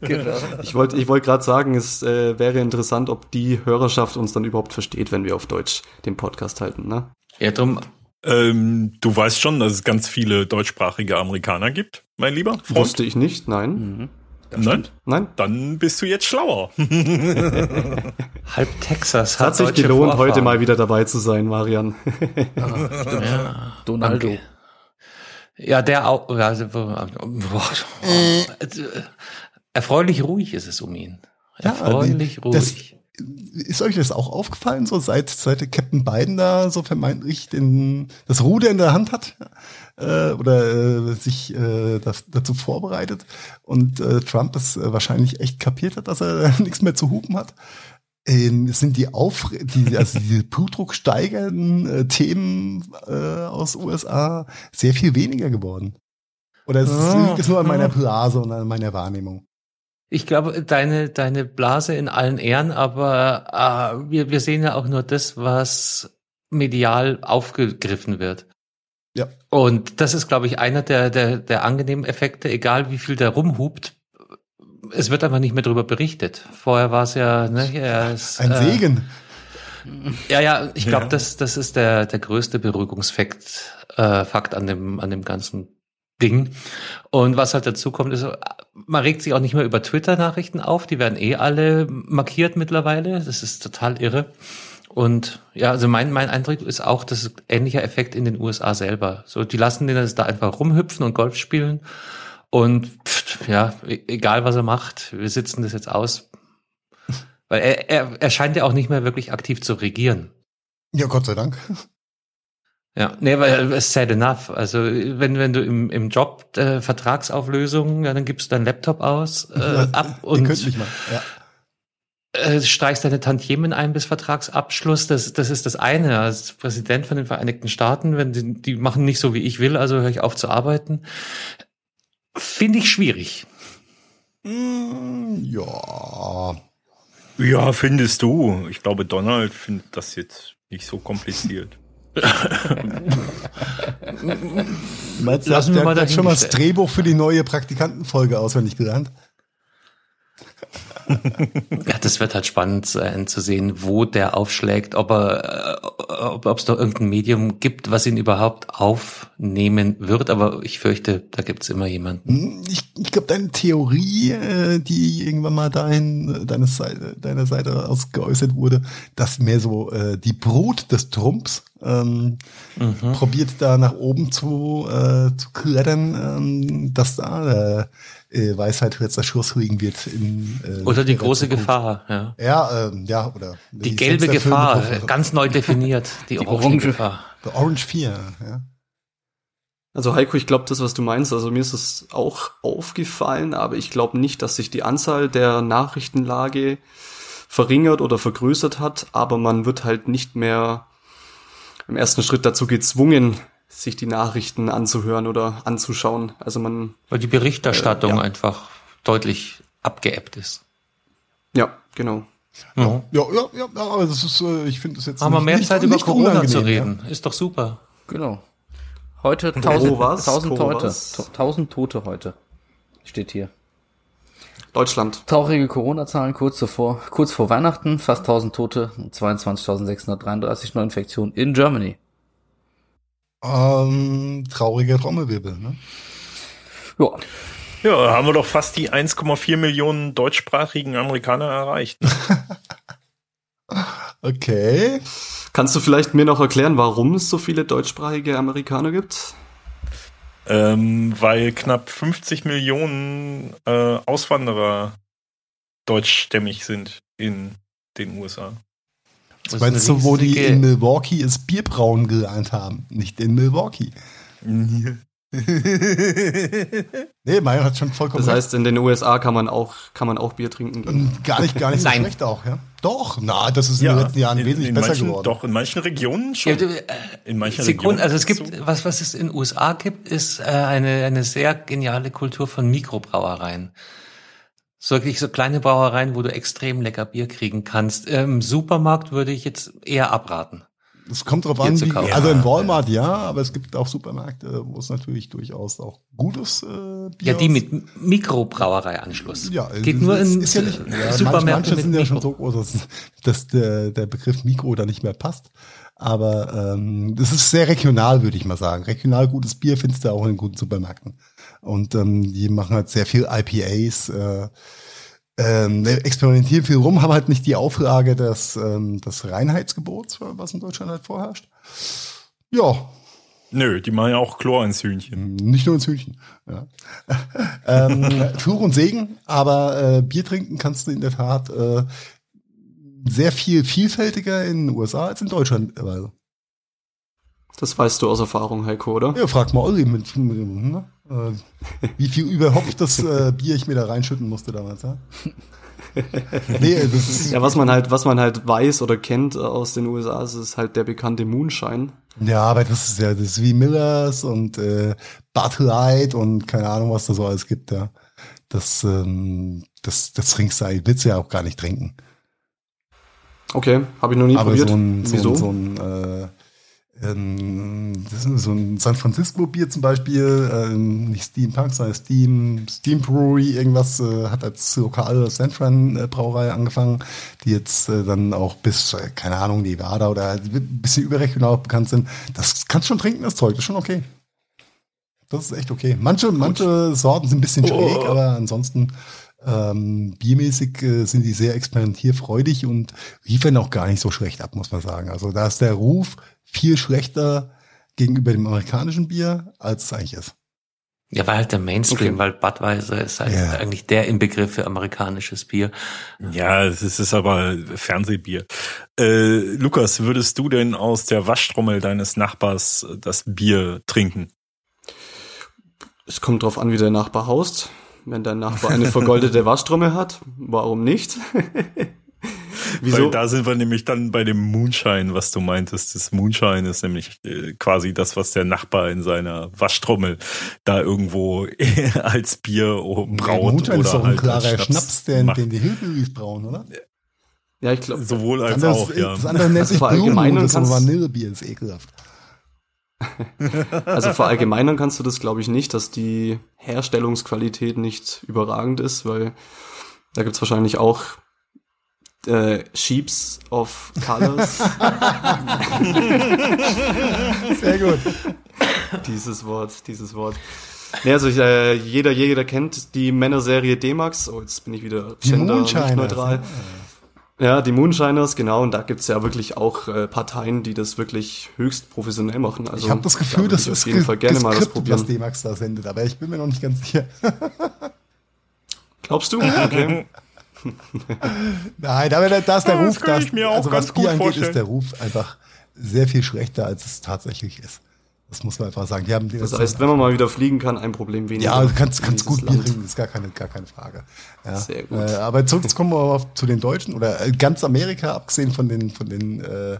[SPEAKER 3] genau.
[SPEAKER 4] Ich wollte ich wollte gerade sagen, es äh, wäre interessant, ob die Hörerschaft uns dann überhaupt versteht, wenn wir auf Deutsch den Podcast halten. Ne?
[SPEAKER 1] Ja, drum,
[SPEAKER 5] ähm, du weißt schon, dass es ganz viele deutschsprachige Amerikaner gibt, mein lieber Freund.
[SPEAKER 4] Wusste ich nicht, nein.
[SPEAKER 3] Mhm.
[SPEAKER 5] Nein?
[SPEAKER 4] Nein.
[SPEAKER 5] Dann bist du jetzt schlauer.
[SPEAKER 1] halb Texas
[SPEAKER 4] Es hat sich gelohnt,
[SPEAKER 1] Vorfahren.
[SPEAKER 4] heute mal wieder dabei zu sein, Marian.
[SPEAKER 1] Ja,
[SPEAKER 3] Donaldo.
[SPEAKER 1] danke. Ja, der auch. Also, boah,
[SPEAKER 2] Äh.
[SPEAKER 1] Erfreulich ruhig ist es um ihn.
[SPEAKER 2] Ja,
[SPEAKER 1] Erfreulich
[SPEAKER 2] die- das-
[SPEAKER 1] ruhig.
[SPEAKER 2] Ist euch das auch aufgefallen, so seit, seit der Captain Biden da so vermeintlich den, das Ruder in der Hand hat äh, oder äh, sich äh, das, dazu vorbereitet und äh, Trump es äh, wahrscheinlich echt kapiert hat, dass er nichts mehr zu hupen hat? Ähm, sind die auf die also die Blutdruck steigernden äh, Themen äh, aus USA sehr viel weniger geworden? Oder ist es
[SPEAKER 1] Ah,
[SPEAKER 2] liegt es nur an meiner
[SPEAKER 1] ah.
[SPEAKER 2] Blase und an meiner Wahrnehmung?
[SPEAKER 1] Ich glaube, deine, deine Blase in allen Ehren, aber äh, wir, wir sehen ja auch nur das, was medial aufgegriffen wird.
[SPEAKER 2] Ja.
[SPEAKER 1] Und das ist, glaube ich, einer der, der, der angenehmen Effekte, egal wie viel der rumhupt. Es wird einfach nicht mehr darüber berichtet. Vorher war es ja, ne, er ist,
[SPEAKER 2] Ein
[SPEAKER 1] äh,
[SPEAKER 2] Segen.
[SPEAKER 1] Ja, ja, ich glaube,
[SPEAKER 5] Ja.
[SPEAKER 1] das, das ist der, der größte Beruhigungsfakt äh, Fakt an dem, an dem ganzen Ding. Und was halt dazu kommt, ist, man regt sich auch nicht mehr über Twitter-Nachrichten auf. Die werden eh alle markiert mittlerweile. Das ist total irre. Und ja, also mein, mein Eindruck ist auch, dass ähnlicher Effekt in den USA selber. So, die lassen den das da einfach rumhüpfen und Golf spielen. Und pff, ja, e-, egal was er macht, wir sitzen das jetzt aus. Weil er, er, er scheint ja auch nicht mehr wirklich aktiv zu regieren.
[SPEAKER 2] Ja, Gott sei Dank.
[SPEAKER 1] Ja, nee, weil es sad enough. Also wenn wenn du im im Job äh, Vertragsauflösung, ja, dann gibst du deinen Laptop aus äh, ab und.
[SPEAKER 2] Ja.
[SPEAKER 1] äh, streichst deine Tantiemen ein bis Vertragsabschluss. Das das ist das eine. Als Präsident von den Vereinigten Staaten, wenn die, die machen nicht so wie ich will, also höre ich auf zu arbeiten. Finde ich schwierig.
[SPEAKER 2] Mm, ja.
[SPEAKER 5] Ja, findest du. Ich glaube, Donald findet das jetzt nicht so kompliziert.
[SPEAKER 2] Meinst du,
[SPEAKER 1] Lassen wir mal
[SPEAKER 2] schon mal das. Drehbuch für die neue Praktikantenfolge auswendig gelernt?
[SPEAKER 1] Ja, das wird halt spannend sein zu sehen, wo der aufschlägt, ob er, äh, ob ob es da irgendein Medium gibt, was ihn überhaupt aufnehmen wird. Aber ich fürchte, da gibt's immer jemanden.
[SPEAKER 2] Hm, Ich, ich glaube, deine Theorie, äh, die irgendwann mal dahin, deine Seite, deiner Seite aus geäußert wurde, dass mehr so äh, die Brut des Trumps ähm,
[SPEAKER 1] Mhm.
[SPEAKER 2] probiert da nach oben zu, äh, zu klettern, ähm, dass da der äh, Weisheit letzter Schluss liegen wird. In, äh,
[SPEAKER 1] Oder die große. Gefahr, ja.
[SPEAKER 2] Ja, ähm, ja, oder
[SPEAKER 1] Die gelbe Gefahr, ganz neu definiert. Die, orange,
[SPEAKER 3] orange.
[SPEAKER 1] Gefahr.
[SPEAKER 2] The Orange 4, ja.
[SPEAKER 4] Also Heiko, ich glaube, das, was du meinst, also mir ist es auch aufgefallen, aber ich glaube nicht, dass sich die Anzahl der Nachrichtenlage verringert oder vergrößert hat, aber man wird halt nicht mehr im ersten Schritt dazu gezwungen, sich die Nachrichten anzuhören oder anzuschauen. Also man,
[SPEAKER 1] Weil die Berichterstattung
[SPEAKER 4] Äh, ja.
[SPEAKER 1] einfach deutlich abgeebbt ist.
[SPEAKER 4] ja, genau.
[SPEAKER 2] Ja, ja, ja, ja, aber das ist, äh, ich finde das jetzt
[SPEAKER 1] Haben wir mehr
[SPEAKER 2] nicht,
[SPEAKER 1] Zeit über
[SPEAKER 2] nicht
[SPEAKER 1] Corona zu
[SPEAKER 2] ja.
[SPEAKER 1] reden. Ist doch super.
[SPEAKER 3] Genau. Heute tausend, tausend Tote. Tausend Tote heute. Steht hier.
[SPEAKER 4] Deutschland.
[SPEAKER 3] Traurige Corona-Zahlen kurz zuvor, kurz vor Weihnachten, fast 1000 Tote, 22.633 Neuinfektionen in Germany.
[SPEAKER 2] Ähm, trauriger Trommelwirbel, ne?
[SPEAKER 3] Ja,
[SPEAKER 5] Ja, haben wir doch fast die 1,4 Millionen deutschsprachigen Amerikaner erreicht.
[SPEAKER 2] Okay.
[SPEAKER 4] Kannst du vielleicht mir noch erklären, warum es so viele deutschsprachige Amerikaner gibt?
[SPEAKER 5] Ähm, weil knapp 50 Millionen äh, Auswanderer deutschstämmig sind in den USA.
[SPEAKER 1] Das ist
[SPEAKER 2] Meinst du, wo die in Milwaukee es Bierbrauen gelernt haben? Nicht in Milwaukee. Nee, Mario hat schon vollkommen
[SPEAKER 4] Das heißt, in den USA kann man auch, kann man auch Bier trinken gehen.
[SPEAKER 2] Und gar nicht, gar nicht so
[SPEAKER 1] Nein.
[SPEAKER 2] schlecht auch, ja? Doch, na, das ist in den letzten Jahren
[SPEAKER 5] in,
[SPEAKER 2] wesentlich
[SPEAKER 5] in
[SPEAKER 2] besser
[SPEAKER 5] manchen,
[SPEAKER 2] geworden.
[SPEAKER 5] Doch, in manchen Regionen
[SPEAKER 1] Ja,
[SPEAKER 5] schon.
[SPEAKER 1] du, äh,
[SPEAKER 5] in manchen
[SPEAKER 1] Sekunde,
[SPEAKER 5] Regionen
[SPEAKER 1] also es gibt,
[SPEAKER 5] so.
[SPEAKER 1] was, was es in den USA gibt, ist äh, eine, eine sehr geniale Kultur von Mikrobrauereien. So wirklich so kleine Brauereien, wo du extrem lecker Bier kriegen kannst. Im Supermarkt würde ich jetzt eher abraten.
[SPEAKER 2] Es kommt drauf an, wie, also in. Walmart ja, aber es gibt auch Supermärkte, wo es natürlich durchaus auch gutes äh, Bier
[SPEAKER 1] Ja, die mit Mikrobrauereianschluss.
[SPEAKER 2] Ja,
[SPEAKER 1] Geht nur in
[SPEAKER 2] ist ja nicht, ja,
[SPEAKER 1] Supermärkte
[SPEAKER 2] manche, manche sind ja schon so groß, dass, dass der, der Begriff Mikro da nicht mehr passt. Aber ähm, das ist sehr regional, würde ich mal sagen. Regional gutes Bier findest du auch in guten Supermärkten. Und ähm, die machen halt sehr viel IPAs, äh, ähm, experimentieren viel rum, haben halt nicht die Auflage des, ähm, des Reinheitsgebots, was in Deutschland halt vorherrscht. Ja,
[SPEAKER 5] Nö, die machen ja auch Chlor ins Hühnchen.
[SPEAKER 2] nicht nur ins Hühnchen. Ja. ähm, Fluch und Segen, aber äh, Bier trinken kannst du in der Tat äh, sehr viel vielfältiger in den USA als in Deutschland. Also,
[SPEAKER 4] Das weißt du aus Erfahrung, Heiko, oder?
[SPEAKER 2] ja, frag mal Olli, mit, mit, ne? äh, wie viel überhopftes äh, Bier ich mir da reinschütten musste damals. Ja? nee, das ist,
[SPEAKER 4] Ja, was man halt, was man halt weiß oder kennt äh, aus den USA, ist halt der bekannte Moonshine.
[SPEAKER 2] ja, aber das ist ja das ist wie Millers und äh, Bud Light und keine Ahnung, was da so alles gibt. Ja. Das, ähm, das, das trinkst du eigentlich, willst du ja auch gar nicht trinken.
[SPEAKER 4] Okay, habe ich noch nie
[SPEAKER 2] aber
[SPEAKER 4] probiert.
[SPEAKER 2] so ein, so
[SPEAKER 4] Wieso?
[SPEAKER 2] ein, so ein, äh, ähm, so ein San Francisco Bier zum Beispiel, ähm, nicht Steampunk, sondern Steam, Steam Brewery, irgendwas, äh, hat als lokale San Fran äh, Brauerei angefangen, die jetzt äh, dann auch bis, äh, keine Ahnung, Nevada oder ein bisschen überregional bekannt sind. Das kannst du schon trinken, das Zeug, das ist schon okay. Das ist echt okay. Manche, manche Sorten sind ein bisschen schräg, oh. aber ansonsten ähm, biermäßig äh, sind die sehr experimentierfreudig und liefern auch gar nicht so schlecht ab, muss man sagen. Also da ist der Ruf viel schlechter gegenüber dem amerikanischen Bier, als es eigentlich ist.
[SPEAKER 1] Ja, weil halt der Mainstream, okay. weil Budweiser ist halt ja. eigentlich der Inbegriff für amerikanisches Bier.
[SPEAKER 5] Ja, es ist aber Fernsehbier. Äh, Lukas, würdest du denn aus der Waschtrommel deines Nachbars das Bier trinken?
[SPEAKER 4] Es kommt drauf an, wie der Nachbar haust. Wenn der Nachbar eine vergoldete Waschtrommel hat, warum nicht?
[SPEAKER 5] Wieso? Weil da sind wir nämlich dann bei dem Moonshine, was du meintest. Das Moonshine ist nämlich äh, quasi das, was der Nachbar in seiner Waschtrommel da irgendwo als Bier braut.
[SPEAKER 2] Moonshine oder ist doch ein halt klarer Schnaps, Schnaps den, den die Hillbillies brauen, oder?
[SPEAKER 5] Ja, ich glaube. Sowohl als das auch, ja.
[SPEAKER 2] Das andere nennt sich Blumen, das ist Vanillebier, ist ekelhaft.
[SPEAKER 4] also verallgemeinern kannst du das, glaube ich, nicht, dass die Herstellungsqualität nicht überragend ist, weil da gibt's wahrscheinlich auch äh, Sheeps of Colors.
[SPEAKER 2] Sehr gut.
[SPEAKER 4] Dieses Wort, dieses Wort. Nee, also ich, äh, jeder, jeder kennt die Männerserie D-Max. Oh, jetzt bin ich wieder gender nicht neutral. Ja, die Moonshiners, genau. Und da gibt's ja wirklich auch äh, Parteien, die das wirklich höchst professionell machen. Also,
[SPEAKER 2] ich habe das Gefühl, da das ist auf jeden Fall gerne mal das probieren. was D-Max da sendet, aber ich bin mir noch nicht ganz sicher.
[SPEAKER 4] Glaubst du? Okay.
[SPEAKER 2] Nein, aber da ist der Ruf, das, also was Bier angeht, vorstellen. ist der Ruf einfach sehr viel schlechter, als es tatsächlich ist. Das muss man einfach sagen. Die haben
[SPEAKER 4] das heißt, wenn man mal wieder fliegen kann, ein Problem weniger.
[SPEAKER 2] Ja, du kannst, kannst gut Bier trinken, ist gar keine, gar keine Frage. Ja. Sehr gut. Äh, aber zurück, jetzt kommen wir aber zu den Deutschen oder äh, ganz Amerika, abgesehen von den, von den äh,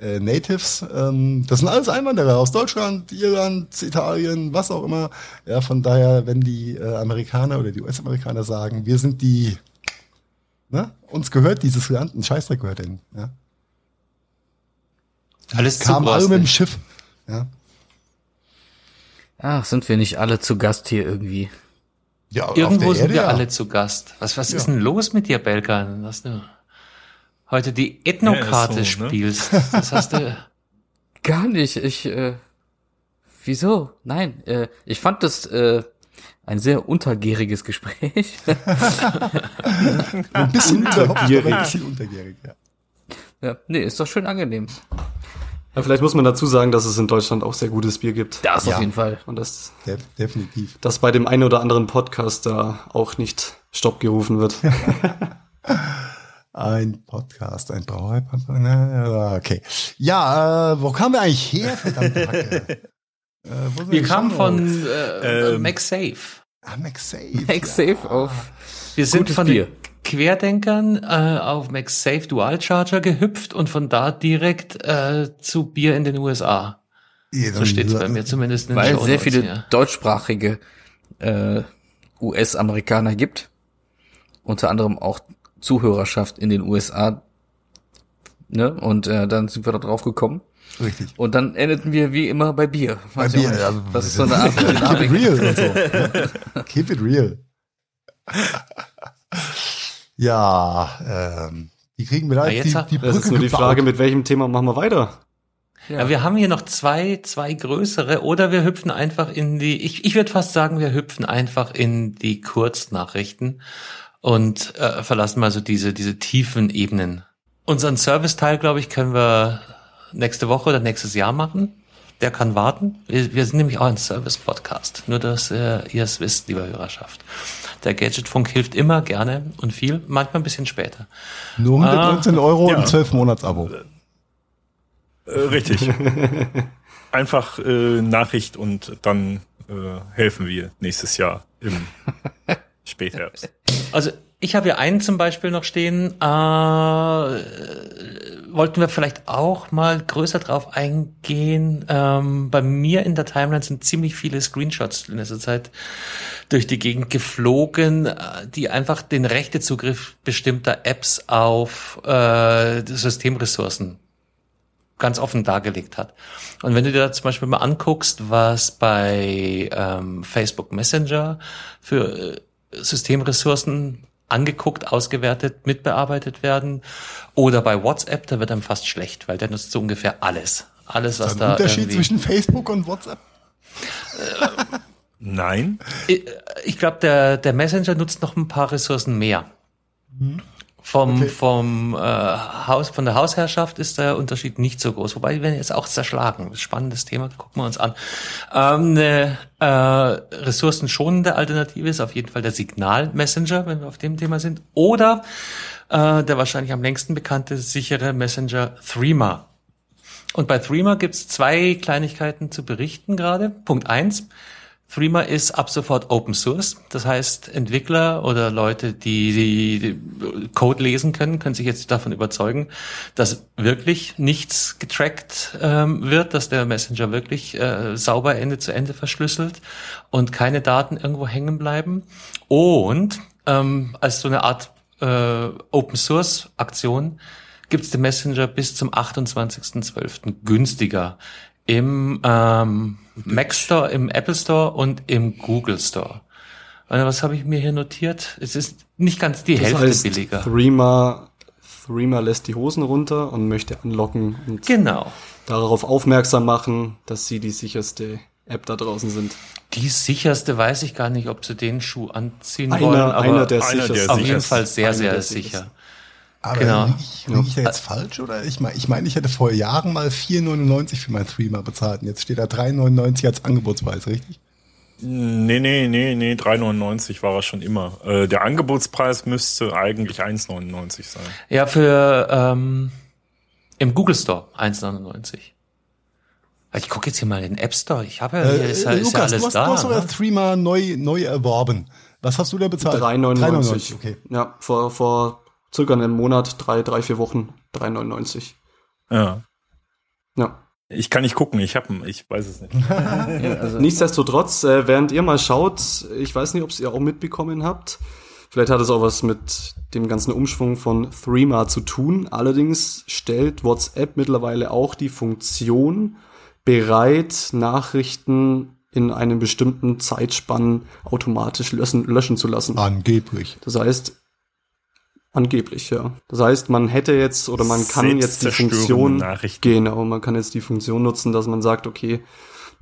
[SPEAKER 2] äh, Natives. Ähm, das sind alles Einwanderer aus Deutschland, Irland, Italien, was auch immer. Ja, von daher, wenn die äh, Amerikaner oder die US-Amerikaner sagen, wir sind die Ne? Uns gehört dieses Land, ein Scheißdreck gehört denen. Ja?
[SPEAKER 1] Alles
[SPEAKER 2] kam alle mit dem Schiff. Ja.
[SPEAKER 3] Ach, sind wir nicht alle zu Gast hier irgendwie?
[SPEAKER 1] Ja, Irgendwo sind Erde, wir ja. alle zu Gast. Was, was ja. ist denn los mit dir, Belkan? Dass du heute die Ethnokarte ja, so, ne? spielst. Das hast du.
[SPEAKER 3] Gar nicht. Ich, äh, wieso? Nein, äh, ich fand das, äh, ein sehr untergäriges Gespräch.
[SPEAKER 2] ein bisschen untergärig. Ein bisschen untergärig, ja.
[SPEAKER 3] Ja, nee, ist doch schön angenehm.
[SPEAKER 4] Ja, vielleicht muss man dazu sagen, dass es in Deutschland auch sehr gutes Bier gibt.
[SPEAKER 3] Das ja. auf jeden Fall.
[SPEAKER 4] Und das
[SPEAKER 2] De definitiv.
[SPEAKER 4] Dass bei dem einen oder anderen Podcast da auch nicht Stopp gerufen wird.
[SPEAKER 2] ein Podcast, ein Brauerei. Okay. Ja, äh, wo kamen wir eigentlich her, verdammte Hacke?
[SPEAKER 1] Äh, wir kamen von äh, ähm, MagSafe.
[SPEAKER 2] Ah, MagSafe.
[SPEAKER 3] MagSafe ja. auf.
[SPEAKER 1] Wir sind von Bier. den Querdenkern äh, auf MagSafe Dual Charger gehüpft und von da direkt äh, zu Bier in den USA. Ja, so steht's bei mir zumindest.
[SPEAKER 3] In Weil es sehr viele ja. deutschsprachige äh, US-Amerikaner gibt. Unter anderem auch Zuhörerschaft in den USA. Ne? Und äh, dann sind wir da drauf gekommen.
[SPEAKER 2] Richtig.
[SPEAKER 3] Und dann endeten wir wie immer bei Bier.
[SPEAKER 2] Bei Bier, also
[SPEAKER 3] das ist so eine Art Dynamik.
[SPEAKER 2] real und so. Keep it real. ja, ähm, wie kriegen wir da
[SPEAKER 4] jetzt die, die Brücke Das ist nur die Frage, mit welchem Thema machen wir weiter?
[SPEAKER 1] Ja. ja. wir haben hier noch zwei, zwei größere oder wir hüpfen einfach in die, ich, ich würde fast sagen, wir hüpfen einfach in die Kurznachrichten und äh, verlassen mal so diese, diese tiefen Ebenen. Unseren Serviceteil, glaube ich, können wir nächste Woche oder nächstes Jahr machen. Der kann warten. Wir, wir sind nämlich auch ein Service-Podcast. Nur, dass äh, ihr es wisst, lieber Hörerschaft. Der Gadgetfunk hilft immer gerne und viel, manchmal ein bisschen später.
[SPEAKER 2] Nur 119 ah, Euro ja. und 12 Monats-Abo.
[SPEAKER 5] Äh, richtig. Einfach äh, Nachricht und dann äh, helfen wir nächstes Jahr im Spätherbst.
[SPEAKER 1] Also ich habe hier einen zum Beispiel noch stehen. Äh, wollten wir vielleicht auch mal größer drauf eingehen. Ähm, bei mir in der Timeline sind ziemlich viele Screenshots in letzter Zeit durch die Gegend geflogen, äh, die einfach den Rechtezugriff bestimmter Apps auf äh, Systemressourcen ganz offen dargelegt hat. Und wenn du dir da zum Beispiel mal anguckst, was bei ähm, Facebook Messenger für äh, Systemressourcen angeguckt, ausgewertet, mitbearbeitet werden. Oder bei WhatsApp, da wird einem fast schlecht, weil der nutzt so ungefähr alles. Alles, was da.
[SPEAKER 2] Unterschied zwischen Facebook und WhatsApp?
[SPEAKER 5] Nein.
[SPEAKER 1] Ich, ich glaube, der, der Messenger nutzt noch ein paar Ressourcen mehr.
[SPEAKER 2] Mhm.
[SPEAKER 1] Vom,
[SPEAKER 2] Okay.
[SPEAKER 1] vom äh, Haus, von der Hausherrschaft ist der Unterschied nicht so groß. Wobei die werden jetzt auch zerschlagen. Spannendes Thema, gucken wir uns an. Ähm, eine äh, ressourcenschonende Alternative ist auf jeden Fall der Signal-Messenger, wenn wir auf dem Thema sind. Oder äh, der wahrscheinlich am längsten bekannte sichere Messenger Threema. Und bei Threema gibt's zwei Kleinigkeiten zu berichten gerade. Punkt eins. Threema ist ab sofort Open Source. Das heißt, Entwickler oder Leute, die, die Code lesen können, können sich jetzt davon überzeugen, dass wirklich nichts getrackt ähm, wird, dass der Messenger wirklich äh, sauber Ende zu Ende verschlüsselt und keine Daten irgendwo hängen bleiben. Und ähm, als so eine Art äh, Open Source Aktion gibt es den Messenger bis zum 28.12. günstiger im ähm, Mac Store, im Apple Store und im Google Store. Also was habe ich mir hier notiert? Es ist nicht ganz die
[SPEAKER 4] Das
[SPEAKER 1] Hälfte
[SPEAKER 4] heißt,
[SPEAKER 1] billiger.
[SPEAKER 4] Threema, Threema lässt die Hosen runter und möchte anlocken und
[SPEAKER 1] Genau.
[SPEAKER 4] darauf aufmerksam machen, dass sie die sicherste App da draußen sind.
[SPEAKER 1] Die sicherste weiß ich gar nicht, ob sie den Schuh anziehen
[SPEAKER 4] Einer,
[SPEAKER 1] wollen, aber
[SPEAKER 4] einer der
[SPEAKER 5] einer der
[SPEAKER 4] sichersten.
[SPEAKER 1] auf jeden. Fall sehr,
[SPEAKER 4] Einer
[SPEAKER 1] sehr sicher.
[SPEAKER 2] Aber
[SPEAKER 1] Genau.
[SPEAKER 2] liege ich, lieg ich da jetzt falsch oder? Ich meine, ich, mein, ich hätte vor Jahren mal 4,99 für mein Threema bezahlt und jetzt steht da 3,99 als Angebotspreis, richtig?
[SPEAKER 5] Nee, nee, nee, nee, 3,99 war er schon immer. Äh, der Angebotspreis müsste eigentlich 1,99 sein.
[SPEAKER 1] Ja, für ähm, im Google Store 1,99. Ich gucke jetzt hier mal in den App Store. Ich habe ja, hier ist, ja- ist ja
[SPEAKER 2] Lukas,
[SPEAKER 1] alles
[SPEAKER 2] du hast,
[SPEAKER 1] da.
[SPEAKER 2] du hast sogar
[SPEAKER 1] ne?
[SPEAKER 2] Threema neu, neu erworben. Was hast du da bezahlt?
[SPEAKER 4] 3,99.
[SPEAKER 2] Okay.
[SPEAKER 4] Ja, vor, vor circa einem Monat, drei, drei, vier Wochen, 3,99.
[SPEAKER 5] Ja.
[SPEAKER 4] Ja.
[SPEAKER 5] Ich kann nicht gucken, ich habe ich weiß es nicht.
[SPEAKER 3] Ja, also,
[SPEAKER 4] Nichtsdestotrotz, äh, während ihr mal schaut, ich weiß nicht, ob es ihr auch mitbekommen habt, vielleicht hat es auch was mit dem ganzen Umschwung von Threema zu tun. Allerdings stellt WhatsApp mittlerweile auch die Funktion bereit, Nachrichten in einem bestimmten Zeitspann automatisch löschen, löschen zu lassen.
[SPEAKER 2] Angeblich.
[SPEAKER 4] Das heißt, angeblich, ja. Das heißt, man hätte jetzt oder man kann jetzt die Funktion, genau, man kann jetzt die Funktion nutzen, dass man sagt, okay,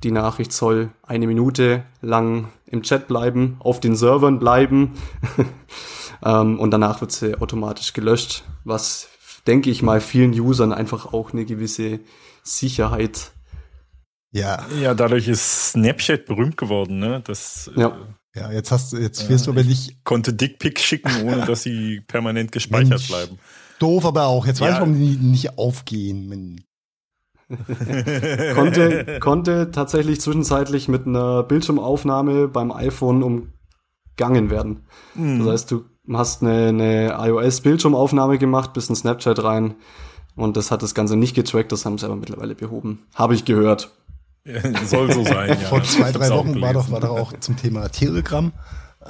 [SPEAKER 4] die Nachricht soll eine Minute lang im Chat bleiben, auf den Servern bleiben ähm, und danach wird sie automatisch gelöscht, was, denke ich mal, vielen Usern einfach auch eine gewisse Sicherheit
[SPEAKER 2] Ja,
[SPEAKER 5] Ja, dadurch ist Snapchat berühmt geworden, ne? Das äh,
[SPEAKER 4] Ja.
[SPEAKER 2] ja, jetzt hast du, jetzt wirst du aber nicht
[SPEAKER 5] konnte Dickpics schicken, ohne dass sie permanent gespeichert
[SPEAKER 2] Mensch.
[SPEAKER 5] bleiben.
[SPEAKER 2] doof, aber auch. Jetzt weiß
[SPEAKER 5] Ja.
[SPEAKER 2] ich, warum die nicht aufgehen.
[SPEAKER 4] Konnte, konnte tatsächlich zwischenzeitlich mit einer Bildschirmaufnahme beim iPhone umgangen werden.
[SPEAKER 5] Mhm.
[SPEAKER 4] Das heißt, du hast eine, eine iOS-Bildschirmaufnahme gemacht, bist in Snapchat rein und das hat das Ganze nicht getrackt, das haben sie aber mittlerweile behoben. Habe ich gehört.
[SPEAKER 5] Soll so sein, ja.
[SPEAKER 2] Vor zwei, drei Wochen war doch, war doch auch zum Thema Telegram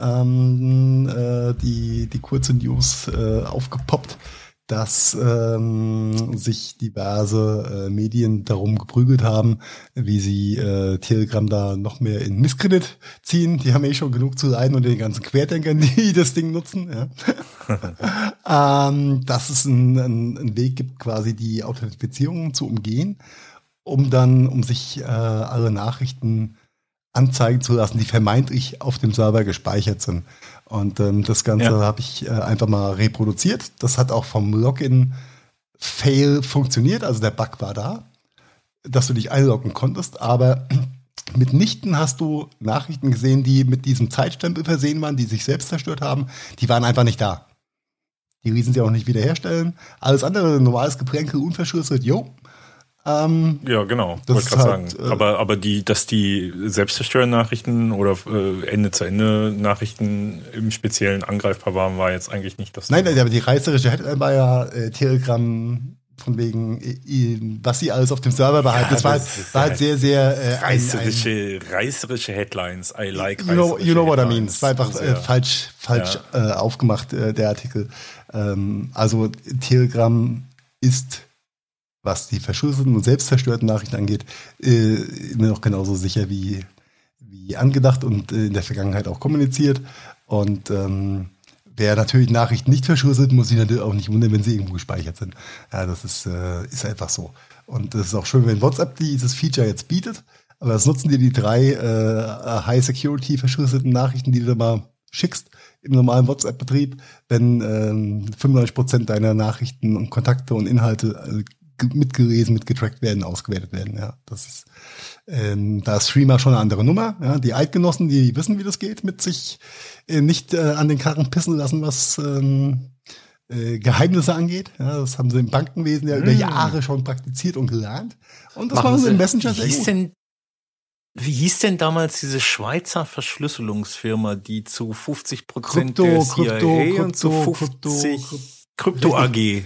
[SPEAKER 2] ähm, äh, die, die kurze News äh, aufgepoppt, dass ähm, sich diverse äh, Medien darum geprügelt haben, wie sie äh, Telegram da noch mehr in Misskredit ziehen. Die haben eh schon genug zu leiden und den ganzen Querdenkern, die das Ding nutzen. Ja. ähm, dass es einen ein, ein Weg gibt, quasi die Authentifizierung zu umgehen, um dann, um sich äh, alle Nachrichten anzeigen zu lassen, die vermeintlich auf dem Server gespeichert sind. Und ähm, das Ganze
[SPEAKER 5] Ja.
[SPEAKER 2] habe ich äh, einfach mal reproduziert. Das hat auch vom Login-Fail funktioniert, also der Bug war da, dass du dich einloggen konntest, aber mitnichten hast du Nachrichten gesehen, die mit diesem Zeitstempel versehen waren, die sich selbst zerstört haben. Die waren einfach nicht da. Die ließen sie auch nicht wiederherstellen. Alles andere, normales Geplänkel, unverschlüsselt, jo. Ähm,
[SPEAKER 5] Ja, genau.
[SPEAKER 2] Das
[SPEAKER 5] Wollte gerade
[SPEAKER 2] halt,
[SPEAKER 5] sagen.
[SPEAKER 2] äh,
[SPEAKER 5] aber, aber die, dass die Selbstzerstörernachrichten oder äh, Ende-zu-Ende-Nachrichten im Speziellen angreifbar waren, war jetzt eigentlich nicht das
[SPEAKER 2] Nein, nein, aber die reißerische Headline war ja äh, Telegram von wegen, äh, was sie alles auf dem Server behalten. das war,
[SPEAKER 5] das ist
[SPEAKER 2] war halt
[SPEAKER 5] halt
[SPEAKER 2] sehr, sehr äh, ein, ein,
[SPEAKER 5] reißerische, reißerische Headlines. I like
[SPEAKER 2] you, know, you know what I mean. Es war einfach äh, falsch, falsch äh, aufgemacht, äh, der Artikel. Ähm, also Telegram ist, was die verschlüsselten und selbstzerstörten Nachrichten angeht, äh, immer noch genauso sicher wie, wie angedacht und äh, in der Vergangenheit auch kommuniziert. Und ähm, wer natürlich Nachrichten nicht verschlüsselt, muss sich natürlich auch nicht wundern, wenn sie irgendwo gespeichert sind. Ja, das ist, äh, ist einfach so. Und es ist auch schön, wenn WhatsApp dieses Feature jetzt bietet. Aber das nutzen dir die drei äh, High-Security verschlüsselten Nachrichten, die du da mal schickst im normalen WhatsApp-Betrieb, wenn ähm, 95% deiner Nachrichten und Kontakte und Inhalte äh, mitgelesen, mitgetrackt werden, ausgewertet werden. Ja, das ist ähm, da ist Streamer schon eine andere Nummer. Ja, die Eidgenossen, die wissen, wie das geht, mit sich äh, nicht äh, an den Karren pissen lassen, was ähm, äh, Geheimnisse angeht. Ja, das haben sie im Bankenwesen ja über
[SPEAKER 5] Mm.
[SPEAKER 2] Jahre schon praktiziert und gelernt. Und das
[SPEAKER 3] Machen
[SPEAKER 2] machen sie im Messenger
[SPEAKER 5] Wie
[SPEAKER 2] sehr
[SPEAKER 5] hieß
[SPEAKER 2] gut.
[SPEAKER 5] denn, wie hieß denn damals diese Schweizer Verschlüsselungsfirma, die zu 50 Prozent
[SPEAKER 2] Krypto,
[SPEAKER 5] der CIA
[SPEAKER 2] Krypto,
[SPEAKER 5] und zu
[SPEAKER 2] Krypto,
[SPEAKER 5] 50
[SPEAKER 2] Krypto,
[SPEAKER 5] Krypto AG?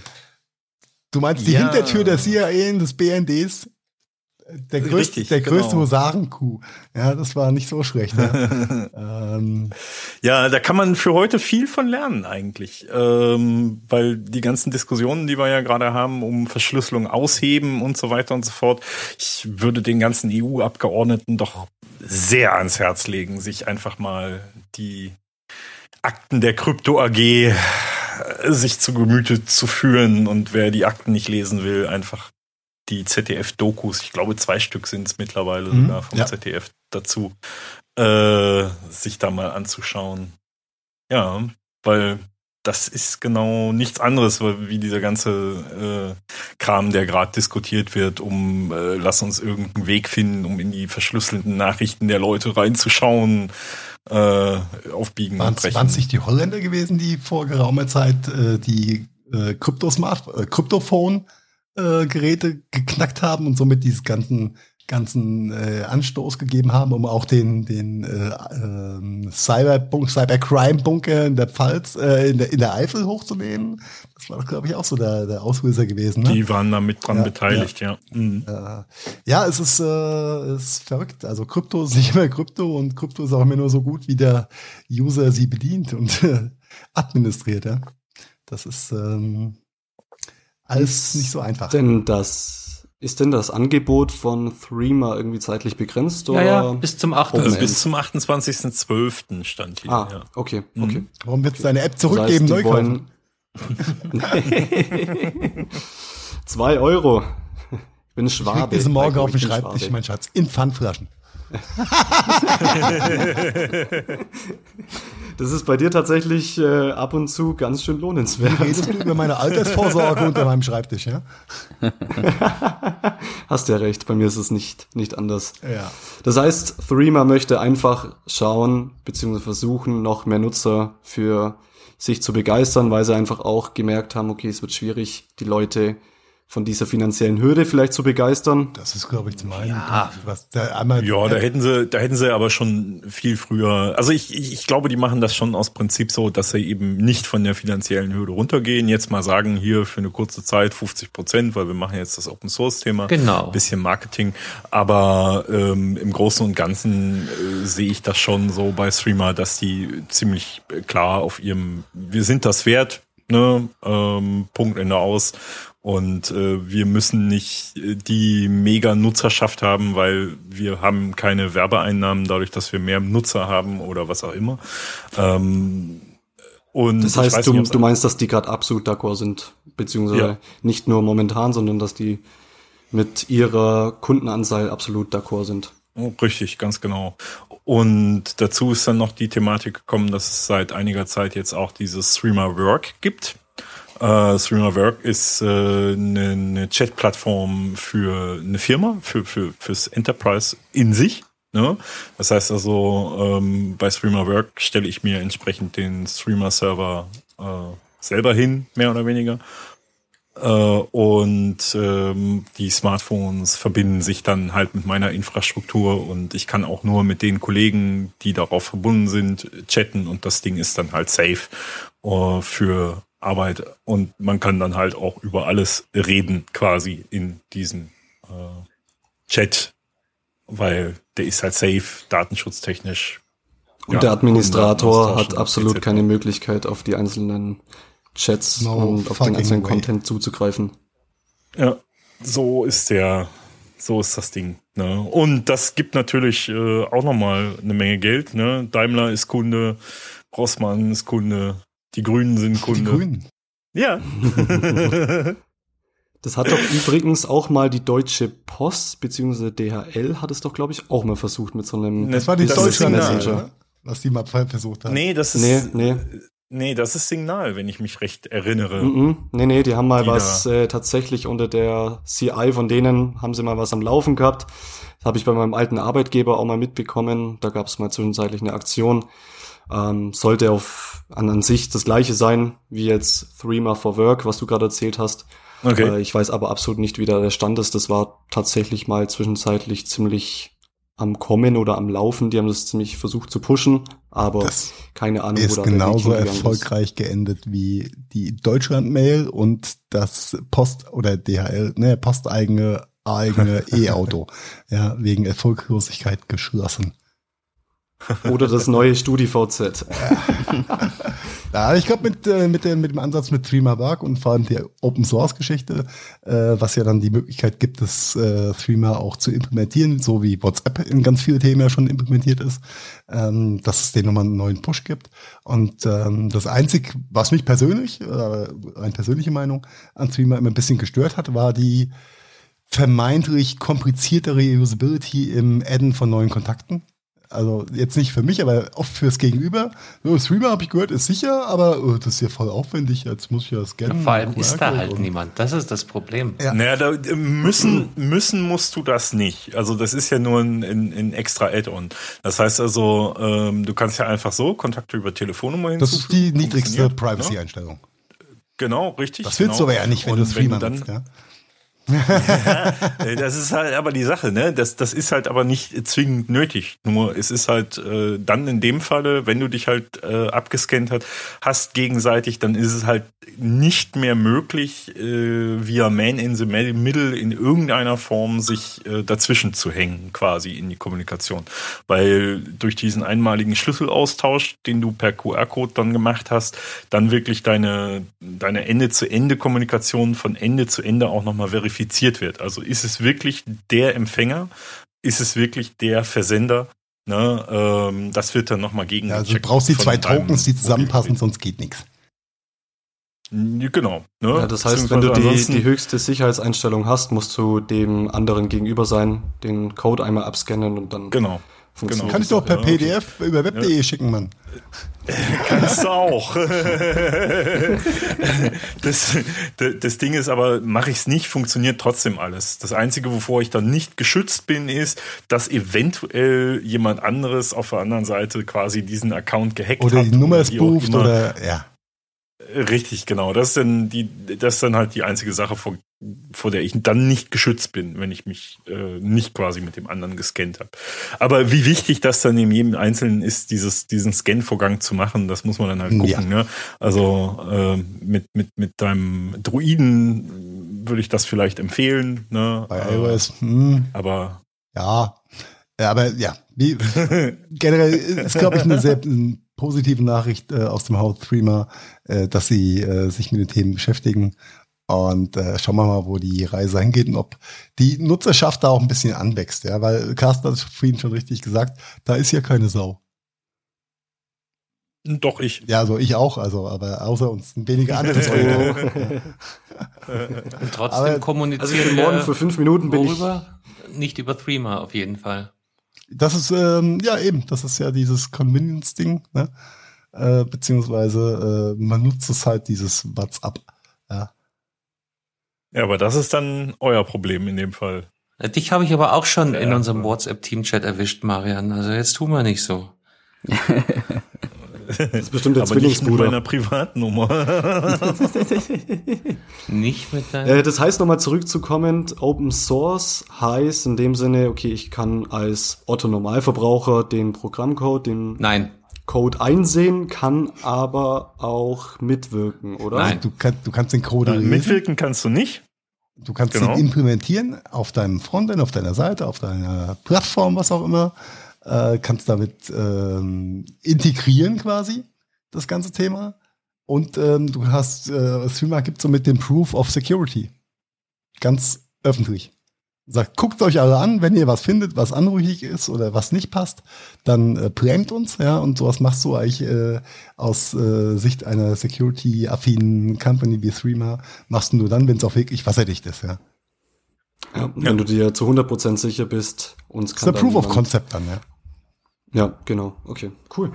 [SPEAKER 2] Du meinst die
[SPEAKER 5] Ja.
[SPEAKER 2] Hintertür der CIA und des BNDs? Der größte,
[SPEAKER 5] Richtig,
[SPEAKER 2] der größte
[SPEAKER 5] genau.
[SPEAKER 2] Husarenkuh. Ja, das war nicht so schlecht. Ja. ähm,
[SPEAKER 5] Ja, da kann man für heute viel von lernen eigentlich, ähm, weil die ganzen Diskussionen, die wir ja gerade haben, um Verschlüsselung ausheben und so weiter und so fort, ich würde den ganzen EU-Abgeordneten doch sehr ans Herz legen, sich einfach mal die Akten der Krypto AG sich zu Gemüte zu führen und wer die Akten nicht lesen will, einfach die ZDF-Dokus, ich glaube zwei Stück sind es mittlerweile
[SPEAKER 2] Mhm,
[SPEAKER 5] sogar vom
[SPEAKER 2] ja.
[SPEAKER 5] ZDF dazu, äh, sich da mal anzuschauen. Ja, weil das ist genau nichts anderes wie dieser ganze äh, Kram, der gerade diskutiert wird, um äh, lass uns irgendeinen Weg finden, um in die verschlüsselten Nachrichten der Leute reinzuschauen, äh, aufbiegen
[SPEAKER 2] waren
[SPEAKER 5] und brechen.
[SPEAKER 2] es nicht die Holländer gewesen, die vor geraumer Zeit äh, die äh, Krypto-Smart, äh, Kryptophone-Geräte geknackt haben und somit dieses ganzen ganzen äh, Anstoß gegeben haben, um auch den den äh, ähm, Cyberbunk, Cybercrime-Bunker in der Pfalz, äh, in der in der Eifel hochzunehmen. Das war doch glaube ich auch so der der Auslöser gewesen. Ne?
[SPEAKER 5] Die waren da mit dran
[SPEAKER 2] Ja,
[SPEAKER 5] beteiligt, ja. Mhm.
[SPEAKER 2] Äh, ja, es ist, äh, ist verrückt. Also Krypto ist nicht mehr Krypto und Krypto ist auch immer nur so gut, wie der User sie bedient und äh, administriert. Ja? Das ist ähm, alles nicht so einfach.
[SPEAKER 4] Denn das, ist denn das Angebot von Threema irgendwie zeitlich begrenzt?
[SPEAKER 1] Ja,
[SPEAKER 4] Oder?
[SPEAKER 1] ja, bis zum 8.
[SPEAKER 4] Open
[SPEAKER 5] Also bis zum 28.12. stand hier.
[SPEAKER 4] Ah,
[SPEAKER 5] ja.
[SPEAKER 4] okay, okay.
[SPEAKER 2] Warum wird es deine App
[SPEAKER 4] Das
[SPEAKER 2] zurückgeben,
[SPEAKER 4] heißt,
[SPEAKER 2] neu kaufen?
[SPEAKER 4] wollen- Zwei Euro. Ich bin
[SPEAKER 2] Ich
[SPEAKER 4] Schwabe.
[SPEAKER 2] diese morgen
[SPEAKER 4] Heiko,
[SPEAKER 2] auf den
[SPEAKER 4] ich bin
[SPEAKER 2] Schreibtisch, mein Schatz. In Pfandflaschen.
[SPEAKER 4] Das ist bei dir tatsächlich äh, ab und zu ganz schön lohnenswert.
[SPEAKER 2] Redest du über meine Altersvorsorge unter meinem Schreibtisch, ja?
[SPEAKER 4] Hast ja recht, bei mir ist es nicht, nicht anders.
[SPEAKER 2] Ja.
[SPEAKER 4] Das heißt, Threema möchte einfach schauen, beziehungsweise versuchen, noch mehr Nutzer für sich zu begeistern, weil sie einfach auch gemerkt haben, okay, es wird schwierig, die Leute von dieser finanziellen Hürde vielleicht zu begeistern.
[SPEAKER 2] Das ist, glaube ich, zum einen.
[SPEAKER 1] Ja.
[SPEAKER 2] Was, der einmal,
[SPEAKER 5] Ja, da hätten sie, da hätten sie aber schon viel früher. Also ich, ich, ich glaube, die machen das schon aus Prinzip so, dass sie eben nicht von der finanziellen Hürde runtergehen. Jetzt mal sagen, hier für eine kurze Zeit 50 Prozent, weil wir machen jetzt das Open Source Thema.
[SPEAKER 1] Genau.
[SPEAKER 5] Bisschen Marketing. Aber ähm, im Großen und Ganzen äh, sehe ich das schon so bei Streamer, dass die ziemlich klar auf ihrem, wir sind das wert, ne, ähm, Punkt Ende aus. Und äh, wir müssen nicht äh, die mega Nutzerschaft haben, weil wir haben keine Werbeeinnahmen dadurch, dass wir mehr Nutzer haben oder was auch immer. Ähm, und
[SPEAKER 4] Das heißt, du,
[SPEAKER 5] nicht,
[SPEAKER 4] du meinst, dass die gerade absolut d'accord sind, beziehungsweise
[SPEAKER 5] Ja.
[SPEAKER 4] nicht nur momentan, sondern dass die mit ihrer Kundenanzahl absolut d'accord sind.
[SPEAKER 5] Oh, Richtig, ganz genau. Und dazu ist dann noch die Thematik gekommen, dass es seit einiger Zeit jetzt auch dieses Streamer Work gibt. Äh, Streamer Work ist äh, eine, eine Chat-Plattform für eine Firma, für, für fürs Enterprise in sich. Ne? Das heißt also, ähm, bei Streamer Work stelle ich mir entsprechend den Streamer-Server äh, selber hin, mehr oder weniger. Äh, und ähm, die Smartphones verbinden sich dann halt mit meiner Infrastruktur und ich kann auch nur mit den Kollegen, die darauf verbunden sind, chatten und das Ding ist dann halt safe äh, für Arbeit und man kann dann halt auch über alles reden quasi in diesem äh, Chat, weil der ist halt safe, datenschutztechnisch.
[SPEAKER 4] Und
[SPEAKER 5] Ja,
[SPEAKER 4] der Administrator hat absolut keine Möglichkeit, auf die einzelnen Chats
[SPEAKER 2] No
[SPEAKER 4] und auf den einzelnen
[SPEAKER 2] way.
[SPEAKER 4] Content zuzugreifen.
[SPEAKER 5] Ja, so ist der, so ist das Ding. Ne? Und das gibt natürlich äh, auch nochmal eine Menge Geld. Ne? Daimler ist Kunde, Rossmann ist Kunde, die Grünen sind
[SPEAKER 2] die
[SPEAKER 5] Kunde.
[SPEAKER 2] Grünen.
[SPEAKER 5] Ja.
[SPEAKER 4] Das hat doch übrigens auch mal die Deutsche Post beziehungsweise DHL hat es doch, glaube ich, auch mal versucht mit so einem
[SPEAKER 2] Das war die
[SPEAKER 5] Signal,
[SPEAKER 2] Messenger, was die mal versucht haben.
[SPEAKER 5] Nee, das ist.
[SPEAKER 4] Nee, nee.
[SPEAKER 5] Nee, das ist Signal, wenn ich mich recht erinnere.
[SPEAKER 4] Mhm. Nee, nee, die haben mal
[SPEAKER 5] Die
[SPEAKER 4] was äh, tatsächlich unter der CI von denen, haben sie mal was am Laufen gehabt. Das habe ich bei meinem alten Arbeitgeber auch mal mitbekommen. Da gab es mal zwischenzeitlich eine Aktion. Ähm, sollte auf an, an sich das gleiche sein wie jetzt Threema for Work, was du gerade erzählt hast.
[SPEAKER 5] Okay.
[SPEAKER 4] Äh, ich weiß aber absolut nicht, wie da der Stand ist. Das war tatsächlich mal zwischenzeitlich ziemlich am Kommen oder am Laufen. Die haben das ziemlich versucht zu pushen, aber
[SPEAKER 2] Das
[SPEAKER 4] keine Ahnung, wo
[SPEAKER 2] Ist genauso
[SPEAKER 4] hingegangen ist.
[SPEAKER 2] erfolgreich geendet wie die Deutschland-Mail und das Post- oder DHL, ne, posteigene eigene E-Auto. ja, wegen Erfolglosigkeit geschlossen.
[SPEAKER 4] Oder das neue StudiVZ.
[SPEAKER 2] Ja, ich glaube mit, äh, mit, dem, mit dem Ansatz mit Threema und vor allem der Open Source Geschichte, äh, was ja dann die Möglichkeit gibt, das äh, Threema auch zu implementieren, so wie WhatsApp in ganz viele Themen ja schon implementiert ist, ähm, dass es den nochmal einen neuen Push gibt. Und ähm, das Einzige, was mich persönlich, äh, eine persönliche Meinung an Threema immer ein bisschen gestört hat, war die vermeintlich kompliziertere Usability im Adden von neuen Kontakten. Also jetzt nicht für mich, aber oft fürs Gegenüber. So, Streamer habe ich gehört, ist sicher, aber oh, das ist ja voll aufwendig. Jetzt muss ich ja scannen.
[SPEAKER 1] Vor allem ist da halt niemand. Das ist das Problem.
[SPEAKER 2] Ja.
[SPEAKER 5] Naja, da, müssen, müssen musst du das nicht. Also das ist ja nur ein, ein, ein extra Add-on. Das heißt also, ähm, du kannst ja einfach so Kontakte über Telefonnummer
[SPEAKER 2] Das ist die
[SPEAKER 5] hinzufügen.
[SPEAKER 2] niedrigste
[SPEAKER 5] ne?
[SPEAKER 2] Privacy-Einstellung.
[SPEAKER 5] Genau, richtig.
[SPEAKER 2] Das willst du
[SPEAKER 5] genau.
[SPEAKER 2] aber ja nicht, wenn
[SPEAKER 5] Und
[SPEAKER 2] du Streamer
[SPEAKER 5] dann,
[SPEAKER 2] nutzt, ja?
[SPEAKER 5] Äh, Das ist halt aber die Sache, ne? Das, das ist halt aber nicht zwingend nötig. Nur es ist halt äh, dann in dem Falle, wenn du dich halt äh, abgescannt hat, hast gegenseitig, dann ist es halt nicht mehr möglich, äh, via Man in the Middle in irgendeiner Form sich äh, dazwischen zu hängen, quasi in die Kommunikation. Weil durch diesen einmaligen Schlüsselaustausch, den du per QR-Code dann gemacht hast, dann wirklich deine, deine Ende-zu-Ende-Kommunikation von Ende zu Ende auch nochmal verifiziert wird. Also ist es wirklich der Empfänger? Ist es wirklich der Versender? Ne, ähm, das wird dann nochmal gegen.
[SPEAKER 2] Ja, also du brauchst die zwei Tokens, die zusammenpassen, sonst geht nichts.
[SPEAKER 5] Genau. Ne?
[SPEAKER 4] Ja, das heißt, wenn du die, die höchste Sicherheitseinstellung hast, musst du dem anderen gegenüber sein, den Code einmal abscannen und dann
[SPEAKER 5] Genau.
[SPEAKER 4] Funktioniert
[SPEAKER 2] Kann ich
[SPEAKER 4] das.
[SPEAKER 2] doch per
[SPEAKER 5] Ja, okay.
[SPEAKER 2] PDF über web.de schicken, Mann.
[SPEAKER 5] Kannst du auch. das, das Ding ist aber, mache ich es nicht, funktioniert trotzdem alles. Das Einzige, wovor ich dann nicht geschützt bin, ist, dass eventuell jemand anderes auf der anderen Seite quasi diesen Account gehackt
[SPEAKER 2] Oder
[SPEAKER 5] hat.
[SPEAKER 2] die Nummer ist bucht oder ja.
[SPEAKER 5] Richtig, genau. Das ist dann die, das ist dann halt die einzige Sache, vor, vor der ich dann nicht geschützt bin, wenn ich mich äh, nicht quasi mit dem anderen gescannt habe. Aber wie wichtig das dann in jedem Einzelnen ist, dieses, diesen Scan-Vorgang zu machen, das muss man dann halt gucken.
[SPEAKER 2] Ja.
[SPEAKER 5] Ne? Also äh, mit, mit, mit deinem Druiden würde ich das vielleicht empfehlen. Ne?
[SPEAKER 2] Bei
[SPEAKER 5] Äh,
[SPEAKER 2] iOS, hm,
[SPEAKER 5] Aber
[SPEAKER 2] ja. Ja, aber ja, wie, generell ist, glaube ich, eine sehr positive Nachricht äh, aus dem Haus Threema, äh, dass sie äh, sich mit den Themen beschäftigen. Und äh, schauen wir mal, wo die Reise hingeht und ob die Nutzerschaft da auch ein bisschen anwächst. Ja, weil Carsten hat es vorhin schon richtig gesagt, da ist ja keine Sau.
[SPEAKER 5] doch ich.
[SPEAKER 2] Ja, also ich auch, also, aber außer uns sind wenige andere Säue.
[SPEAKER 1] Und trotzdem
[SPEAKER 2] Aber-
[SPEAKER 4] Also ich
[SPEAKER 1] kommunizieren
[SPEAKER 4] bin morgen für fünf Minuten bin ich.
[SPEAKER 1] worüber? Nicht über Threema auf jeden Fall.
[SPEAKER 2] Das ist, ähm, ja eben, das ist ja dieses Convenience-Ding, ne? Äh, beziehungsweise äh, man nutzt es halt dieses WhatsApp. Ja.
[SPEAKER 5] Ja, aber das ist dann euer Problem in dem Fall.
[SPEAKER 1] Dich habe ich aber auch schon in
[SPEAKER 5] Ja,
[SPEAKER 1] unserem
[SPEAKER 5] aber-
[SPEAKER 1] WhatsApp-Team-Chat erwischt, Marian. Also jetzt tun wir nicht so.
[SPEAKER 4] Das ist bestimmt der
[SPEAKER 5] aber nicht mit
[SPEAKER 4] Zwillingsbruder.
[SPEAKER 5] meiner Privatnummer.
[SPEAKER 1] Nicht mit deinem.
[SPEAKER 4] Äh, das heißt, nochmal zurückzukommen, Open Source heißt in dem Sinne, okay, ich kann als Otto Normalverbraucher den Programmcode, den
[SPEAKER 1] Nein,
[SPEAKER 4] Code einsehen, kann aber auch mitwirken, oder?
[SPEAKER 1] Nein.
[SPEAKER 2] Du, kann, du kannst den Code
[SPEAKER 5] Nein, mitwirken kannst du nicht.
[SPEAKER 2] du kannst
[SPEAKER 5] genau.
[SPEAKER 2] ihn implementieren auf deinem Frontend, auf deiner Seite, auf deiner Plattform, was auch immer. Äh, kannst damit ähm, integrieren quasi, das ganze Thema. Und ähm, du hast, äh, Streamer gibt so mit dem Proof of Security. Ganz öffentlich. Sagt, guckt euch alle an, wenn ihr was findet, was anrüchig ist oder was nicht passt, dann äh, prämt uns, ja, und sowas machst du eigentlich äh, aus äh, Sicht einer security-affinen Company wie Threema, machst du nur dann, wenn es auch wirklich wasserdicht ist, ja.
[SPEAKER 4] Ja, wenn du dir zu 100% sicher bist, uns
[SPEAKER 2] Das ist der
[SPEAKER 4] kann
[SPEAKER 2] Proof of Concept dann, ja.
[SPEAKER 4] Ja, genau. Okay, cool.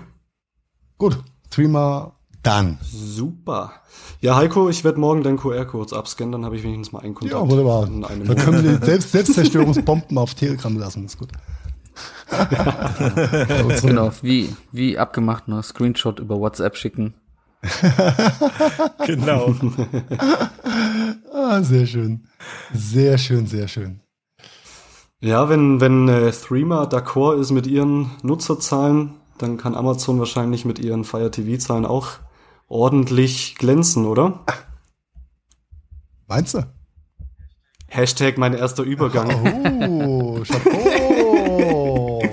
[SPEAKER 2] Gut, Threema, dann.
[SPEAKER 4] Super. Ja, Heiko, ich werde morgen deinen QR-Codes abscannen, dann habe ich wenigstens mal einen Kontakt.
[SPEAKER 2] Ja, wunderbar. Dann können wir die Selbst Selbstzerstörungsbomben auf Telegram lassen, ist gut. Unsere-
[SPEAKER 3] Genau, wie, wie abgemacht, ne? Screenshot über WhatsApp schicken.
[SPEAKER 5] Genau.
[SPEAKER 2] Ah, sehr schön. Sehr schön, sehr schön.
[SPEAKER 4] Ja, wenn, wenn äh, Threema d'accord ist mit ihren Nutzerzahlen, dann kann Amazon wahrscheinlich mit ihren Fire TV-Zahlen auch ordentlich glänzen, oder?
[SPEAKER 2] Meinst du?
[SPEAKER 4] Hashtag mein erster Übergang.
[SPEAKER 2] Oh, Chapeau.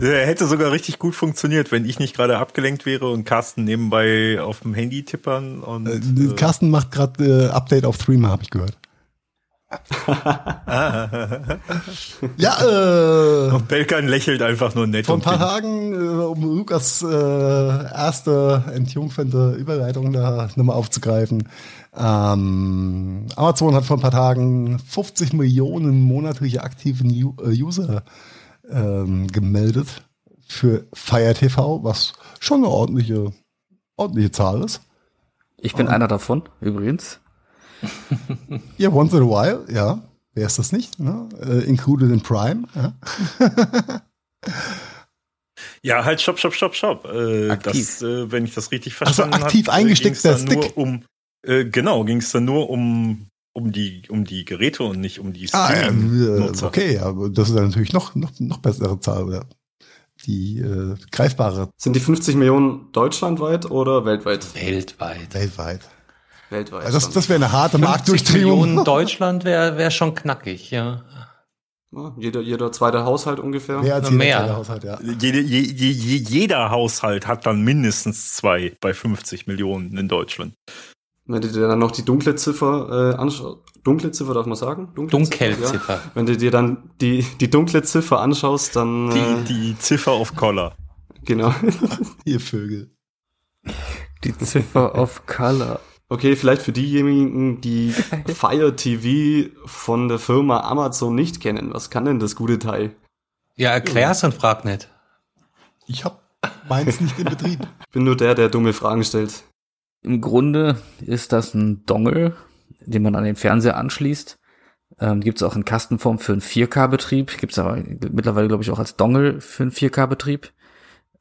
[SPEAKER 5] Der hätte sogar richtig gut funktioniert, wenn ich nicht gerade abgelenkt wäre und Carsten nebenbei auf dem Handy tippern und
[SPEAKER 2] äh, Carsten macht gerade äh, Update auf Threema, habe ich gehört. Ja, äh,
[SPEAKER 5] und Belkan lächelt einfach nur nett
[SPEAKER 2] vor ein
[SPEAKER 5] und
[SPEAKER 2] paar. Tagen, äh, um Lukas äh, erste entjungfernde Überleitung da nochmal aufzugreifen. Ähm, Amazon hat vor ein paar Tagen 50 Millionen monatliche aktiven U äh, User ähm, gemeldet für Fire TV, was schon eine ordentliche, ordentliche Zahl ist.
[SPEAKER 3] Ich bin einer davon, übrigens.
[SPEAKER 2] Ja, once in a while, ja. Wer ist das nicht? Ne? Äh, included in Prime. Ja.
[SPEAKER 5] Ja, halt, stopp, stopp, stopp, stopp. Äh,
[SPEAKER 3] Aktiv.
[SPEAKER 5] das, äh, wenn ich das richtig
[SPEAKER 2] Also
[SPEAKER 5] verstanden habe,
[SPEAKER 2] aktiv eingesteckter
[SPEAKER 5] ging's dann
[SPEAKER 2] Stick.
[SPEAKER 5] Nur um, äh, genau, ging es dann nur um, um, die, um die Geräte und nicht um die
[SPEAKER 2] Ah, ja, äh,
[SPEAKER 5] Streaming-Nutzer.
[SPEAKER 2] okay, aber das ist dann natürlich noch, noch, noch bessere Zahl, oder? Die äh, greifbare
[SPEAKER 4] Sind die 50 Millionen deutschlandweit oder weltweit?
[SPEAKER 1] Weltweit.
[SPEAKER 2] weltweit.
[SPEAKER 4] Weltweit.
[SPEAKER 2] Also das, das wäre eine harte
[SPEAKER 1] 50
[SPEAKER 2] Marktdurchdringung.
[SPEAKER 1] Millionen Deutschland wäre wär schon knackig, ja.
[SPEAKER 4] Ja, jeder, jeder zweite Haushalt ungefähr.
[SPEAKER 2] Mehr als jeder
[SPEAKER 1] mehr.
[SPEAKER 2] zweite Haushalt, ja.
[SPEAKER 5] Jede, je, je, je, jeder Haushalt hat dann mindestens zwei bei 50 Millionen in Deutschland.
[SPEAKER 4] Wenn du dir dann noch die dunkle Ziffer äh, anschaust, dunkle Ziffer darf man sagen? Dunkle
[SPEAKER 1] Dunkelziffer.
[SPEAKER 4] Ja. Wenn du dir dann die, die dunkle Ziffer anschaust, dann
[SPEAKER 5] Die,
[SPEAKER 4] äh,
[SPEAKER 5] die Ziffer auf Collar.
[SPEAKER 4] genau.
[SPEAKER 2] Ihr Vögel.
[SPEAKER 3] Die Ziffer of Color.
[SPEAKER 4] Okay, vielleicht für diejenigen, die Fire TV von der Firma Amazon nicht kennen. Was kann denn das gute Teil?
[SPEAKER 1] Ja, erklär's und frag nicht.
[SPEAKER 2] Ich hab meins nicht in Betrieb.
[SPEAKER 4] Ich bin nur der, der dumme Fragen stellt.
[SPEAKER 3] Im Grunde ist das ein Dongle, den man an den Fernseher anschließt. Ähm, Gibt es auch in Kastenform für einen 4K-Betrieb. Gibt es aber mittlerweile, glaube ich, auch als Dongle für einen 4K-Betrieb.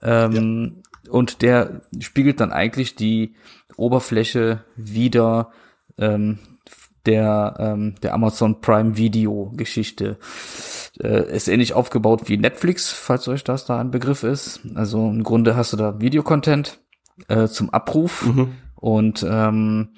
[SPEAKER 3] Ähm, Und der spiegelt dann eigentlich die Oberfläche wieder ähm, der, ähm, der Amazon Prime Video Geschichte. Äh, ist ähnlich aufgebaut wie Netflix, falls euch das da ein Begriff ist. Also im Grunde hast du da Videocontent äh, zum Abruf
[SPEAKER 4] Mhm.
[SPEAKER 3] und ähm,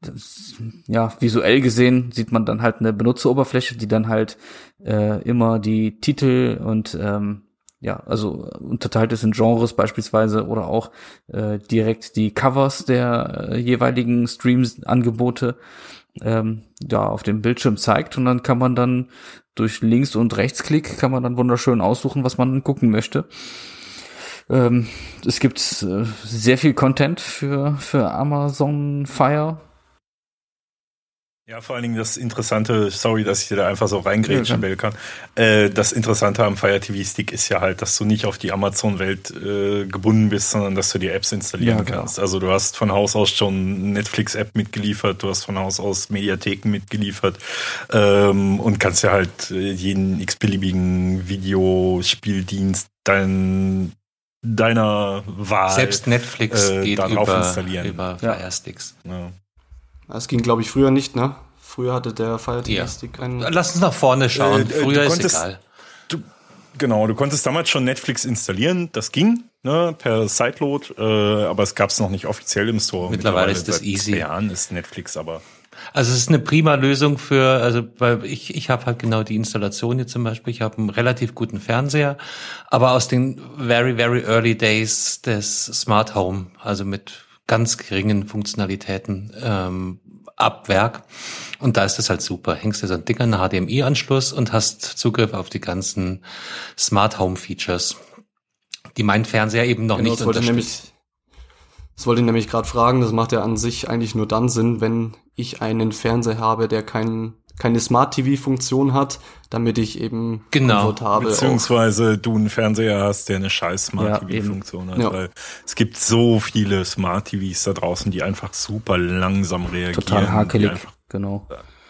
[SPEAKER 3] das, ja, visuell gesehen sieht man dann halt eine Benutzeroberfläche, die dann halt äh, immer die Titel und ähm, ja, also unterteilt ist in Genres beispielsweise oder auch äh, direkt die Covers der äh, jeweiligen Streams-Angebote ähm, ja, auf dem Bildschirm zeigt und dann kann man dann durch Links- und Rechtsklick kann man dann wunderschön aussuchen, was man gucken möchte. Ähm, es gibt äh, sehr viel Content für, für Amazon Fire.
[SPEAKER 5] Ja, vor allen Dingen das Interessante, sorry, dass ich dir da einfach so reingrätschen
[SPEAKER 3] Ja,
[SPEAKER 5] will kann. Äh, das Interessante am Fire TV Stick ist ja halt, dass du nicht auf die Amazon-Welt äh, gebunden bist, sondern dass du die Apps installieren
[SPEAKER 3] Ja, genau.
[SPEAKER 5] kannst. Also du hast von Haus aus schon Netflix-App mitgeliefert, du hast von Haus aus Mediatheken mitgeliefert ähm, und kannst ja halt äh, jeden x-beliebigen Videospieldienst dein, deiner Wahl.
[SPEAKER 1] Selbst Netflix
[SPEAKER 5] äh,
[SPEAKER 1] geht
[SPEAKER 5] darauf
[SPEAKER 1] über,
[SPEAKER 5] installieren.
[SPEAKER 1] über. Fire Sticks.
[SPEAKER 5] ja.
[SPEAKER 4] Das ging, glaube ich, früher nicht, ne? Früher hatte der Fire TV
[SPEAKER 1] Ja.
[SPEAKER 4] Stick einen.
[SPEAKER 1] Lass uns nach vorne schauen.
[SPEAKER 5] Äh, äh,
[SPEAKER 1] Früher
[SPEAKER 5] du
[SPEAKER 1] ist
[SPEAKER 5] konntest-
[SPEAKER 1] egal.
[SPEAKER 5] Genau, du konntest damals schon Netflix installieren, das ging, ne, per Sideload, äh, aber es gab es noch nicht offiziell im Store.
[SPEAKER 1] Mittlerweile ist das
[SPEAKER 5] seit
[SPEAKER 1] easy.
[SPEAKER 5] Zwei Jahren ist Netflix, aber
[SPEAKER 1] Also es ist eine prima Lösung für, also weil ich, ich habe halt genau die Installation jetzt zum Beispiel. Ich habe einen relativ guten Fernseher, aber aus den very, very early days des Smart Home, also mit ganz geringen Funktionalitäten, ähm, ab Werk. Und da ist das halt super. Hängst du so ein Ding an einen HDMI-Anschluss und hast Zugriff auf die ganzen Smart Home Features, die mein Fernseher eben noch
[SPEAKER 4] Genau,
[SPEAKER 1] nicht
[SPEAKER 4] das
[SPEAKER 1] unterstützt.
[SPEAKER 4] nämlich, das wollte ich nämlich gerade fragen. Das macht ja an sich eigentlich nur dann Sinn, wenn ich einen Fernseher habe, der kein, keine Smart TV-Funktion hat, damit ich eben
[SPEAKER 1] Genau.
[SPEAKER 4] komfortabel auch
[SPEAKER 5] Beziehungsweise du einen Fernseher hast, der eine scheiß Smart
[SPEAKER 3] Ja,
[SPEAKER 5] TV-Funktion hat.
[SPEAKER 4] Ja.
[SPEAKER 5] Weil es gibt so viele Smart TVs da draußen, die einfach super langsam reagieren.
[SPEAKER 3] Total hakelig,
[SPEAKER 5] Einfach,
[SPEAKER 3] genau.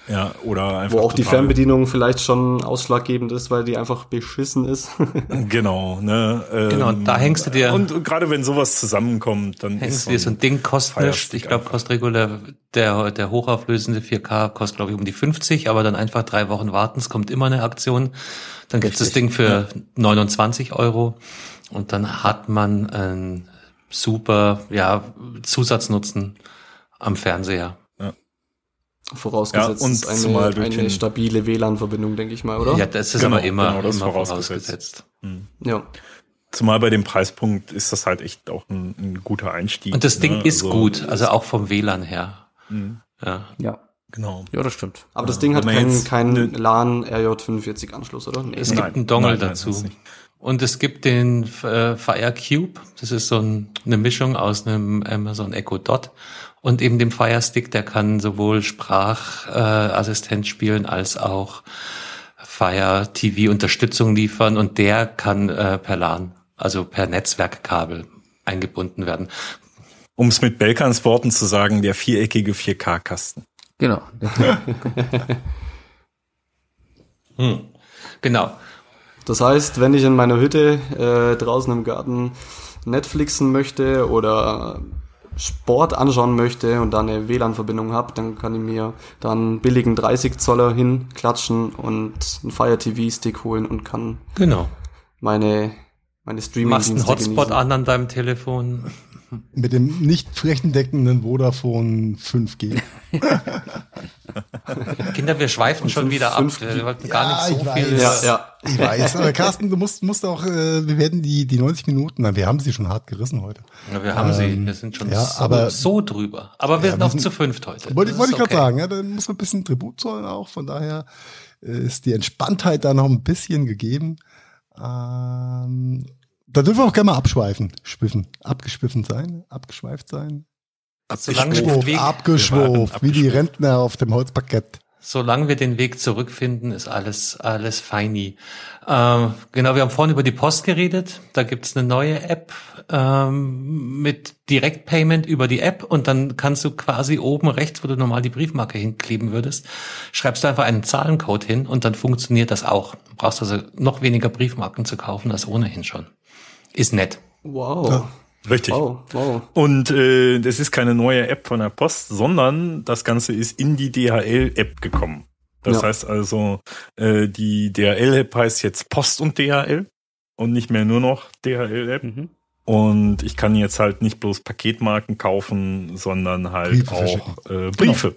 [SPEAKER 5] Ja, oder einfach
[SPEAKER 4] wo auch die Fernbedienung vielleicht schon ausschlaggebend ist, weil die einfach beschissen ist.
[SPEAKER 5] Genau, ne? Ähm,
[SPEAKER 1] Genau, und da hängst du dir-
[SPEAKER 5] Und gerade wenn sowas zusammenkommt, dann
[SPEAKER 1] Hängst
[SPEAKER 5] ist
[SPEAKER 1] du dir so ein Ding kostet nicht. Ich glaube, kostet regulär, der, der hochauflösende 4K kostet, glaube ich, um die 50, aber dann einfach drei Wochen warten, es kommt immer eine Aktion. Dann gibt's das Ding für 29 Euro und dann hat man einen super, ja, Zusatznutzen am Fernseher.
[SPEAKER 4] Vorausgesetzt
[SPEAKER 5] Ja, und
[SPEAKER 4] ist eine,
[SPEAKER 5] zumal durch
[SPEAKER 4] eine stabile WLAN-Verbindung, denke ich mal, oder?
[SPEAKER 1] Ja, das ist
[SPEAKER 5] Genau,
[SPEAKER 1] aber immer,
[SPEAKER 5] genau, das
[SPEAKER 1] immer
[SPEAKER 5] vorausgesetzt.
[SPEAKER 1] vorausgesetzt.
[SPEAKER 4] ja.
[SPEAKER 5] Zumal bei dem Preispunkt ist das halt echt auch ein, ein guter Einstieg.
[SPEAKER 1] Und das Ding
[SPEAKER 5] ne?
[SPEAKER 1] ist
[SPEAKER 5] Also,
[SPEAKER 1] gut, also auch vom WLAN her.
[SPEAKER 5] Mhm.
[SPEAKER 1] Ja.
[SPEAKER 3] Ja.
[SPEAKER 5] Genau.
[SPEAKER 3] Ja, das stimmt.
[SPEAKER 4] Aber das Ding hat keinen
[SPEAKER 5] ne-
[SPEAKER 4] LAN RJ45 Anschluss, oder? Nee,
[SPEAKER 1] Es
[SPEAKER 4] ne?
[SPEAKER 1] gibt
[SPEAKER 5] Nein,
[SPEAKER 1] einen Dongle
[SPEAKER 5] nein, nein,
[SPEAKER 1] dazu. Und es gibt den äh, Fire Cube. Das ist so ein, eine Mischung aus einem Amazon Echo Dot und eben dem Fire Stick. Der kann sowohl Sprachassistent äh, spielen als auch Fire TV Unterstützung liefern und der kann äh, per LAN, also per Netzwerkkabel eingebunden werden.
[SPEAKER 5] Um es mit Belkans Worten zu sagen, der viereckige 4K-Kasten.
[SPEAKER 3] Genau.
[SPEAKER 1] Hm. Genau.
[SPEAKER 4] Das heißt, wenn ich in meiner Hütte äh, draußen im Garten Netflixen möchte oder Sport anschauen möchte und da eine WLAN-Verbindung habe, dann kann ich mir dann einen billigen 30 Zoller hinklatschen und einen Fire TV-Stick holen und kann
[SPEAKER 1] Genau.
[SPEAKER 4] meine, meine
[SPEAKER 1] Machst
[SPEAKER 4] Streaming-Dienste
[SPEAKER 1] einen Hotspot
[SPEAKER 4] genießen.
[SPEAKER 1] an an deinem Telefon.
[SPEAKER 2] Mit dem nicht flächendeckenden Vodafone 5G.
[SPEAKER 1] Kinder, wir schweifen schon wieder ab. Wir wollten gar nicht so
[SPEAKER 2] ich
[SPEAKER 1] viel.
[SPEAKER 2] weiß.
[SPEAKER 4] Ja, ja.
[SPEAKER 2] Ich weiß, aber Carsten, du musst, musst auch, äh, wir werden die, die 90 Minuten, na, wir haben sie schon hart gerissen heute.
[SPEAKER 1] Ja, wir haben sie.
[SPEAKER 2] Ähm,
[SPEAKER 1] Wir sind schon
[SPEAKER 2] ja,
[SPEAKER 1] so,
[SPEAKER 2] aber-
[SPEAKER 1] so drüber. Aber wir
[SPEAKER 2] Ja,
[SPEAKER 1] sind
[SPEAKER 2] sind-
[SPEAKER 1] zu fünft heute.
[SPEAKER 2] Wollte, wollte ich
[SPEAKER 1] ist
[SPEAKER 2] gerade
[SPEAKER 1] okay.
[SPEAKER 2] sagen, ja, dann muss man ein bisschen Tribut zollen auch, von daher ist die Entspanntheit da noch ein bisschen gegeben. Ähm, da dürfen wir auch gerne mal abschweifen, schwiffen, abgeschwiffen sein, abgeschweift sein. Abgeschwurft,
[SPEAKER 1] Weg,
[SPEAKER 2] wie die Rentner auf dem Holzparkett.
[SPEAKER 1] solange wir den Weg zurückfinden, ist alles, alles feini. Ähm, genau, wir haben vorhin über die Post geredet. Da gibt's eine neue App ähm, mit Direktpayment über die App und dann kannst du quasi oben rechts, wo du normal die Briefmarke hinkleben würdest, schreibst du einfach einen Zahlencode hin und dann funktioniert das auch. Du brauchst also noch weniger Briefmarken zu kaufen als ohnehin schon. Ist nett.
[SPEAKER 4] Wow.
[SPEAKER 5] Richtig.
[SPEAKER 4] Wow, wow.
[SPEAKER 5] Und äh, das ist keine neue App von der Post, sondern das Ganze ist in die DHL-App gekommen. Das
[SPEAKER 4] Ja.
[SPEAKER 5] heißt also, äh, die DHL-App heißt jetzt Post und DHL und nicht mehr nur noch DHL-App.
[SPEAKER 3] Mhm.
[SPEAKER 5] Und ich kann jetzt halt nicht bloß Paketmarken kaufen, sondern halt
[SPEAKER 2] Briefe
[SPEAKER 5] auch äh, Briefe.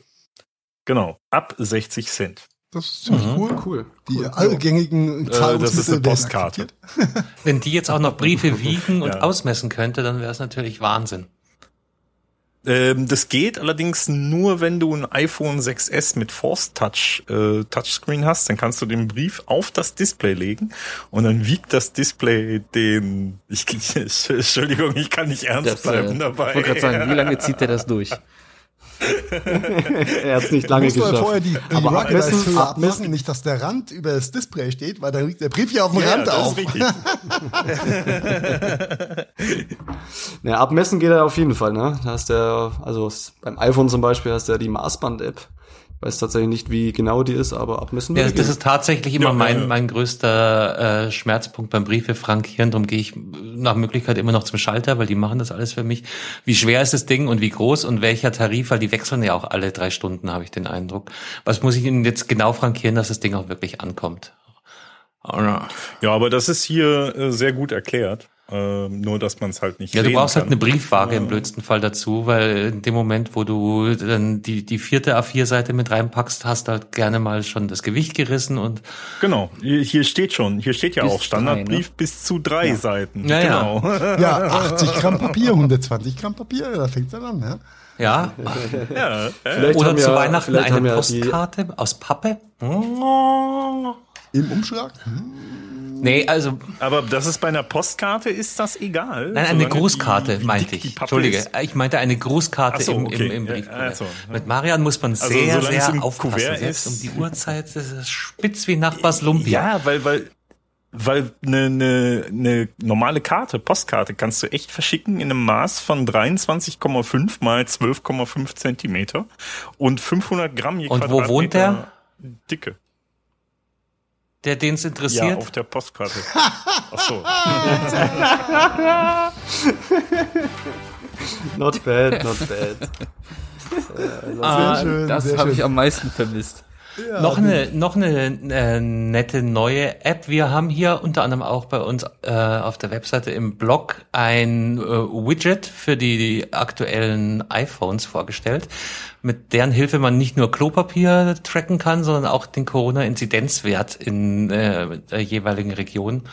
[SPEAKER 5] Genau. Ab 60 Cent.
[SPEAKER 2] Das ist ziemlich
[SPEAKER 1] Mhm.
[SPEAKER 2] cool.
[SPEAKER 4] Cool.
[SPEAKER 2] Die
[SPEAKER 4] cool.
[SPEAKER 2] allgängigen
[SPEAKER 5] Äh, das ist eine
[SPEAKER 2] Zahlungsmittel
[SPEAKER 5] Postkarte.
[SPEAKER 1] Wenn die jetzt auch noch Briefe wiegen und
[SPEAKER 5] Ja.
[SPEAKER 1] ausmessen könnte, dann wäre es natürlich Wahnsinn.
[SPEAKER 5] Ähm, das geht allerdings nur, wenn du ein iPhone 6S mit Force Touch äh, Touchscreen hast, dann kannst du den Brief auf das Display legen und dann wiegt das Display den. Ich, Entschuldigung, ich kann nicht ernst
[SPEAKER 3] Das,
[SPEAKER 5] bleiben
[SPEAKER 3] äh,
[SPEAKER 5] dabei.
[SPEAKER 3] Ich wollte gerade sagen, wie lange zieht der das durch?
[SPEAKER 4] er hat es nicht lange geschafft.
[SPEAKER 2] vorher die, die
[SPEAKER 4] Aber
[SPEAKER 2] Rugged
[SPEAKER 4] abmessen,
[SPEAKER 2] nicht, dass der Rand über das Display steht, weil dann liegt der Brief ja auf dem
[SPEAKER 5] ja,
[SPEAKER 2] Rand
[SPEAKER 5] das
[SPEAKER 2] auf.
[SPEAKER 5] ist richtig.
[SPEAKER 4] Ne, abmessen geht er auf jeden Fall, ne? Da hast du, also beim iPhone zum Beispiel hast du ja die Maßband-App. Ich weiß tatsächlich nicht, wie genau die ist, aber abmessen
[SPEAKER 1] Ja,
[SPEAKER 4] würde
[SPEAKER 1] das
[SPEAKER 4] gehen.
[SPEAKER 1] ist tatsächlich immer
[SPEAKER 5] Ja,
[SPEAKER 1] mein,
[SPEAKER 5] ja, ja.
[SPEAKER 1] mein größter äh, Schmerzpunkt beim Briefe frankieren. Darum gehe ich nach Möglichkeit immer noch zum Schalter, weil die machen das alles für mich. Wie schwer ist das Ding und wie groß und welcher Tarif, weil die wechseln ja auch alle drei Stunden, habe ich den Eindruck. Was muss ich Ihnen jetzt genau frankieren, dass das Ding auch wirklich ankommt? Oh,
[SPEAKER 5] Ja, aber das ist hier äh, sehr gut erklärt. Äh, nur, dass man es halt nicht
[SPEAKER 1] Ja, du brauchst
[SPEAKER 5] kann.
[SPEAKER 1] halt eine Briefwaage im blödsten Fall dazu, weil in dem Moment, wo du dann die, die vierte A4-Seite mit reinpackst, hast du halt gerne mal schon das Gewicht gerissen und
[SPEAKER 5] Genau, hier steht schon, hier steht ja auch Standardbrief
[SPEAKER 3] drei,
[SPEAKER 5] bis zu drei Seiten.
[SPEAKER 1] Ja, ja.
[SPEAKER 5] genau.
[SPEAKER 2] Ja, 80 Gramm Papier, 120 Gramm Papier, da fängt's dann an, ja.
[SPEAKER 1] ja.
[SPEAKER 5] ja. äh,
[SPEAKER 4] Vielleicht
[SPEAKER 1] Oder zu
[SPEAKER 4] ja-
[SPEAKER 1] Weihnachten eine
[SPEAKER 4] ja
[SPEAKER 1] Postkarte aus Pappe.
[SPEAKER 2] Im Umschlag? Hm?
[SPEAKER 1] Nee, also
[SPEAKER 5] Aber das ist bei einer Postkarte ist das egal.
[SPEAKER 1] Nein, eine Grußkarte
[SPEAKER 5] die-
[SPEAKER 1] meinte ich. Entschuldige,
[SPEAKER 5] ist.
[SPEAKER 1] ich meinte eine Grußkarte
[SPEAKER 5] so,
[SPEAKER 1] im,
[SPEAKER 5] okay.
[SPEAKER 1] im, im
[SPEAKER 5] Ja,
[SPEAKER 1] Brief.
[SPEAKER 5] also,
[SPEAKER 1] Mit Marian muss man
[SPEAKER 5] Also,
[SPEAKER 1] sehr, sehr aufpassen.
[SPEAKER 5] Kuvert
[SPEAKER 1] Selbst
[SPEAKER 5] ist.
[SPEAKER 1] um die Uhrzeit ist es spitz wie Nachbars Lumpia.
[SPEAKER 5] Ja, weil, weil, weil eine, eine, eine normale Karte, Postkarte, kannst du echt verschicken in einem Maß von 23,5 mal 12,5 Zentimeter und 500 Gramm je
[SPEAKER 1] Und wo wohnt
[SPEAKER 5] Quadratmeter Dicke.
[SPEAKER 1] Der, den es
[SPEAKER 5] Ja,
[SPEAKER 1] interessiert.
[SPEAKER 5] auf der Postkarte. Ach so.
[SPEAKER 4] Not bad, not bad.
[SPEAKER 1] Ah,
[SPEAKER 2] Sehr schön,
[SPEAKER 3] Das habe ich am meisten vermisst.
[SPEAKER 1] noch eine, noch eine äh, nette neue App. Wir haben hier unter anderem auch bei uns äh, auf der Webseite im Blog ein äh, Widget für die, die aktuellen iPhones vorgestellt, mit deren Hilfe man nicht nur Klopapier tracken kann, sondern auch den Corona-Inzidenzwert in äh, der jeweiligen Region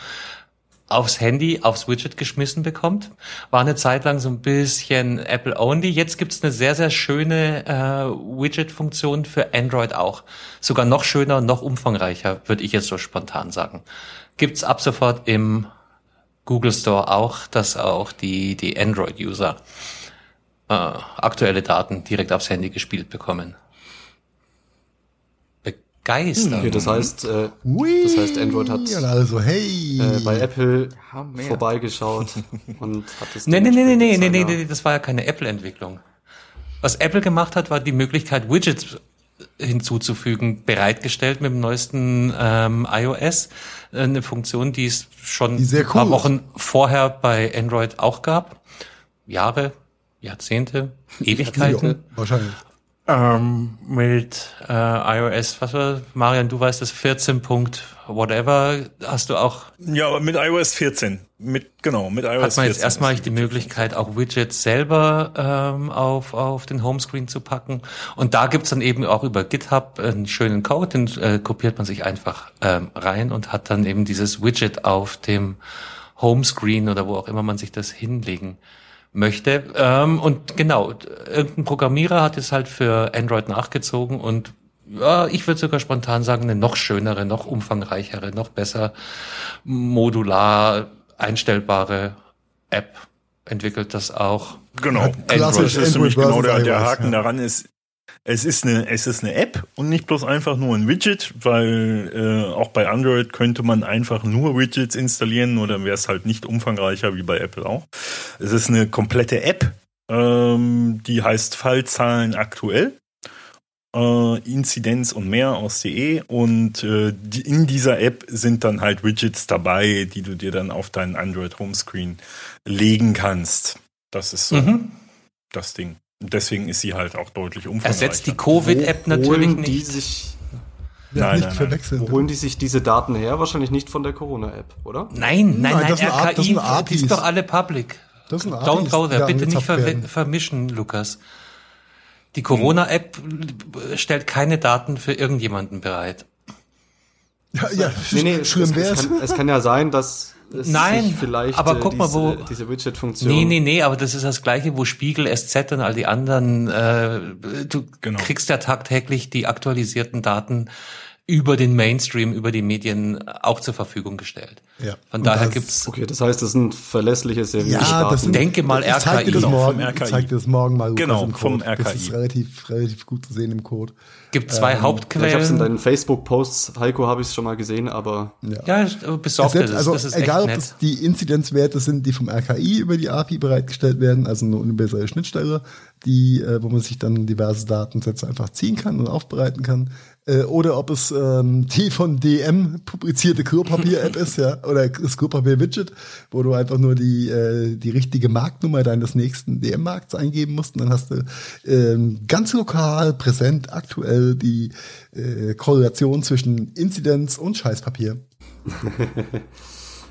[SPEAKER 1] aufs Handy, aufs Widget geschmissen bekommt. War eine Zeit lang so ein bisschen Apple-only. Jetzt gibt's eine sehr, sehr schöne äh, Widget-Funktion für Android auch. Sogar noch schöner, noch umfangreicher, würde ich jetzt so spontan sagen. Gibt's ab sofort im Google Store auch, dass auch die, die Android-User äh, aktuelle Daten direkt aufs Handy gespielt bekommen. Begeistert.
[SPEAKER 4] Okay, das heißt, äh, Das heißt, Android hat-
[SPEAKER 2] also, hey.
[SPEAKER 4] äh, bei Apple
[SPEAKER 3] Ja,
[SPEAKER 4] vorbeigeschaut und hat es
[SPEAKER 1] Nee, nee, nee, nee, nee, nee, nee, nee, das war ja keine Apple-Entwicklung. Was Apple gemacht hat, war die Möglichkeit, Widgets hinzuzufügen, bereitgestellt mit dem neuesten ähm, iOS. Eine Funktion, die es schon
[SPEAKER 2] Die sehr
[SPEAKER 1] ein paar
[SPEAKER 2] cool.
[SPEAKER 1] Wochen vorher bei Android auch gab. Jahre, Jahrzehnte, Ewigkeiten.
[SPEAKER 2] Ja, wahrscheinlich.
[SPEAKER 1] Ähm, mit äh, iOS, was war, Marian, du weißt das 14 Punkt whatever, hast du auch
[SPEAKER 5] Ja, aber mit iOS 14. Mit, genau, mit iOS 14.
[SPEAKER 1] hat man jetzt erstmal die Möglichkeit, auch Widgets selber ähm, auf, auf den Homescreen zu packen. Und da gibt's dann eben auch über GitHub einen schönen Code, den äh, kopiert man sich einfach ähm, rein und hat dann eben dieses Widget auf dem Homescreen oder wo auch immer man sich das hinlegen möchte. Ähm, und genau, irgendein Programmierer hat es halt für Android nachgezogen und ja, ich würde sogar spontan sagen, eine noch schönere, noch umfangreichere, noch besser modular einstellbare App entwickelt das auch.
[SPEAKER 5] Genau.
[SPEAKER 2] klassisch
[SPEAKER 5] das ist nämlich
[SPEAKER 2] Android
[SPEAKER 5] genau der, der Haken
[SPEAKER 2] ja.
[SPEAKER 5] daran ist, es ist eine, es ist eine App und nicht bloß einfach nur ein Widget, weil äh, auch bei Android könnte man einfach nur Widgets installieren oder wäre es halt nicht umfangreicher wie bei Apple auch. Es ist eine komplette App, ähm, die heißt Fallzahlen aktuell. Äh, Inzidenz und mehr aus DE und äh, die, in dieser App sind dann halt Widgets dabei, die du dir dann auf deinen Android Homescreen legen kannst. Das ist so
[SPEAKER 1] Mhm.
[SPEAKER 5] das Ding. Deswegen ist sie halt auch deutlich umfangreicher.
[SPEAKER 1] Ersetzt die Covid-App natürlich
[SPEAKER 4] holen die
[SPEAKER 1] nicht.
[SPEAKER 4] sich,
[SPEAKER 2] Ja,
[SPEAKER 5] Nein,
[SPEAKER 2] nicht
[SPEAKER 5] nein,
[SPEAKER 2] verwechseln.
[SPEAKER 4] wo holen die sich diese Daten her? Wahrscheinlich nicht von der Corona-App, oder?
[SPEAKER 1] Nein, nein,
[SPEAKER 2] Nein,
[SPEAKER 1] nein,
[SPEAKER 2] das sind Art- das
[SPEAKER 1] RKI, ist doch alle public.
[SPEAKER 2] Das sind
[SPEAKER 1] Don't go there,
[SPEAKER 2] die
[SPEAKER 1] bitte nicht ver
[SPEAKER 2] werden.
[SPEAKER 1] vermischen, Lukas. Die Corona-App stellt keine Daten für irgendjemanden bereit.
[SPEAKER 2] Ja, ja,
[SPEAKER 4] Nee, nee, es,
[SPEAKER 2] schlimm
[SPEAKER 4] es,
[SPEAKER 2] wär's.
[SPEAKER 4] kann, es kann ja sein, dass es
[SPEAKER 1] Nein,
[SPEAKER 4] sich vielleicht
[SPEAKER 1] aber
[SPEAKER 4] äh,
[SPEAKER 1] guck mal,
[SPEAKER 4] diese,
[SPEAKER 1] wo-
[SPEAKER 4] diese Widget-Funktion
[SPEAKER 1] Nee, nee, nee, aber das ist das gleiche, wo Spiegel, SZ und all die anderen, äh, du
[SPEAKER 5] Genau.
[SPEAKER 1] kriegst ja tagtäglich die aktualisierten Daten über den Mainstream, über die Medien auch zur Verfügung gestellt.
[SPEAKER 2] Ja.
[SPEAKER 1] Von
[SPEAKER 2] Und
[SPEAKER 1] daher
[SPEAKER 2] das-
[SPEAKER 1] gibt's
[SPEAKER 4] Okay, das heißt, das sind verlässliche, seriöse
[SPEAKER 2] Ja,
[SPEAKER 4] Daten.
[SPEAKER 2] das sind,
[SPEAKER 1] denke mal
[SPEAKER 2] ich zeig dir
[SPEAKER 1] RKI.
[SPEAKER 2] das morgen,
[SPEAKER 5] vom RKI.
[SPEAKER 2] Ich zeig dir das morgen mal
[SPEAKER 5] Genau,
[SPEAKER 2] im
[SPEAKER 5] vom
[SPEAKER 2] Code. Das
[SPEAKER 5] RKI.
[SPEAKER 2] ist relativ, relativ gut zu sehen im Code.
[SPEAKER 1] gibt zwei
[SPEAKER 4] ja, ich habe es in
[SPEAKER 1] Hauptquellen.
[SPEAKER 4] deinen Facebook-Posts, Heiko, habe ich es schon mal gesehen, aber
[SPEAKER 1] ja, besorgt
[SPEAKER 2] Selbst,
[SPEAKER 1] es.
[SPEAKER 2] also
[SPEAKER 1] das ist
[SPEAKER 2] egal,
[SPEAKER 1] echt
[SPEAKER 2] ob
[SPEAKER 1] nett.
[SPEAKER 2] das die Inzidenzwerte sind, die vom RKI über die API bereitgestellt werden, also eine universelle Schnittstelle, die, äh, wo man sich dann diverse Datensätze einfach ziehen kann und aufbereiten kann, äh, oder ob es ähm, die von DM publizierte Klopapier-App ist, ja, oder das Klopapier-Widget, wo du einfach nur die äh, die richtige Marktnummer deines nächsten DM-Markts eingeben musst, und dann hast du ähm, ganz lokal, präsent, aktuell die äh, Korrelation zwischen Inzidenz und Scheißpapier.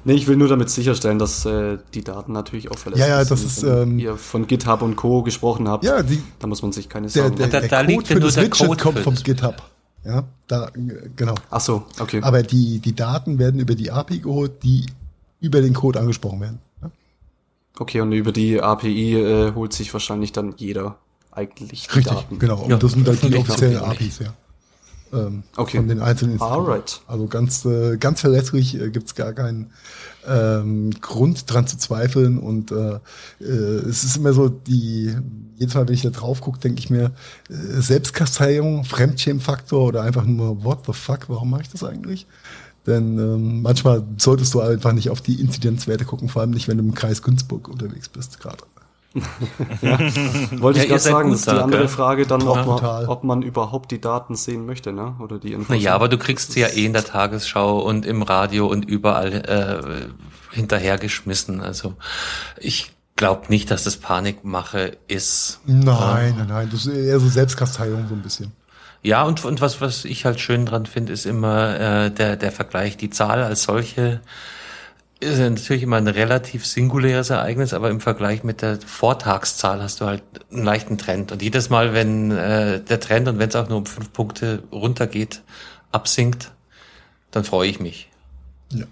[SPEAKER 4] Nee, ich will nur damit sicherstellen, dass äh, die Daten natürlich auch verlässlich
[SPEAKER 2] Ja, ja, das
[SPEAKER 4] sind.
[SPEAKER 2] ist,
[SPEAKER 4] Wenn
[SPEAKER 2] ähm,
[SPEAKER 4] ihr von GitHub und Co. gesprochen habt,
[SPEAKER 2] Ja, die,
[SPEAKER 4] da muss man sich keine Sorgen machen.
[SPEAKER 1] Da-
[SPEAKER 2] der
[SPEAKER 1] da
[SPEAKER 2] Code
[SPEAKER 1] liegt ja
[SPEAKER 2] für
[SPEAKER 1] nur
[SPEAKER 2] das
[SPEAKER 1] der
[SPEAKER 2] Widget
[SPEAKER 1] Code
[SPEAKER 2] kommt
[SPEAKER 1] für
[SPEAKER 2] vom
[SPEAKER 1] das.
[SPEAKER 2] GitHub. Ja, da, genau.
[SPEAKER 4] Ach so, okay.
[SPEAKER 2] Aber die, die Daten werden über die API geholt, die über den Code angesprochen werden. Ja?
[SPEAKER 4] Okay, und über die API äh, holt sich wahrscheinlich dann jeder eigentlich die
[SPEAKER 2] Richtig,
[SPEAKER 4] Daten.
[SPEAKER 2] genau. Und
[SPEAKER 1] Ja,
[SPEAKER 2] das sind halt die offiziellen. APIs, ja. Ähm,
[SPEAKER 4] Okay.
[SPEAKER 2] Von den einzelnen Instituten.
[SPEAKER 4] Alright.
[SPEAKER 2] Also ganz, äh, ganz verlässlich äh, gibt's gar keinen ähm, Grund dran zu zweifeln. Und äh, äh, es ist immer so, die, jedes Mal, wenn ich da drauf gucke, denke ich mir, äh, Selbstkasteiung, Fremdschämfaktor oder einfach nur, what the fuck, warum mache ich das eigentlich? Denn ähm, manchmal solltest du einfach nicht auf die Inzidenzwerte gucken, vor allem nicht, wenn du im Kreis Günzburg unterwegs bist gerade.
[SPEAKER 4] Wollte
[SPEAKER 1] Ja,
[SPEAKER 4] ich gerade sagen, das ist die
[SPEAKER 1] da,
[SPEAKER 4] andere
[SPEAKER 1] gell?
[SPEAKER 4] Frage dann, ob, man, ob man überhaupt die Daten sehen möchte, ne? Oder die Infos.
[SPEAKER 1] Naja, aber du kriegst sie ja eh in der Tagesschau und im Radio und überall äh, hinterhergeschmissen. Also ich glaube nicht, dass das Panikmache ist.
[SPEAKER 2] Nein, nein, nein, das ist eher so Selbstkasteiung so ein bisschen.
[SPEAKER 1] Ja, und, und was, was ich halt schön dran finde, ist immer äh, der, der Vergleich. Die Zahl als solche ist ja natürlich immer ein relativ singuläres Ereignis, aber im Vergleich mit der Vortagszahl hast du halt einen leichten Trend. Und jedes Mal, wenn äh, der Trend und wenn es auch nur um fünf Punkte runtergeht, absinkt, dann freue ich mich.
[SPEAKER 2] Ja.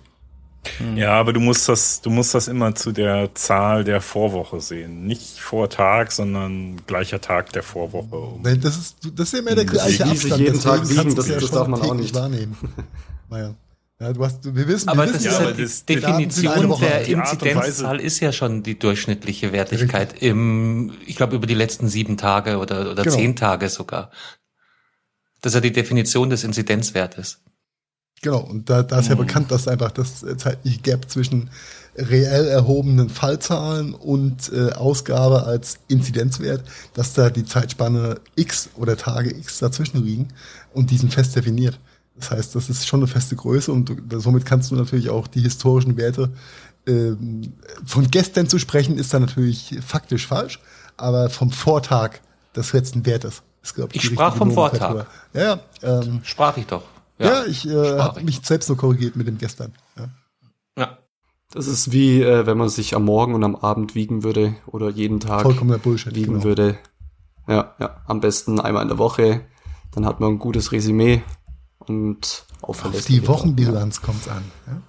[SPEAKER 5] Ja, aber du musst das, du musst das immer zu der Zahl der Vorwoche sehen. Nicht vor Tag, sondern gleicher Tag der Vorwoche.
[SPEAKER 2] Nein, das ist, das ist ja immer der gleiche
[SPEAKER 4] Wie sich
[SPEAKER 2] Abstand.
[SPEAKER 4] jeden Tag
[SPEAKER 2] du
[SPEAKER 4] das- das
[SPEAKER 2] schon
[SPEAKER 4] darf man auch nicht.
[SPEAKER 2] wahrnehmen. naja. Ja, du hast, wir wissen,
[SPEAKER 1] Aber
[SPEAKER 2] wir
[SPEAKER 1] das
[SPEAKER 2] wissen
[SPEAKER 1] ist
[SPEAKER 5] ja,
[SPEAKER 1] ja,
[SPEAKER 5] das- die
[SPEAKER 1] Definition der Inzidenzzahl ist ja schon die durchschnittliche Wertigkeit im, ich glaube, über die letzten sieben Tage oder, oder
[SPEAKER 2] Genau.
[SPEAKER 1] zehn Tage sogar. Das ist ja die Definition des Inzidenzwertes.
[SPEAKER 2] Genau, und da, da ist ja
[SPEAKER 1] Mhm.
[SPEAKER 2] bekannt, dass einfach das äh, zeitliche Gap zwischen reell erhobenen Fallzahlen und äh, Ausgabe als Inzidenzwert, dass da die Zeitspanne X oder Tage X dazwischen liegen und die sind fest definiert. Das heißt, das ist schon eine feste Größe und du, somit kannst du natürlich auch die historischen Werte ähm, von gestern zu sprechen, ist dann natürlich faktisch falsch, aber vom Vortag des letzten Wertes ist, glaube
[SPEAKER 1] Ich sprach vom
[SPEAKER 2] Nomenklatur. Ja, ja, ähm,
[SPEAKER 1] Sprach ich doch.
[SPEAKER 2] ja, ich äh, habe
[SPEAKER 1] ich.
[SPEAKER 2] mich selbst so korrigiert mit dem gestern. Ja.
[SPEAKER 1] Ja.
[SPEAKER 4] Das ist wie, äh, wenn man sich am Morgen und am Abend wiegen würde oder jeden Tag
[SPEAKER 2] Vollkommener Bullshit.
[SPEAKER 4] wiegen
[SPEAKER 2] genau.
[SPEAKER 4] würde. Ja, ja, am besten einmal in der Woche. Dann hat man ein gutes Resümee und
[SPEAKER 2] Auf die Wochenbilanz kommt's an. Ja?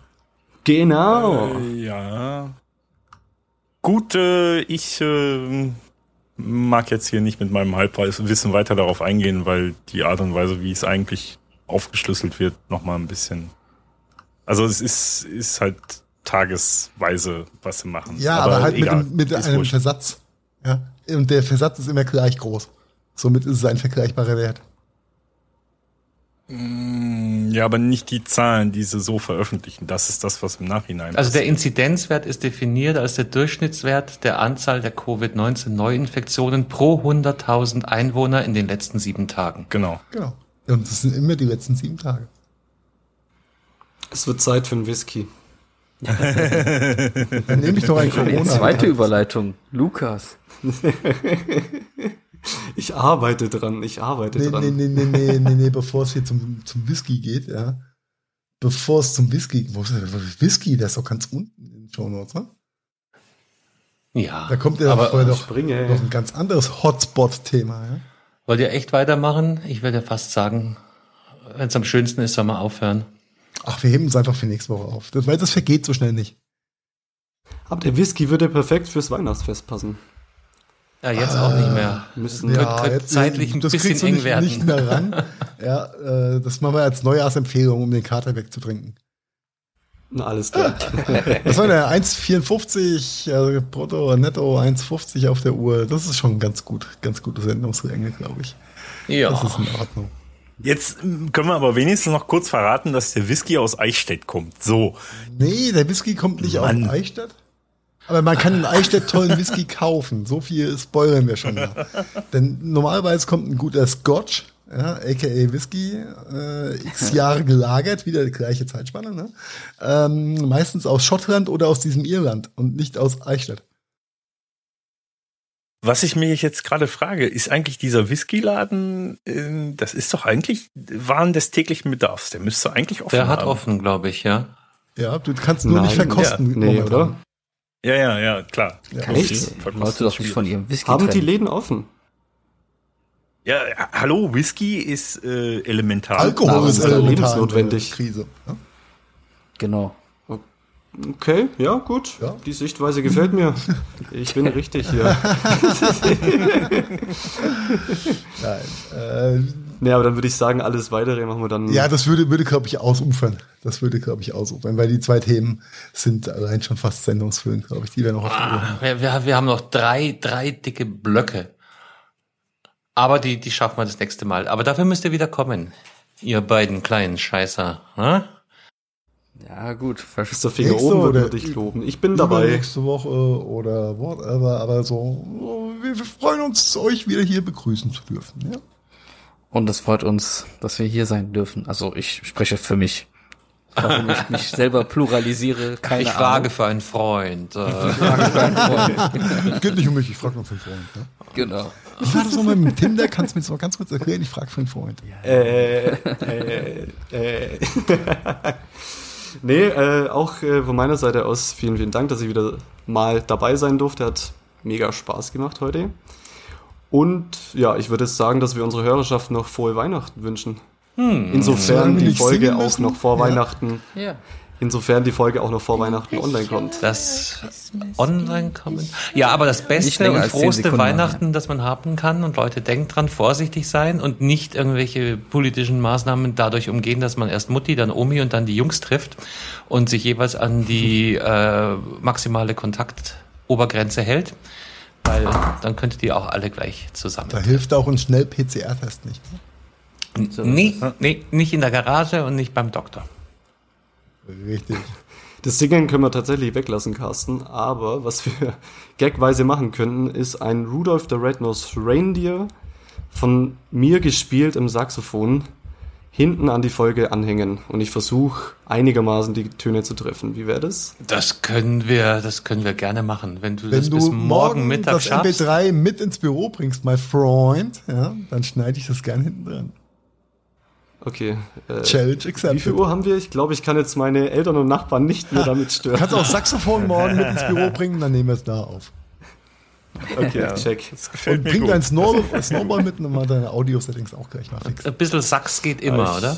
[SPEAKER 4] Genau.
[SPEAKER 5] Äh, ja. Gut, äh, ich äh, mag jetzt hier nicht mit meinem Halbwissen weiter darauf eingehen, weil die Art und Weise, wie es eigentlich aufgeschlüsselt wird, nochmal ein bisschen. Also es ist, ist halt tagesweise, was sie machen.
[SPEAKER 2] Ja, aber, halt
[SPEAKER 5] egal,
[SPEAKER 2] mit, dem, mit einem
[SPEAKER 5] wurscht.
[SPEAKER 2] Versatz. Ja? Und der Versatz ist immer gleich groß. Somit ist es ein vergleichbarer Wert.
[SPEAKER 5] Mm, Ja, aber nicht die Zahlen, die sie so veröffentlichen. Das ist das, was im Nachhinein
[SPEAKER 1] Also der
[SPEAKER 5] passiert.
[SPEAKER 1] Inzidenzwert ist definiert als der Durchschnittswert der Anzahl der Covid-19-Neuinfektionen pro 100.000 Einwohner in den letzten sieben Tagen.
[SPEAKER 5] Genau.
[SPEAKER 2] Genau. Und das sind immer die letzten sieben Tage.
[SPEAKER 4] Es wird Zeit für einen Whisky.
[SPEAKER 2] Dann nehme ich doch ein
[SPEAKER 3] Die
[SPEAKER 2] Corona.
[SPEAKER 3] zweite Überleitung. Lukas.
[SPEAKER 4] Ich arbeite dran, ich arbeite
[SPEAKER 2] Nee,
[SPEAKER 4] dran.
[SPEAKER 2] nee, nee, nee, nee, nee, nee, bevor es hier zum, zum Whisky geht, ja. Bevor es zum Whisky, wo ist der Whisky? Der ist doch ganz unten in den Show Notes, ne?
[SPEAKER 1] Ja.
[SPEAKER 2] Da kommt ja
[SPEAKER 1] aber
[SPEAKER 2] vorher noch,
[SPEAKER 4] springe.
[SPEAKER 2] noch ein ganz anderes Hotspot-Thema, ja.
[SPEAKER 1] wollt ihr echt weitermachen? Ich würde fast sagen, wenn es am schönsten ist, soll man aufhören.
[SPEAKER 2] Ach, wir heben es einfach für nächste Woche auf. Das, weil das vergeht so schnell nicht.
[SPEAKER 4] Aber der Whisky würde perfekt fürs Weihnachtsfest passen.
[SPEAKER 1] Ja, jetzt auch nicht mehr.
[SPEAKER 4] Müssen
[SPEAKER 1] Könnte- könnte zeitlich ein
[SPEAKER 2] das
[SPEAKER 1] bisschen
[SPEAKER 2] kriegst du
[SPEAKER 1] eng
[SPEAKER 2] nicht,
[SPEAKER 1] werden.
[SPEAKER 2] Nicht mehr ran. ja, äh, das machen wir als Neujahrsempfehlung, um den Kater wegzutrinken.
[SPEAKER 4] Na, alles klar.
[SPEAKER 2] Was war der? 1,54 also brutto, netto 1,50 auf der Uhr. Das ist schon ganz gut. Ganz gute Sendungslänge, glaube ich.
[SPEAKER 1] Ja.
[SPEAKER 2] Das ist in Ordnung.
[SPEAKER 5] Jetzt mm, können wir aber wenigstens noch kurz verraten, dass der Whisky aus Eichstätt kommt. So.
[SPEAKER 2] Nee, der Whisky kommt nicht
[SPEAKER 5] Mann.
[SPEAKER 2] aus Eichstätt. Aber man kann in Eichstätt tollen Whisky kaufen. So viel spoilern wir schon mal. Denn normalerweise kommt ein guter Scotch, ja, aka Whisky, äh, x Jahre gelagert, wieder die gleiche Zeitspanne, ne? ähm, meistens aus Schottland oder aus diesem Irland und nicht aus Eichstätt.
[SPEAKER 5] Was ich mir jetzt gerade frage, ist eigentlich dieser Whiskyladen, äh, das ist doch eigentlich Waren des täglichen Bedarfs. Der müsste eigentlich offen
[SPEAKER 1] Der hat
[SPEAKER 5] haben.
[SPEAKER 1] offen, glaube ich, ja.
[SPEAKER 2] Ja, du kannst nur
[SPEAKER 4] Nein,
[SPEAKER 2] nicht verkosten.
[SPEAKER 4] ja, nee,
[SPEAKER 2] momentan.
[SPEAKER 4] oder?
[SPEAKER 5] Ja, ja, ja, klar.
[SPEAKER 2] Ja.
[SPEAKER 4] Echt?
[SPEAKER 5] Verkostet
[SPEAKER 3] Leute doch nicht von ihrem Whisky
[SPEAKER 4] Haben die
[SPEAKER 3] trennen.
[SPEAKER 4] Läden offen?
[SPEAKER 5] Ja, ja, hallo, Whisky ist äh, elementar.
[SPEAKER 2] Alkohol ist
[SPEAKER 4] Nahrungsmittel-
[SPEAKER 2] elementar
[SPEAKER 4] lebensnotwendig.
[SPEAKER 2] Krise. Ja?
[SPEAKER 3] Genau.
[SPEAKER 4] Okay, ja, gut.
[SPEAKER 2] Ja.
[SPEAKER 4] Die Sichtweise gefällt mir. Ich bin richtig hier.
[SPEAKER 2] Nein, äh,
[SPEAKER 4] Nee, aber dann würde ich sagen, alles weitere machen wir dann.
[SPEAKER 2] ja, das würde, würde glaube ich, ausufern. Das würde, glaube ich, ausufern, weil die zwei Themen sind allein schon fast sendungsfüllend, glaube ich. Die werden noch auf die Uhr.
[SPEAKER 1] Wir, wir, wir haben noch drei, drei dicke Blöcke. Aber die, die schaffen wir das nächste Mal. Aber dafür müsst ihr wieder kommen. Ihr beiden kleinen Scheißer. Hm?
[SPEAKER 3] Ja, gut.
[SPEAKER 4] Der Finger
[SPEAKER 2] Nächste
[SPEAKER 4] oben, würde ich loben. Ich bin dabei.
[SPEAKER 2] Nächste Woche oder whatever, aber so, wir, wir freuen uns, euch wieder hier begrüßen zu dürfen. Ja?
[SPEAKER 3] Und es freut uns, dass wir hier sein dürfen. Also ich spreche für mich. Warum ich mich selber pluralisiere, keine
[SPEAKER 1] Ich
[SPEAKER 3] Ahnung.
[SPEAKER 1] frage für einen Freund. Äh,
[SPEAKER 2] Es geht nicht um mich, ich frage noch für einen Freund. Ne?
[SPEAKER 3] Genau.
[SPEAKER 2] Ich war das noch mit dem Tinder, kannst du mir das mal ganz kurz erklären? Ich frage für einen Freund.
[SPEAKER 4] Äh, äh, äh. nee, äh, auch äh, von meiner Seite aus vielen, vielen Dank, dass ich wieder mal dabei sein durfte. Hat mega Spaß gemacht heute. Und ja, ich würde jetzt sagen, dass wir unserer Hörerschaft noch frohe Weihnachten wünschen. Insofern
[SPEAKER 2] Solange wir
[SPEAKER 4] die Folge auch noch vor
[SPEAKER 2] Ja.
[SPEAKER 4] Weihnachten,
[SPEAKER 3] Ja.
[SPEAKER 4] insofern die Folge auch noch vor Weihnachten online kommt.
[SPEAKER 1] das online kommen. Ja, aber das Beste und frohste Weihnachten, das man haben kann. Und Leute, denkt dran, vorsichtig sein und nicht irgendwelche politischen Maßnahmen dadurch umgehen, dass man erst Mutti, dann Omi und dann die Jungs trifft und sich jeweils an die äh, maximale Kontaktobergrenze hält. Weil dann könntet ihr auch alle gleich zusammen.
[SPEAKER 2] Da hilft auch ein schnell PCR-Test nicht. Ne?
[SPEAKER 1] Nee, nee, nicht in der Garage und nicht beim Doktor.
[SPEAKER 2] Richtig.
[SPEAKER 4] Das Singen können wir tatsächlich weglassen, Carsten, aber was wir gagweise machen könnten, ist ein Rudolph the Red-Nosed Reindeer von mir gespielt im Saxophon hinten an die Folge anhängen und ich versuche einigermaßen die Töne zu treffen. Wie wäre das?
[SPEAKER 1] Das können wir, das können wir gerne machen. Wenn du
[SPEAKER 2] Wenn
[SPEAKER 1] das
[SPEAKER 2] du
[SPEAKER 1] bis morgen Mittag
[SPEAKER 2] das
[SPEAKER 1] schaffst.
[SPEAKER 2] MP3 mit ins Büro bringst, my Freund, ja, dann schneide ich das gern hinten dran.
[SPEAKER 4] Okay. Äh,
[SPEAKER 2] Challenge
[SPEAKER 4] wie
[SPEAKER 2] accepted.
[SPEAKER 4] viel Uhr haben wir? Ich glaube, ich kann jetzt meine Eltern und Nachbarn nicht mehr damit stören.
[SPEAKER 2] Kannst auch Saxophon morgen mit ins Büro bringen, dann nehmen wir es da auf.
[SPEAKER 4] Okay, check.
[SPEAKER 5] Das gefällt
[SPEAKER 2] Und bring
[SPEAKER 5] gut.
[SPEAKER 2] dein Snowball, Snowball mit und mal deine Audio-Settings auch gleich mal fix.
[SPEAKER 1] Ein bisschen Sachs geht immer,
[SPEAKER 4] ich-
[SPEAKER 1] oder?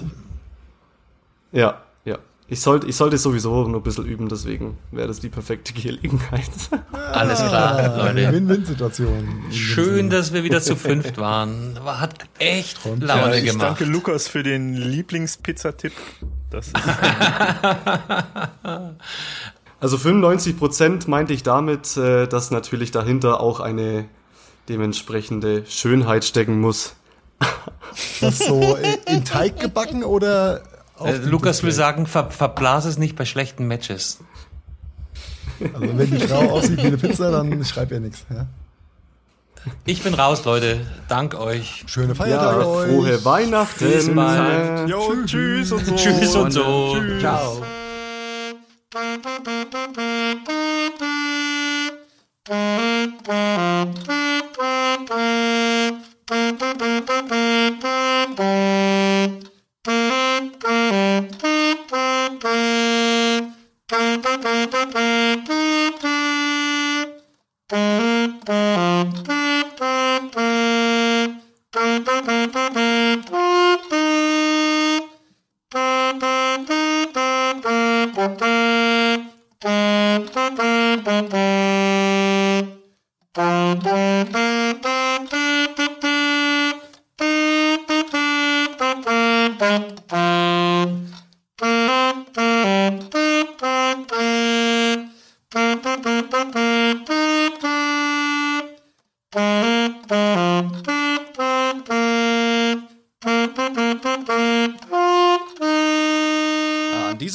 [SPEAKER 4] Ja, ja. Ich sollte, ich sollte sowieso nur ein bisschen üben, deswegen wäre das die perfekte Gelegenheit.
[SPEAKER 1] Alles klar,
[SPEAKER 2] Eine
[SPEAKER 1] Leute.
[SPEAKER 2] Win-Win-Situation.
[SPEAKER 1] Schön, dass wir wieder zu fünft waren. War- Hat echt
[SPEAKER 5] Ja,
[SPEAKER 1] Laune
[SPEAKER 5] ich
[SPEAKER 1] gemacht.
[SPEAKER 5] danke Lukas für den Lieblingspizzatipp. Das ist
[SPEAKER 4] Also 95% meinte ich damit, äh, dass natürlich dahinter auch eine dementsprechende Schönheit stecken muss.
[SPEAKER 2] Das so in- Teig gebacken oder auf
[SPEAKER 1] Äh, Lukas will sagen, ver verblas es nicht bei schlechten Matches.
[SPEAKER 2] Also wenn die Frau aussieht wie eine Pizza, dann schreib ihr nichts. Ja?
[SPEAKER 1] Ich bin raus, Leute. Dank euch.
[SPEAKER 2] Schöne
[SPEAKER 4] Ja,
[SPEAKER 2] Feiertage euch.
[SPEAKER 4] frohe Weihnachten.
[SPEAKER 1] Bis bald.
[SPEAKER 5] Jo, tschüss und so.
[SPEAKER 1] Tschüss und so.
[SPEAKER 5] Tschüss.
[SPEAKER 1] Ciao.
[SPEAKER 4] An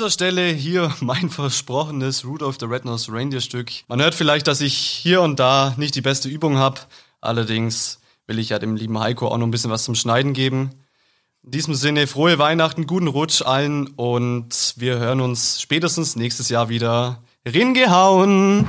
[SPEAKER 4] dieser Stelle hier mein versprochenes Rudolph the Red-Nosed Reindeer Stück. Man hört vielleicht, dass ich hier und da nicht die beste Übung habe. Allerdings will ich ja dem lieben Heiko auch noch ein bisschen was zum Schneiden geben. In diesem Sinne, frohe Weihnachten, guten Rutsch allen und wir hören uns spätestens nächstes Jahr wieder. Ringehauen!